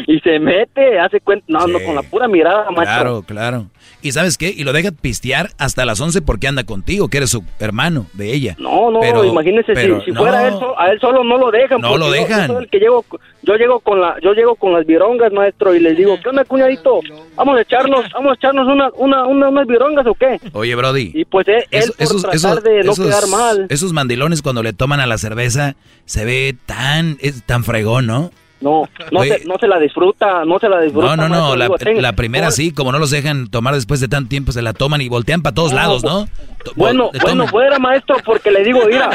Y se, mete, hace cuenta, no, no, con la pura mirada, macho. Claro, claro. ¿Y sabes qué? Y lo deja pistear hasta las 11 porque anda contigo, que eres su hermano de ella. No, no, pero, imagínese si, fuera él, a él solo no lo dejan. No lo dejan. Yo, el que llego, yo llego con la, yo llego con las virongas, maestro, y les digo, ¿qué onda, cuñadito? Vamos a echarnos, vamos a echarnos una, una, unas virongas o qué. Oye, Brody. Y pues él, por tratar de no quedar mal. Esos mandilones cuando le toman a la cerveza se ve tan, es tan fregón, ¿no? No, no se, no se la disfruta, no se la disfruta. No, no, no, la, primera sí, como no los dejan tomar después de tanto tiempo, se la toman y voltean para todos lados, ¿no? Bueno, bueno, fuera maestro, porque le digo, mira,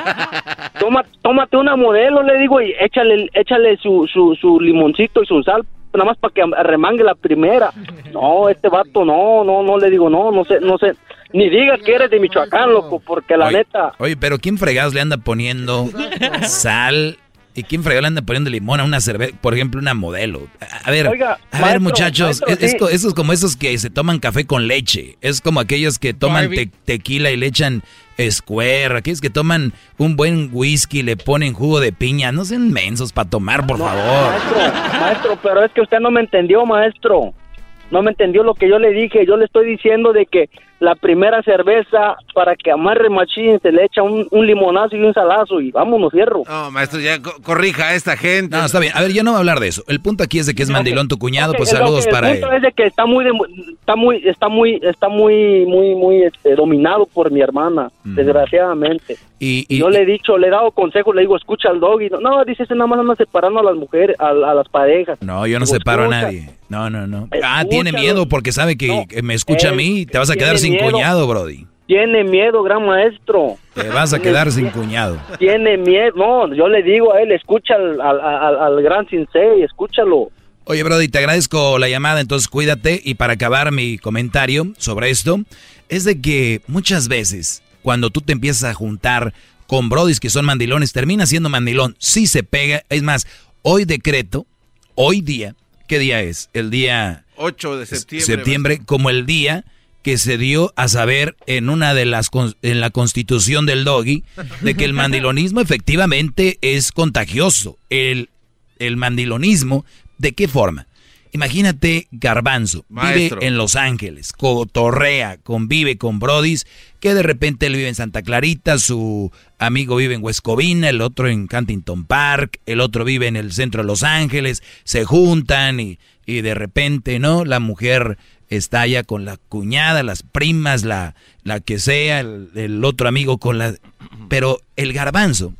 toma, tómate una modelo, le digo, y échale, échale su, su, su limoncito y su sal, nada más para que remangue la primera. No, este vato, no, no, no, le digo, no, no sé, no sé. Ni digas que eres de Michoacán, loco, porque la neta... Oye, pero ¿quién fregados le anda poniendo sal ¿Y quién fregó le anda poniendo limón a una cerveza? Por ejemplo, una modelo. A, ver, a ver, muchachos, es, eso es como esos que se toman café con leche. Es como aquellos que toman tequila y le echan Square. Aquellos que toman un buen whisky y le ponen jugo de piña. No sean mensos para tomar, por favor. Maestro, maestro, pero es que usted no me entendió, maestro. No me entendió lo que yo le dije. Yo le estoy diciendo de que la primera cerveza para que amarre machín se le echa un, limonazo y un salazo y vámonos, hierro. No, maestro, ya corrija a esta gente. No, está bien. A ver, yo no voy a hablar de eso. El punto aquí es de que es mandilón tu cuñado, pues saludos para él. El punto es de que está muy, está muy, está muy, está muy, muy, muy este, dominado por mi hermana, desgraciadamente. Y, yo le he dicho, le he dado consejos, le digo, escucha al dog y no, no dice, ese nada más anda separando a las mujeres, a, las parejas. No, yo no separo a nadie. No, no, no. ah, tiene miedo porque sabe que, me escucha a mí y te vas a quedar sin cuñado, Brody. Tiene miedo, gran maestro. Te vas a quedar sin cuñado. Tiene miedo. No, yo le digo a él, escucha al, al, al, gran Sensei, escúchalo. Oye, Brody, te agradezco la llamada, entonces cuídate. Y para acabar mi comentario sobre esto, es de que muchas veces, cuando tú te empiezas a juntar con Brodis que son mandilones, termina siendo mandilón. Sí se pega. Es más, hoy decreto, hoy día, ¿qué día es? El día 8 de septiembre. Septiembre, como el día que se dio a saber en una de las en la constitución del doggy de que el mandilonismo efectivamente es contagioso. El, el mandilonismo, ¿de qué forma? Imagínate Garbanzo, vive en Los Ángeles, cotorrea, convive con Brodis, que de repente él vive en Santa Clarita, su amigo vive en Huescovina, el otro en Huntington Park, el otro vive en el centro de Los Ángeles, se juntan y, y de repente, ¿no? La mujer está allá con la cuñada, las primas, la, la que sea, el, otro amigo con la... Pero el garbanzo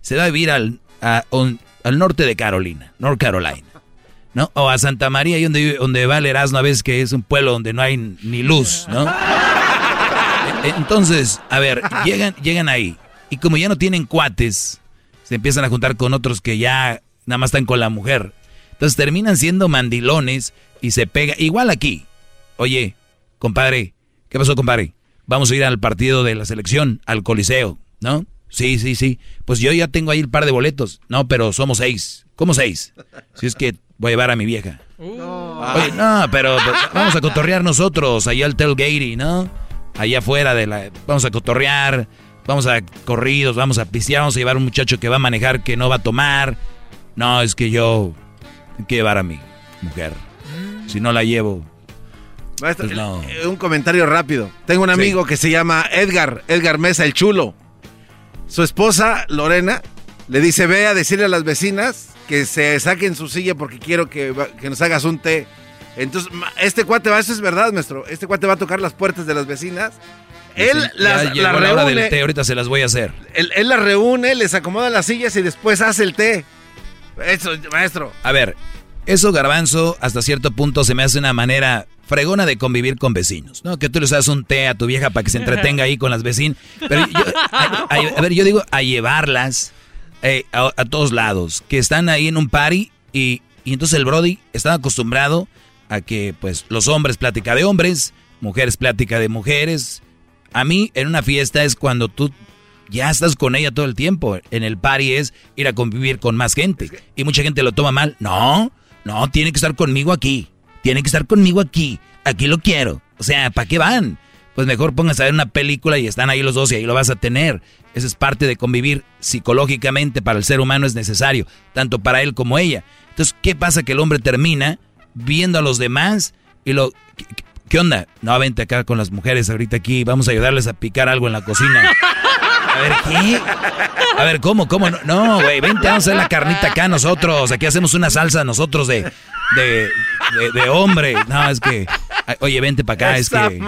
se va a vivir al, al norte de Carolina, North Carolina, ¿no? O a Santa María, ahí donde, donde va el Erasmo a veces que es un pueblo donde no hay ni luz, ¿no? E, entonces, a ver, llegan, llegan ahí y como ya no tienen cuates, se empiezan a juntar con otros que ya nada más están con la mujer. Entonces terminan siendo mandilones y se pega. Igual aquí, Oye, compadre, ¿qué pasó, compadre? Vamos a ir al partido de la selección, al Coliseo, ¿no? Sí, sí, sí. Pues yo ya tengo ahí el par de boletos. No, pero somos seis. ¿Cómo seis? Si es que voy a llevar a mi vieja. No, Oye, no pero pues, vamos a cotorrear nosotros, allá al tailgate, ¿no? Allá afuera de la... Vamos a cotorrear, vamos a corridos, vamos a pistear, vamos a llevar a un muchacho que va a manejar, que no va a tomar. No, es que yo... Hay que llevar a mi mujer. Si no la llevo, pues eh, un comentario rápido. Tengo un amigo que se llama Edgar, Edgar Mesa, el chulo. Su esposa, Lorena, le dice, ve a decirle a las vecinas que se saquen su silla porque quiero que, nos hagas un té. Entonces, este cuate va, eso es verdad, maestro. Este cuate va a tocar las puertas de las vecinas. Él las, reúne. del té, ahorita se las voy a hacer. Él, él las reúne, les acomoda las sillas y después hace el té. Eso, maestro. A ver, eso, Garbanzo, hasta cierto punto se me hace una manera fregona de convivir con vecinos, ¿no? Que tú le das un té a tu vieja para que se entretenga ahí con las vecinas. Pero yo, a, ver, yo digo a llevarlas eh, a, todos lados, que están ahí en un party y, y entonces el Brody está acostumbrado a que pues los hombres plática de hombres, mujeres plática de mujeres. A mí en una fiesta es cuando tú ya estás con ella todo el tiempo. En el party es ir a convivir con más gente. Y mucha gente lo toma mal. No, no, tiene que estar conmigo aquí. Tiene que estar conmigo aquí. Aquí lo quiero. O sea, ¿para qué van? Pues mejor pónganse a ver una película y están ahí los dos y ahí lo vas a tener. Esa es parte de convivir psicológicamente para el ser humano es necesario, tanto para él como ella. Entonces, ¿qué pasa? Que el hombre termina viendo a los demás y lo... ¿Qué, onda? No, vente acá con las mujeres ahorita aquí, vamos a ayudarles a picar algo en la cocina. A ver, ¿qué? A ver, ¿cómo? ¿Cómo? No, güey, vente, vamos a hacer la carnita acá nosotros. Aquí hacemos una salsa nosotros de, de, de, hombre. No, es que, oye, vente para acá, es que...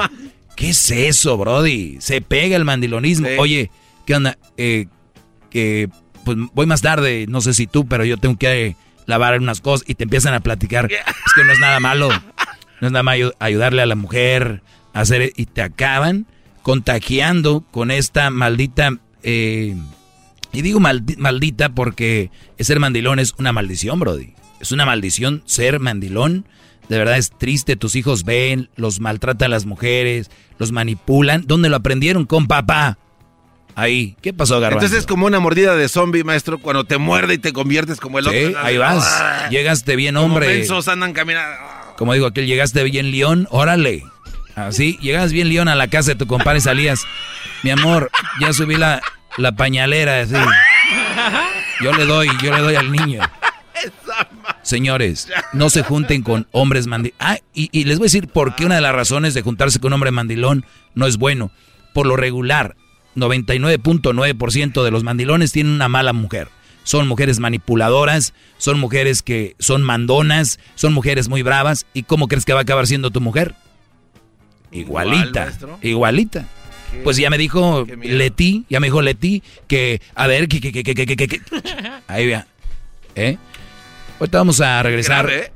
¿Qué es eso, Brody? Se pega el mandilonismo. Oye, ¿qué onda? Eh, que, pues voy más tarde, no sé si tú, pero yo tengo que lavar unas cosas y te empiezan a platicar. Es que no es nada malo. No es nada malo ayudarle a la mujer a hacer... Y te acaban contagiando con esta maldita... Eh, y digo maldita porque ser mandilón es una maldición, Brody. Es una maldición ser mandilón. De verdad es triste, tus hijos ven, los maltratan las mujeres, los manipulan. ¿Dónde lo aprendieron? Con papá. Ahí. ¿Qué pasó, Garbanzo? Entonces es como una mordida de zombie, maestro, cuando te muerde y te conviertes como el sí, otro. ahí vas. Llegaste bien, hombre. Como andan caminando. Como digo, aquel llegaste bien león, órale. Así, llegabas bien león a la casa de tu compadre y salías. Mi amor, ya subí la, la pañalera. Yo le doy, yo le doy al niño. Señores, no se junten con hombres mandilones. Ah, y, y, les voy a decir por qué una de las razones de juntarse con un hombre mandilón no es bueno. Por lo regular, 99.9% de los mandilones tienen una mala mujer. Son mujeres manipuladoras, son mujeres que son mandonas, son mujeres muy bravas. ¿Y cómo crees que va a acabar siendo tu mujer? Igualita, Igual, igualita. Pues ya me dijo Leti, ya me dijo Leti que, a ver, que, que, que, que, que, que, que. Ahí vea. ¿Eh? Ahorita vamos a regresar. Grave, ¿eh?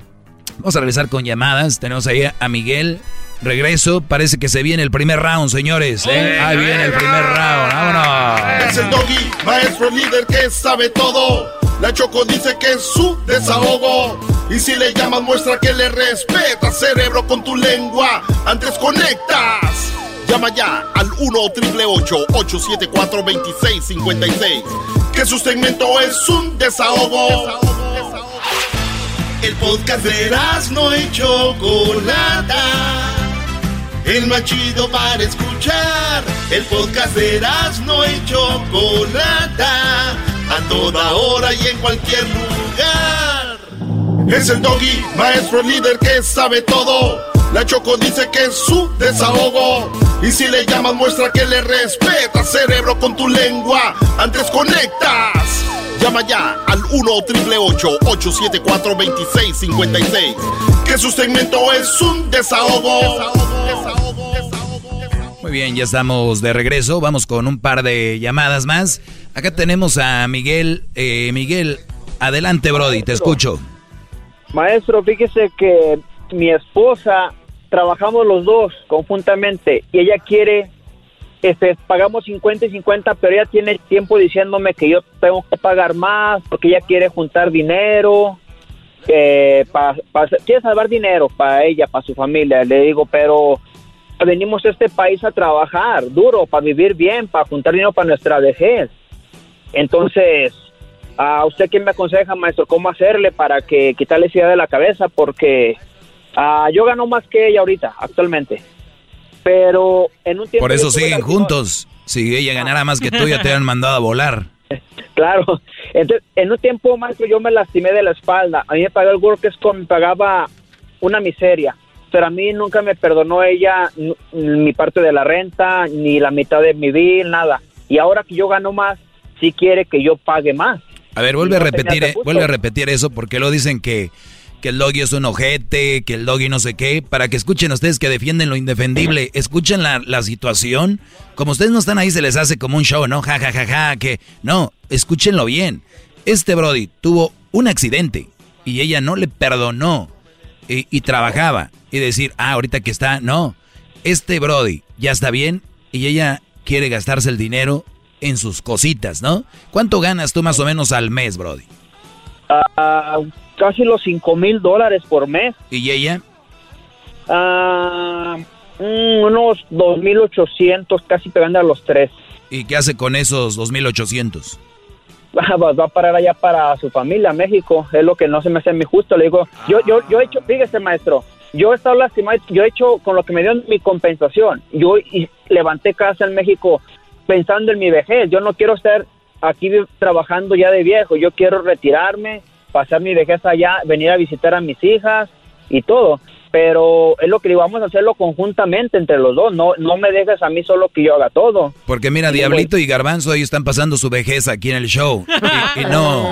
Vamos a regresar con llamadas. Tenemos ahí a Miguel. Regreso, parece que se viene el primer round, señores. ¿eh? Ahí viene el primer round, vámonos. Es el doggy, maestro líder que sabe todo. La Choco dice que es su desahogo. Y si le llamas, muestra que le respeta, cerebro, con tu lengua. Antes conectas. Llama ya al 1-888-874-2656. Que su segmento es un desahogo. desahogo. El podcast de no y Chocolata. El más chido para escuchar. El podcast de no y Chocolata. A toda hora y en cualquier lugar. Es el doggy, maestro líder que sabe todo. La Choco dice que es su desahogo. Y si le llamas, muestra que le respeta, cerebro, con tu lengua. Antes conectas. Llama ya al 1-888-874-2656. Que su segmento es un desahogo. Muy bien, ya estamos de regreso. Vamos con un par de llamadas más. Acá tenemos a Miguel. Eh, Miguel, adelante, Brody, te escucho. Maestro, fíjese que mi esposa trabajamos los dos conjuntamente y ella quiere este, pagamos 50 y 50, pero ella tiene tiempo diciéndome que yo tengo que pagar más porque ella quiere juntar dinero, eh, pa, quiere salvar dinero para ella, para su familia. Le digo, pero venimos a este país a trabajar duro, para vivir bien, para juntar dinero para nuestra vejez. Entonces, ¿a usted qué me aconseja, maestro, cómo hacerle para que quitarle esa idea de la cabeza? Porque uh, yo gano más que ella ahorita, actualmente. Pero en un tiempo... Por eso siguen juntos. Si ella ganara más que tú, ya te han mandado a volar. Claro. Entonces, en un tiempo, maestro, yo me lastimé de la espalda. A mí me pagó el Workers me pagaba una miseria. Pero a mí nunca me perdonó ella mi parte de la renta, ni la mitad de mi bill, nada. Y ahora que yo gano más, sí quiere que yo pague más. A ver, vuelve a repetir, eh, vuelve a repetir eso porque lo dicen que que el doggy es un ojete, que el doggy no sé qué, para que escuchen ustedes que defienden lo indefendible, escuchen la, situación, como ustedes no están ahí se les hace como un show, ¿no? Ja, ja, ja, ja, que no, escúchenlo bien. Este Brody tuvo un accidente y ella no le perdonó y, y trabajaba y decir, ah, ahorita que está, no, este Brody ya está bien y ella quiere gastarse el dinero en sus cositas, ¿no? ¿Cuánto ganas tú más o menos al mes, Brody? Uh, casi los 5 mil dólares por mes. ¿Y ella? Uh, unos 2.800, casi pegando a los 3. ¿Y qué hace con esos 2.800? Va, va a parar allá para su familia, México. Es lo que no se me hace muy justo. Le digo, yo, yo, yo he hecho, fíjese, maestro, yo he estado lastimado, yo he hecho con lo que me dio mi compensación. Yo y levanté casa en México pensando en mi vejez. Yo no quiero estar aquí trabajando ya de viejo. Yo quiero retirarme, pasar mi vejez allá, venir a visitar a mis hijas y todo. Pero es lo que digo, vamos a hacerlo conjuntamente entre los dos. No, no me dejes a mí solo que yo haga todo. Porque mira, Diablito y Garbanzo, ellos están pasando su vejez aquí en el show. Y, y no,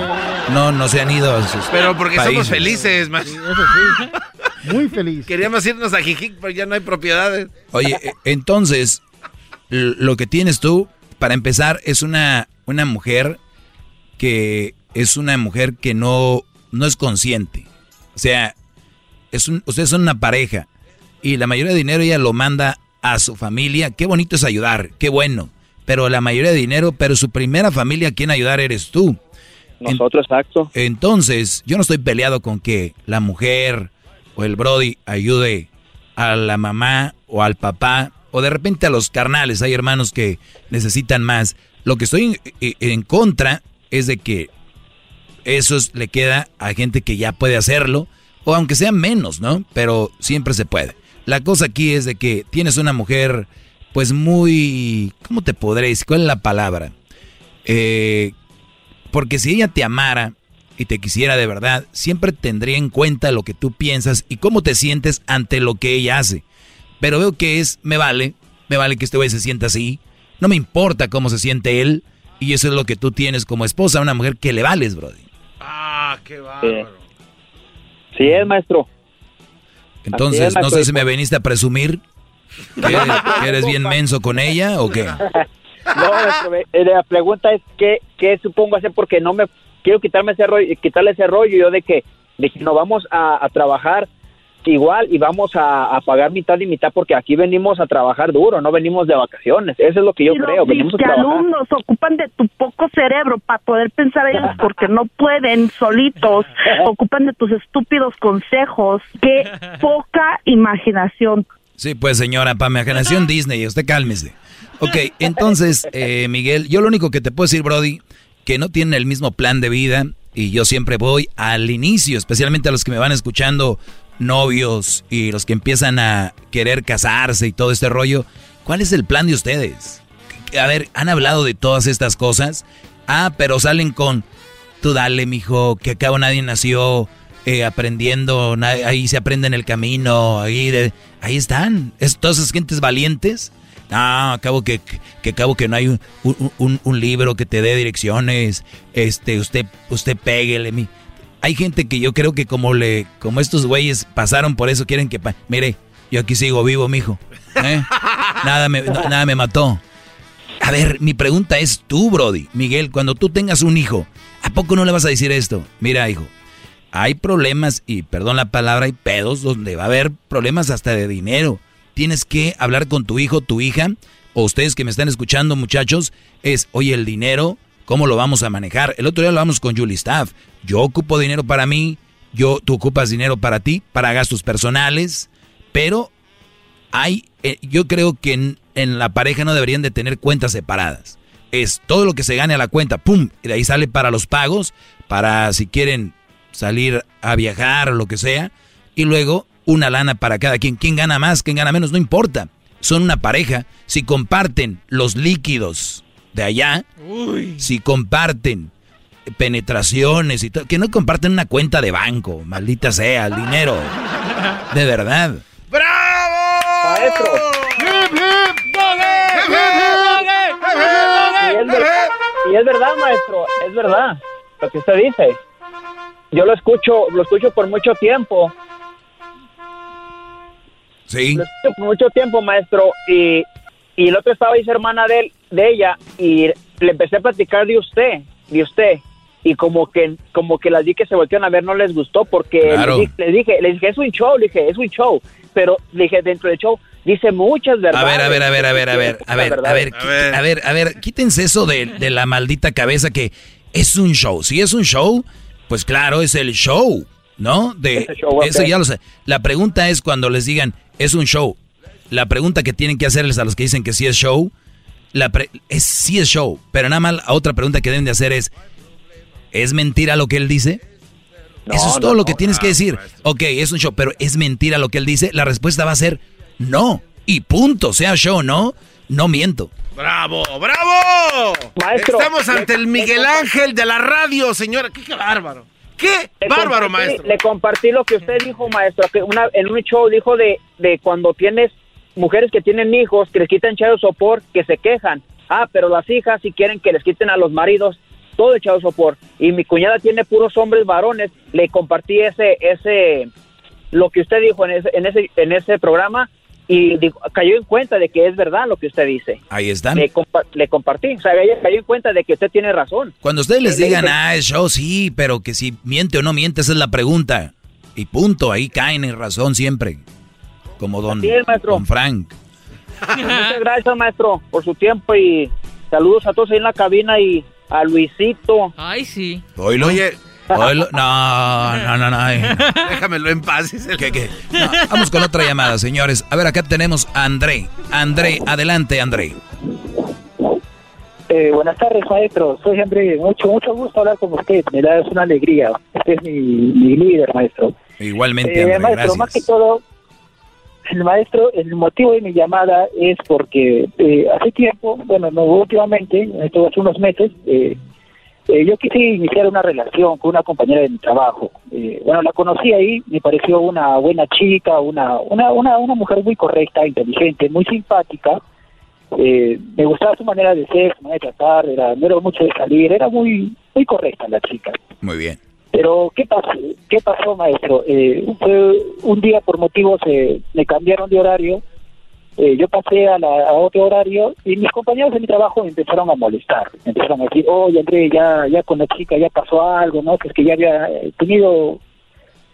no, no se han ido a sus Pero porque somos felices, man. Muy feliz. Queríamos irnos a Jijic, pero ya no hay propiedades. Oye, eh, entonces, lo que tienes tú, para empezar, es una, una mujer que es una mujer que no, no es consciente. O sea, es un, ustedes son una pareja y la mayoría de dinero ella lo manda a su familia. Qué bonito es ayudar, qué bueno. Pero la mayoría de dinero, pero su primera familia a quien ayudar eres tú. Nosotros, exacto. Entonces, yo no estoy peleado con que la mujer o el Brody ayude a la mamá o al papá o de repente a los carnales. Hay hermanos que necesitan más. Lo que estoy en, contra es de que eso le queda a gente que ya puede hacerlo, o aunque sea menos, ¿no? Pero siempre se puede. La cosa aquí es de que tienes una mujer, pues muy, ¿cómo te podré decir? ¿Cuál es la palabra? Eh, porque si ella te amara y te quisiera de verdad, siempre tendría en cuenta lo que tú piensas y cómo te sientes ante lo que ella hace. Pero veo que es, me vale, me vale que este güey se sienta así, no me importa cómo se siente él, y eso es lo que tú tienes como esposa, una mujer que le vales, Brody. Ah, qué bárbaro. Sí, es, maestro. Entonces, no sé si me viniste a presumir que eres, bien menso con ella o qué. No, maestro, eh, la pregunta es qué, qué supongo hacer porque no me quiero quitarme ese rollo, quitarle ese rollo yo de que, de que no vamos a, a trabajar igual y vamos a, pagar mitad y mitad porque aquí venimos a trabajar duro, no venimos de vacaciones. Eso es lo que yo creo. Venimos a alumnos ocupan de tu poco cerebro para poder pensar ellos porque no pueden solitos, ocupan de tus estúpidos consejos. Qué poca imaginación. Sí, pues señora, para imaginación Disney, usted cálmese. Ok, entonces, eh, Miguel, yo lo único que te puedo decir, Brody, que no tienen el mismo plan de vida y yo siempre voy al inicio, especialmente a los que me van escuchando novios y los que empiezan a querer casarse y todo este rollo, ¿cuál es el plan de ustedes? A ver, ¿han hablado de todas estas cosas? Ah, pero salen con, tú dale, mijo, que acabo nadie nació eh, aprendiendo, ahí se aprende en el camino, ahí, de, ahí están, es, todas esas gentes valientes. Ah, acabo que, que acabo que no hay un, un, libro que te dé direcciones, este, usted, usted péguele, mi hay gente que yo creo que como le, como estos güeyes pasaron por eso, quieren que, mire, yo aquí sigo vivo, mijo. ¿eh? Nada, me, nada me mató. A ver, mi pregunta es tú, Brody, Miguel, cuando tú tengas un hijo, ¿a poco no le vas a decir esto? Mira, hijo, hay problemas, y perdón la palabra, hay pedos donde va a haber problemas hasta de dinero. Tienes que hablar con tu hijo, tu hija, o ustedes que me están escuchando, muchachos, es, oye, el dinero ¿Cómo lo vamos a manejar? El otro día lo vamos con Julie Staff. Yo ocupo dinero para mí, yo, tú ocupas dinero para ti, para gastos personales, pero hay, eh, yo creo que en, la pareja no deberían de tener cuentas separadas. Es todo lo que se gane a la cuenta, ¡pum! Y de ahí sale para los pagos, para si quieren salir a viajar o lo que sea, y luego una lana para cada quien. ¿Quién gana más? ¿Quién gana menos? No importa. Son una pareja. Si comparten los líquidos de allá, si comparten penetraciones y todo, que no comparten una cuenta de banco, maldita sea, el dinero. De verdad. ¡Bravo! Maestro. Y es, verdad, maestro, es verdad lo que usted dice. Yo lo escucho, lo escucho por mucho tiempo. Sí. Lo escucho por mucho tiempo, maestro, y y el otro estaba ahí, hermana de, él, de ella, y le empecé a platicar de usted, de usted. Y como que, como que las di que se voltearon a ver no les gustó porque le dije, le dije, es un show, le dije, es un show. Pero le dije, dentro del show dice muchas verdades. A ver, a ver, a ver, a ver, a ver, a ver, a ver, a ver, a ver, quítense eso de, de la maldita cabeza que es un show. Si es un show, pues claro, es el show, ¿no? De, eso ya lo sé. La pregunta es cuando les digan, es un show, la pregunta que tienen que hacerles a los que dicen que sí es show, la es sí es show, pero nada más la otra pregunta que deben de hacer es, ¿es mentira lo que él dice? Eso es todo lo que tienes que decir. Ok, es un show, pero ¿es mentira lo que él dice? La respuesta va a ser no. Y punto, sea show o no, no miento. ¡Bravo, bravo! Maestro, Estamos ante el Miguel Ángel de la radio, señora. ¡Qué, bárbaro! ¡Qué bárbaro, maestro! Le compartí lo que usted dijo, maestro, que una, en un show dijo de, de cuando tienes mujeres que tienen hijos, que les quitan child sopor, que se quejan. Ah, pero las hijas si quieren que les quiten a los maridos todo el child sopor. Y mi cuñada tiene puros hombres varones. Le compartí ese, ese, lo que usted dijo en ese, en ese, en ese programa y cayó en cuenta de que es verdad lo que usted dice. Ahí están. Le, compartí, o sea, ella cayó en cuenta de que usted tiene razón. Cuando ustedes les digan, ah, es show, sí, pero que si miente o no miente, esa es la pregunta. Y punto, ahí caen en razón siempre como don, don Frank. Muchas gracias, maestro, por su tiempo y saludos a todos ahí en la cabina y a Luisito. Ay, sí. Oilo. Oye. Oilo. No, no, no, no. Déjamelo en paz. ¿Qué, qué? vamos con otra llamada, señores. A ver, acá tenemos a André. André, adelante, André. Eh, buenas tardes, maestro. Soy André. Mucho, mucho gusto hablar con usted. Me da una alegría. Usted es mi, mi líder, maestro. Igualmente, Eh, André, maestro, gracias. más que todo, el maestro, el motivo de mi llamada es porque eh, hace tiempo, bueno, no últimamente, esto hace unos meses, eh, eh, yo quise iniciar una relación con una compañera de mi trabajo. Eh, bueno, la conocí ahí, me pareció una buena chica, una, una, una, una mujer muy correcta, inteligente, muy simpática. Me gustaba su manera de ser, su manera de tratar, era, no era mucho de salir, era muy, muy correcta la chica. Muy bien. Pero, ¿qué pasó, qué pasó maestro? Eh, fue un día por motivos, eh, me cambiaron de horario, eh, yo pasé a, la- a otro horario y mis compañeros de mi trabajo me empezaron a molestar. Me empezaron a decir, oye, André, ya, ya con la chica ya pasó algo, ¿no? Que es que ya había eh, tenido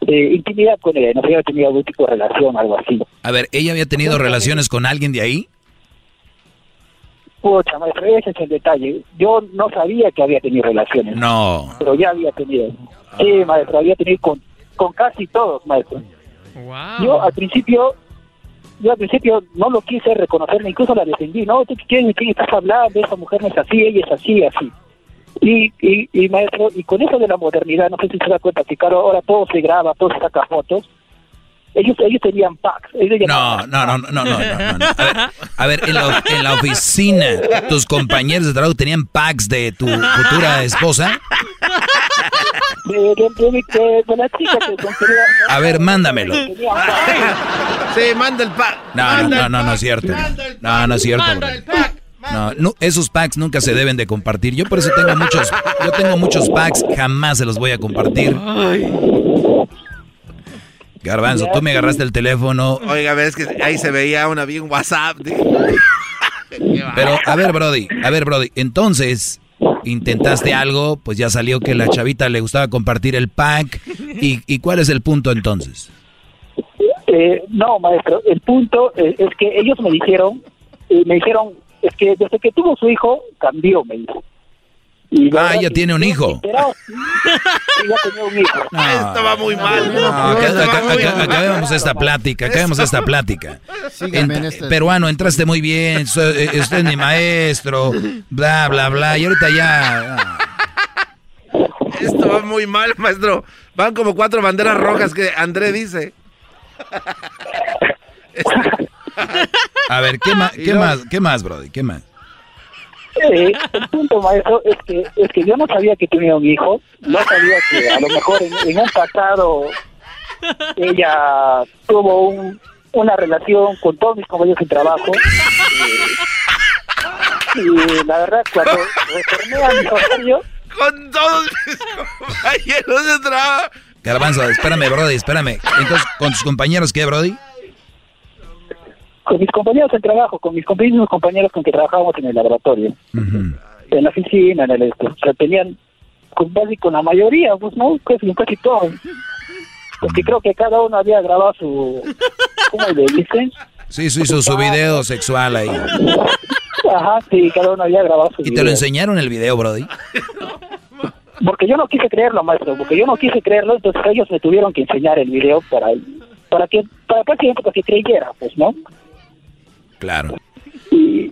eh, intimidad con ella, no sé, había tenido algún tipo de relación, algo así. A ver, ¿ella había tenido relaciones con alguien de ahí? Pucha, maestro, ese es el detalle. Yo no sabía que había tenido relaciones. No. Pero ya había tenido. Sí, maestro, había tenido con, con casi todos, maestro. Yo al principio, yo al principio no lo quise reconocer, incluso la defendí. No, ¿tú quién, quién estás hablando? Esa mujer no es así, ella es así, así. Y, y, y maestro, y con eso de la modernidad, no sé si se da cuenta que claro, ahora todo se graba, todo se saca fotos. Ellos, ellos tenían packs. Ellos No, no, no, no, no, no, no, no. A ver, a ver, en, la, en la oficina, tus compañeros de trabajo tenían packs de tu futura esposa. De, de, de, de- de la chica que conseguía. A ver, mándamelo. Sí, manda el pack. No, no, no, no, no es cierto. No, no es cierto. bro. No, no, esos packs nunca se deben de compartir. Yo por eso tengo muchos, yo tengo muchos packs, jamás se los voy a compartir. Garbanzo, tú me agarraste el teléfono. Oiga, a ver, es que ahí se veía una bien WhatsApp. Pero, a ver, Brody, a ver, Brody, entonces, intentaste algo, pues ya salió que la chavita le gustaba compartir el pack. ¿Y, y cuál es el punto entonces? Eh, no, maestro, el punto eh, es que ellos me dijeron, eh, me dijeron, es que desde que tuvo su hijo, cambió, me dijo. Y Ah, ella tiene un hijo. Ya tenía un hijo. Esto va muy mal. No, acá- acá- acá- acabemos esta plática, acabemos esta plática. En Peruano, entraste muy bien, eh, usted es mi maestro, bla, bla, bla, y ahorita ya... ah. Esto va muy mal, maestro. Van como cuatro banderas rojas que André dice. A ver, ¿qué, ma- qué más, qué más, Brody? ¿Qué más? Eh, el punto, maestro, es que, es que yo no sabía que tenía un hijo, no sabía que a lo mejor en, en un pasado ella tuvo un, una relación con todos mis compañeros de trabajo. eh, y la verdad, cuando retorné a mi horario, Con todos mis compañeros de trabajo. Garbanzo, espérame, Brody, espérame. Entonces, ¿con tus compañeros qué, Brody? Con mis compañeros de trabajo, con mis mismos compañeros con que trabajábamos en el laboratorio, en la oficina, en el esto. O sea, tenían con casi con la mayoría, pues no, casi, casi todos. Porque creo que cada uno había grabado su, ¿cómo le dicen? Sí, sí, hizo su video sexual ahí. Ajá, sí, cada uno había grabado su ¿Y te video. lo enseñaron el video, Brody? Porque yo no quise creerlo, maestro, porque yo no quise creerlo, entonces ellos me tuvieron que enseñar el video para para que para prácticamente para que creyera, pues, ¿no? Claro. y,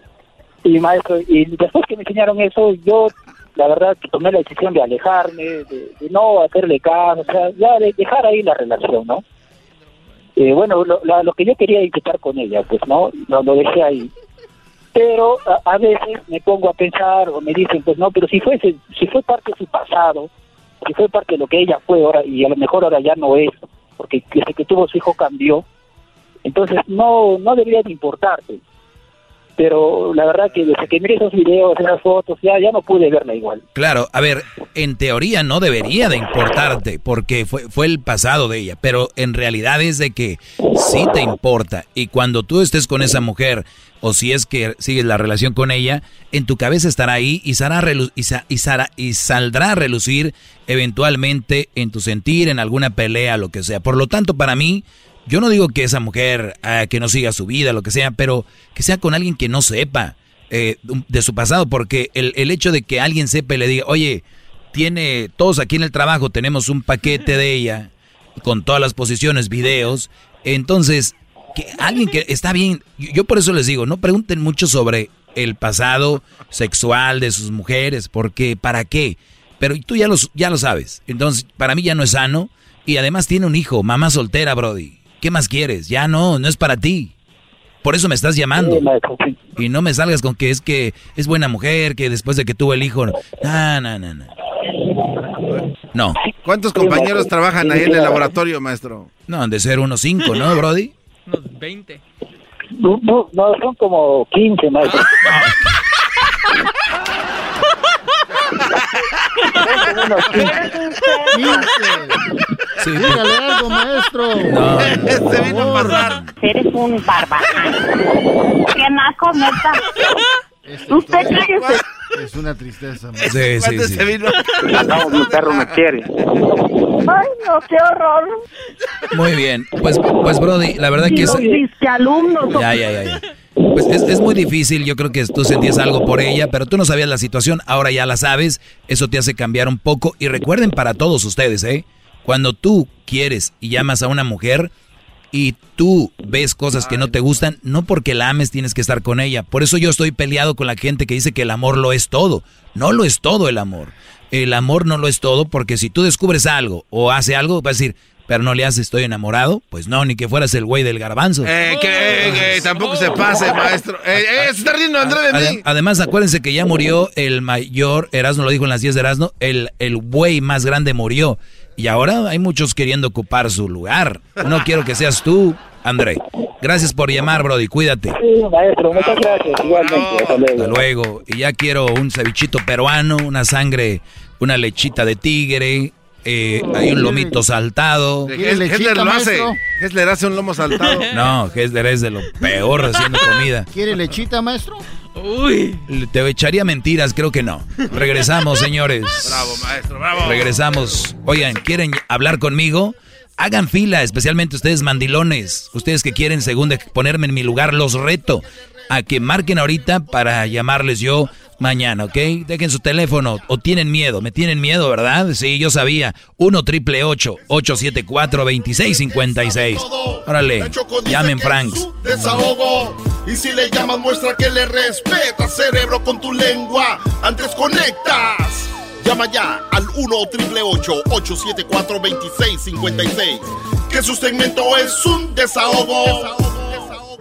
y maestro, y después que me enseñaron eso, yo la verdad tomé la decisión de alejarme, de, de no hacerle caso, o sea, ya de dejar ahí la relación, ¿no? Eh, bueno, lo, la- lo que yo quería intentar con ella, pues, ¿no? Lo, dejé ahí. Pero a, veces me pongo a pensar o me dicen, pues, no, pero si fuese, si fue parte de su pasado, si fue parte de lo que ella fue ahora y a lo mejor ahora ya no es, porque desde que tuvo su hijo cambió, entonces no no debería de importarte pero la verdad que desde que miré esos videos esas fotos ya ya no pude verla igual. Claro, a ver, en teoría no debería de importarte porque fue, fue el pasado de ella, pero en realidad es de que sí te importa. Y cuando tú estés con esa mujer o si es que sigues la relación con ella, en tu cabeza estará ahí y, relu- y, y sara- y saldrá a relucir eventualmente en tu sentir, en alguna pelea, lo que sea. Por lo tanto, para mí, yo no digo que esa mujer ah, que no siga su vida, lo que sea, pero que sea con alguien que no sepa eh, de su pasado, porque el, el hecho de que alguien sepa y le diga, oye, tiene, todos aquí en el trabajo tenemos un paquete de ella, con todas las posiciones, videos, entonces, que alguien que está bien, yo, por eso les digo, no pregunten mucho sobre el pasado sexual de sus mujeres, porque ¿para qué? Pero tú ya lo, ya lo sabes. Entonces, para mí ya no es sano. Y además tiene un hijo, mamá soltera, Brody. ¿Qué más quieres? Ya no, no es para ti. Por eso me estás llamando. Y no me salgas con que es que es buena mujer, que después de que tuvo el hijo. No, no, no, no. No. ¿Cuántos compañeros trabajan ahí en el laboratorio, maestro? No, han de ser unos cinco, ¿no, Brody? Unos 20. No, no, no, son como 15, maestro. Sí. Dígale algo, maestro. No, Se vino a pasar. Eres un barbaján. ¡Qué naco, neta! Usted cállese. Es una tristeza. Sí, sí, ¿Cuántos sí. se vino? No, mi perro me quiere. Ay, no, qué horror. Muy bien. Pues, pues Brody, la verdad que es... Ya, ya, ya, ya. Pues es, es muy difícil, yo creo que tú sentías algo por ella, pero tú no sabías la situación, ahora ya la sabes, eso te hace cambiar un poco. Y recuerden para todos ustedes, ¿eh? Cuando tú quieres y llamas a una mujer y tú ves cosas que no te gustan, no porque la ames tienes que estar con ella. Por eso yo estoy peleado con la gente que dice que el amor lo es todo. No lo es todo el amor. El amor no lo es todo porque si tú descubres algo o hace algo, vas a decir, pero no le haces estoy enamorado. Pues no, ni que fueras el güey del garbanzo. Eh, que, eh, tampoco se pase, maestro. Eh, eh, se está riendo André de mí. Además, acuérdense que ya murió el mayor, Erasmo lo dijo en las 10 de Erasmo, el, el güey más grande murió. Y ahora hay muchos queriendo ocupar su lugar. No quiero que seas tú, André. Gracias por llamar, Brody. Cuídate. Sí, maestro, muchas gracias. Igualmente, hasta luego. Hasta luego. Y ya quiero un cevichito peruano, una sangre, una lechita de tigre, eh, hay un lomito saltado. De Hes- Hessler lo hace. Hessler hace un lomo saltado. No, Hessler es de lo peor haciendo comida. ¿Quiere lechita, maestro? Uy. Te echaría mentiras, creo que no. Regresamos, señores. Bravo, maestro, bravo. Regresamos. Oigan, ¿quieren hablar conmigo? Hagan fila, especialmente ustedes mandilones. Ustedes que quieren, según de ponerme en mi lugar, los reto a que marquen ahorita para llamarles yo mañana, ¿ok? Dejen su teléfono o tienen miedo. Me tienen miedo, ¿verdad? Sí, yo sabía. 1 triple 874 2656. Órale, llamen Franks. Desahogo. Y si le llamas, muestra que le respeta, cerebro, con tu lengua. Antes conectas. Llama ya al 1-888-874-2656. Que su segmento es un desahogo.